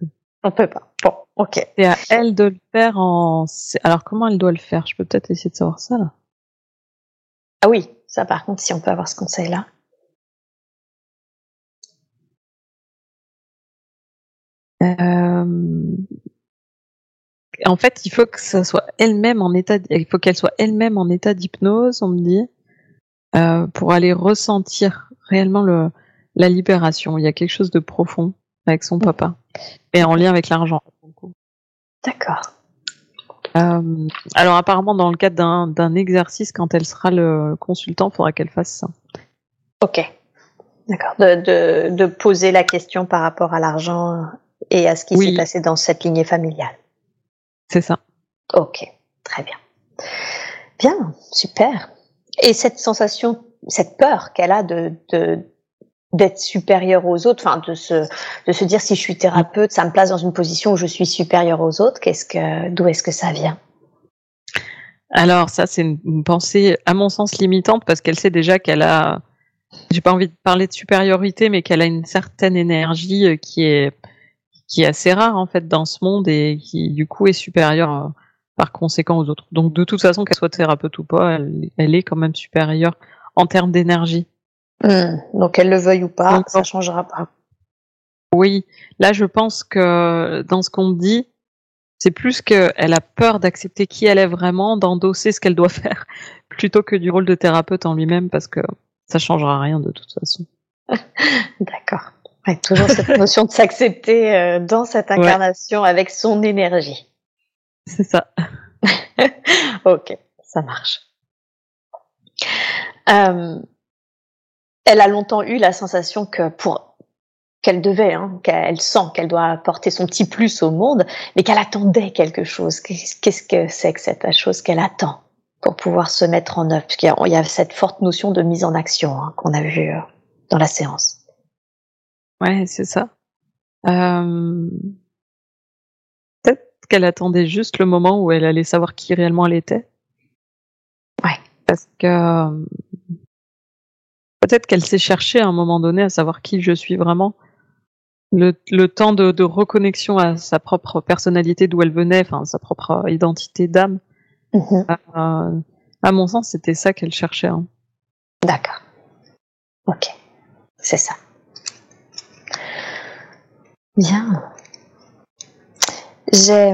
On peut pas. Bon, ok. C'est à elle de le faire en. Alors comment elle doit le faire? Je peux peut-être essayer de savoir ça là. Ah oui, ça par contre, si on peut avoir ce conseil-là. Euh... En fait, il faut que ça soit elle-même en état. Il faut qu'elle soit elle-même en état d'hypnose, on me dit, euh, pour aller ressentir réellement le la libération. Il y a quelque chose de profond avec son papa et en lien avec l'argent. D'accord. Euh, alors apparemment dans le cadre d'un exercice, quand elle sera le consultant, il faudra qu'elle fasse ça. Ok. D'accord. De, de, de, poser la question par rapport à l'argent et à ce qui s'est passé dans cette lignée familiale. C'est ça. Ok. Très bien. Bien. Super. Et cette sensation, cette peur qu'elle a de, de d'être supérieur aux autres, enfin de se de se dire si je suis thérapeute, ça me place dans une position où je suis supérieur aux autres. Qu'est-ce que d'où est-ce que ça vient? Alors ça c'est une, pensée à mon sens limitante parce qu'elle sait déjà qu'elle a j'ai pas envie de parler de supériorité mais qu'elle a une certaine énergie euh, qui est qui est assez rare en fait dans ce monde et qui du coup est supérieure euh, par conséquent aux autres. Donc de toute façon qu'elle soit thérapeute ou pas, elle, elle est quand même supérieure en termes d'énergie. Hmm. Donc elle le veuille ou pas, ça changera pas. Oui, là je pense que dans ce qu'on me dit, c'est plus qu'elle a peur d'accepter qui elle est vraiment, d'endosser ce qu'elle doit faire, plutôt que du rôle de thérapeute en lui-même, parce que ça changera rien de toute façon. D'accord. Toujours cette notion de s'accepter euh, dans cette incarnation avec son énergie. C'est ça. ok, ça marche. Euh, elle a longtemps eu la sensation que pour qu'elle devait, hein, qu'elle sent qu'elle doit apporter son petit plus au monde, mais qu'elle attendait quelque chose. Qu'est-ce que c'est que cette chose qu'elle attend pour pouvoir se mettre en œuvre? Parce qu'il y, a cette forte notion de mise en action hein, qu'on a vue euh, dans la séance. Ouais, c'est ça. Euh... Peut-être qu'elle attendait juste le moment où elle allait savoir qui réellement elle était. Ouais. Parce que Peut-être qu'elle s'est cherchée à un moment donné à savoir qui je suis vraiment. Le, le temps de, de, reconnexion à sa propre personnalité d'où elle venait, enfin sa propre identité d'âme. Mhm. Euh, à mon sens, c'était ça qu'elle cherchait. Hein. D'accord. Ok. C'est ça. Bien. J'ai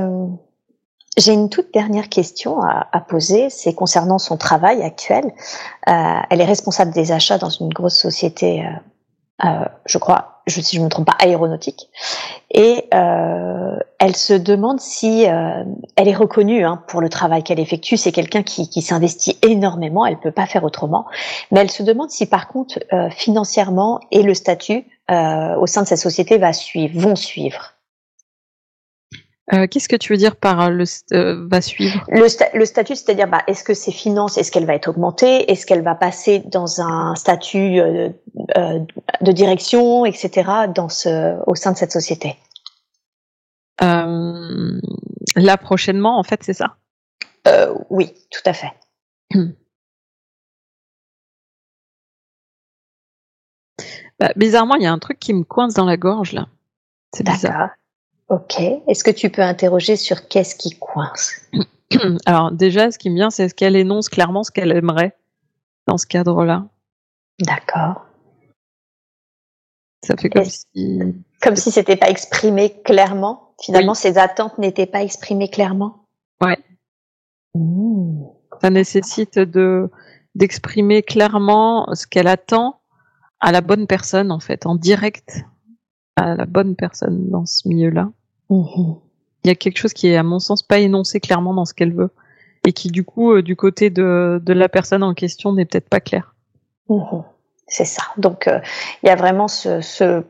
j'ai une toute dernière question à, à poser, c'est concernant son travail actuel. Euh, elle est responsable des achats dans une grosse société, euh, euh, je crois, je, si je ne me trompe pas, aéronautique. Et euh, elle se demande si euh, elle est reconnue hein, pour le travail qu'elle effectue. C'est quelqu'un qui, qui s'investit énormément, elle peut pas faire autrement. Mais elle se demande si par contre, euh, financièrement et le statut au sein de cette société va suivre, vont suivre. Euh, Qu'est-ce que tu veux dire par euh, le euh, va suivre? Le, sta le, statut, c'est-à-dire, bah, est-ce que ses finances, est-ce qu'elle va être augmentée? Est-ce qu'elle va passer dans un statut euh, euh de direction, etc., dans ce, au sein de cette société? Là, prochainement, en fait, c'est ça? Oui, tout à fait. Bah, bizarrement, il y a un truc qui me coince dans la gorge, là. C'est bizarre. Ok. Est-ce que tu peux interroger sur qu'est-ce qui coince? Alors déjà, ce qui me vient, c'est ce qu'elle énonce clairement ce qu'elle aimerait dans ce cadre-là. D'accord. Ça fait comme si... Comme si c'était pas exprimé clairement? Finalement, oui. ses attentes n'étaient pas exprimées clairement? Ouais. Mmh. Ça nécessite de d'exprimer clairement ce qu'elle attend à la bonne personne, en fait, en direct à la bonne personne dans ce milieu-là. Mmh. Il y a quelque chose qui est, à mon sens, pas énoncé clairement dans ce qu'elle veut. Et qui, du coup, euh, du côté de, de la personne en question, n'est peut-être pas clair. Mmh. C'est ça. Donc, euh, il y a vraiment ce, ce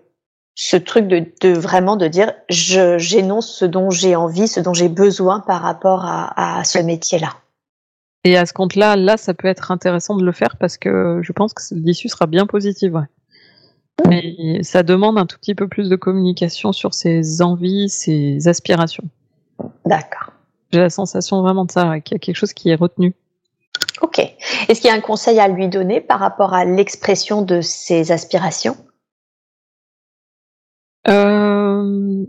ce truc de, vraiment de dire j'énonce ce dont j'ai envie, ce dont j'ai besoin par rapport à, ce métier-là. Et à ce compte-là, là, ça peut être intéressant de le faire parce que je pense que l'issue sera bien positive. Mais ça demande un tout petit peu plus de communication sur ses envies, ses aspirations. D'accord. J'ai la sensation vraiment de ça, qu'il y a quelque chose qui est retenu. Ok. Est-ce qu'il y a un conseil à lui donner par rapport à l'expression de ses aspirations? Euh,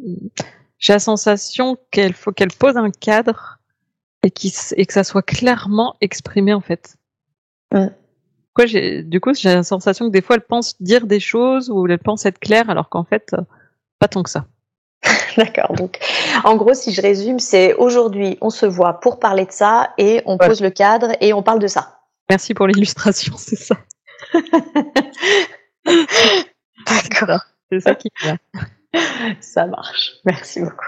J'ai la sensation qu'elle faut qu'elle pose un cadre et, et, que ça soit clairement exprimé en fait. Quoi, du coup, j'ai la sensation que des fois elle pense dire des choses ou elle pense être claire alors qu'en fait, euh, pas tant que ça. D'accord. Donc, en gros, si je résume, c'est aujourd'hui, on se voit pour parler de ça et on pose le cadre et on parle de ça. Merci pour l'illustration, c'est ça. D'accord. C'est ça qui vient. Ça marche. Merci beaucoup.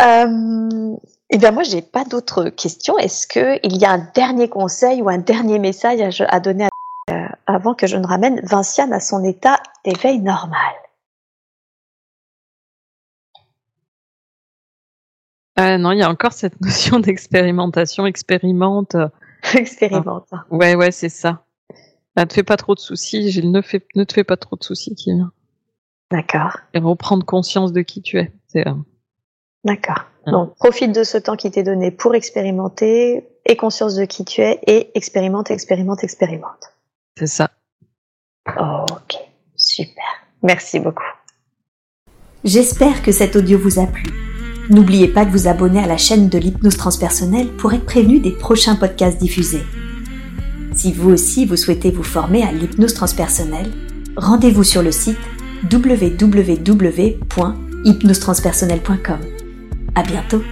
Euh, eh bien, moi, j'ai pas d'autres questions. Est-ce qu'il y a un dernier conseil ou un dernier message à, donner euh, avant que je ne ramène Vinciane à son état d'éveil normal? Euh, non, il y a encore cette notion d'expérimentation, expérimente. Expérimente. ouais, ouais, c'est ça. Ne te fais pas trop de soucis, ne, fais, ne te fais pas trop de soucis, qui D'accord. Et reprendre conscience de qui tu es. Euh, D'accord. Donc, profite de ce temps qui t'est donné pour expérimenter, et conscience de qui tu es, et expérimente, expérimente, expérimente. C'est ça. Ok, super. Merci beaucoup. J'espère que cet audio vous a plu. N'oubliez pas de vous abonner à la chaîne de l'hypnose transpersonnelle pour être prévenu des prochains podcasts diffusés. Si vous aussi vous souhaitez vous former à l'hypnose transpersonnelle, rendez-vous sur le site www.hypnosetranspersonnelle.com. À bientôt!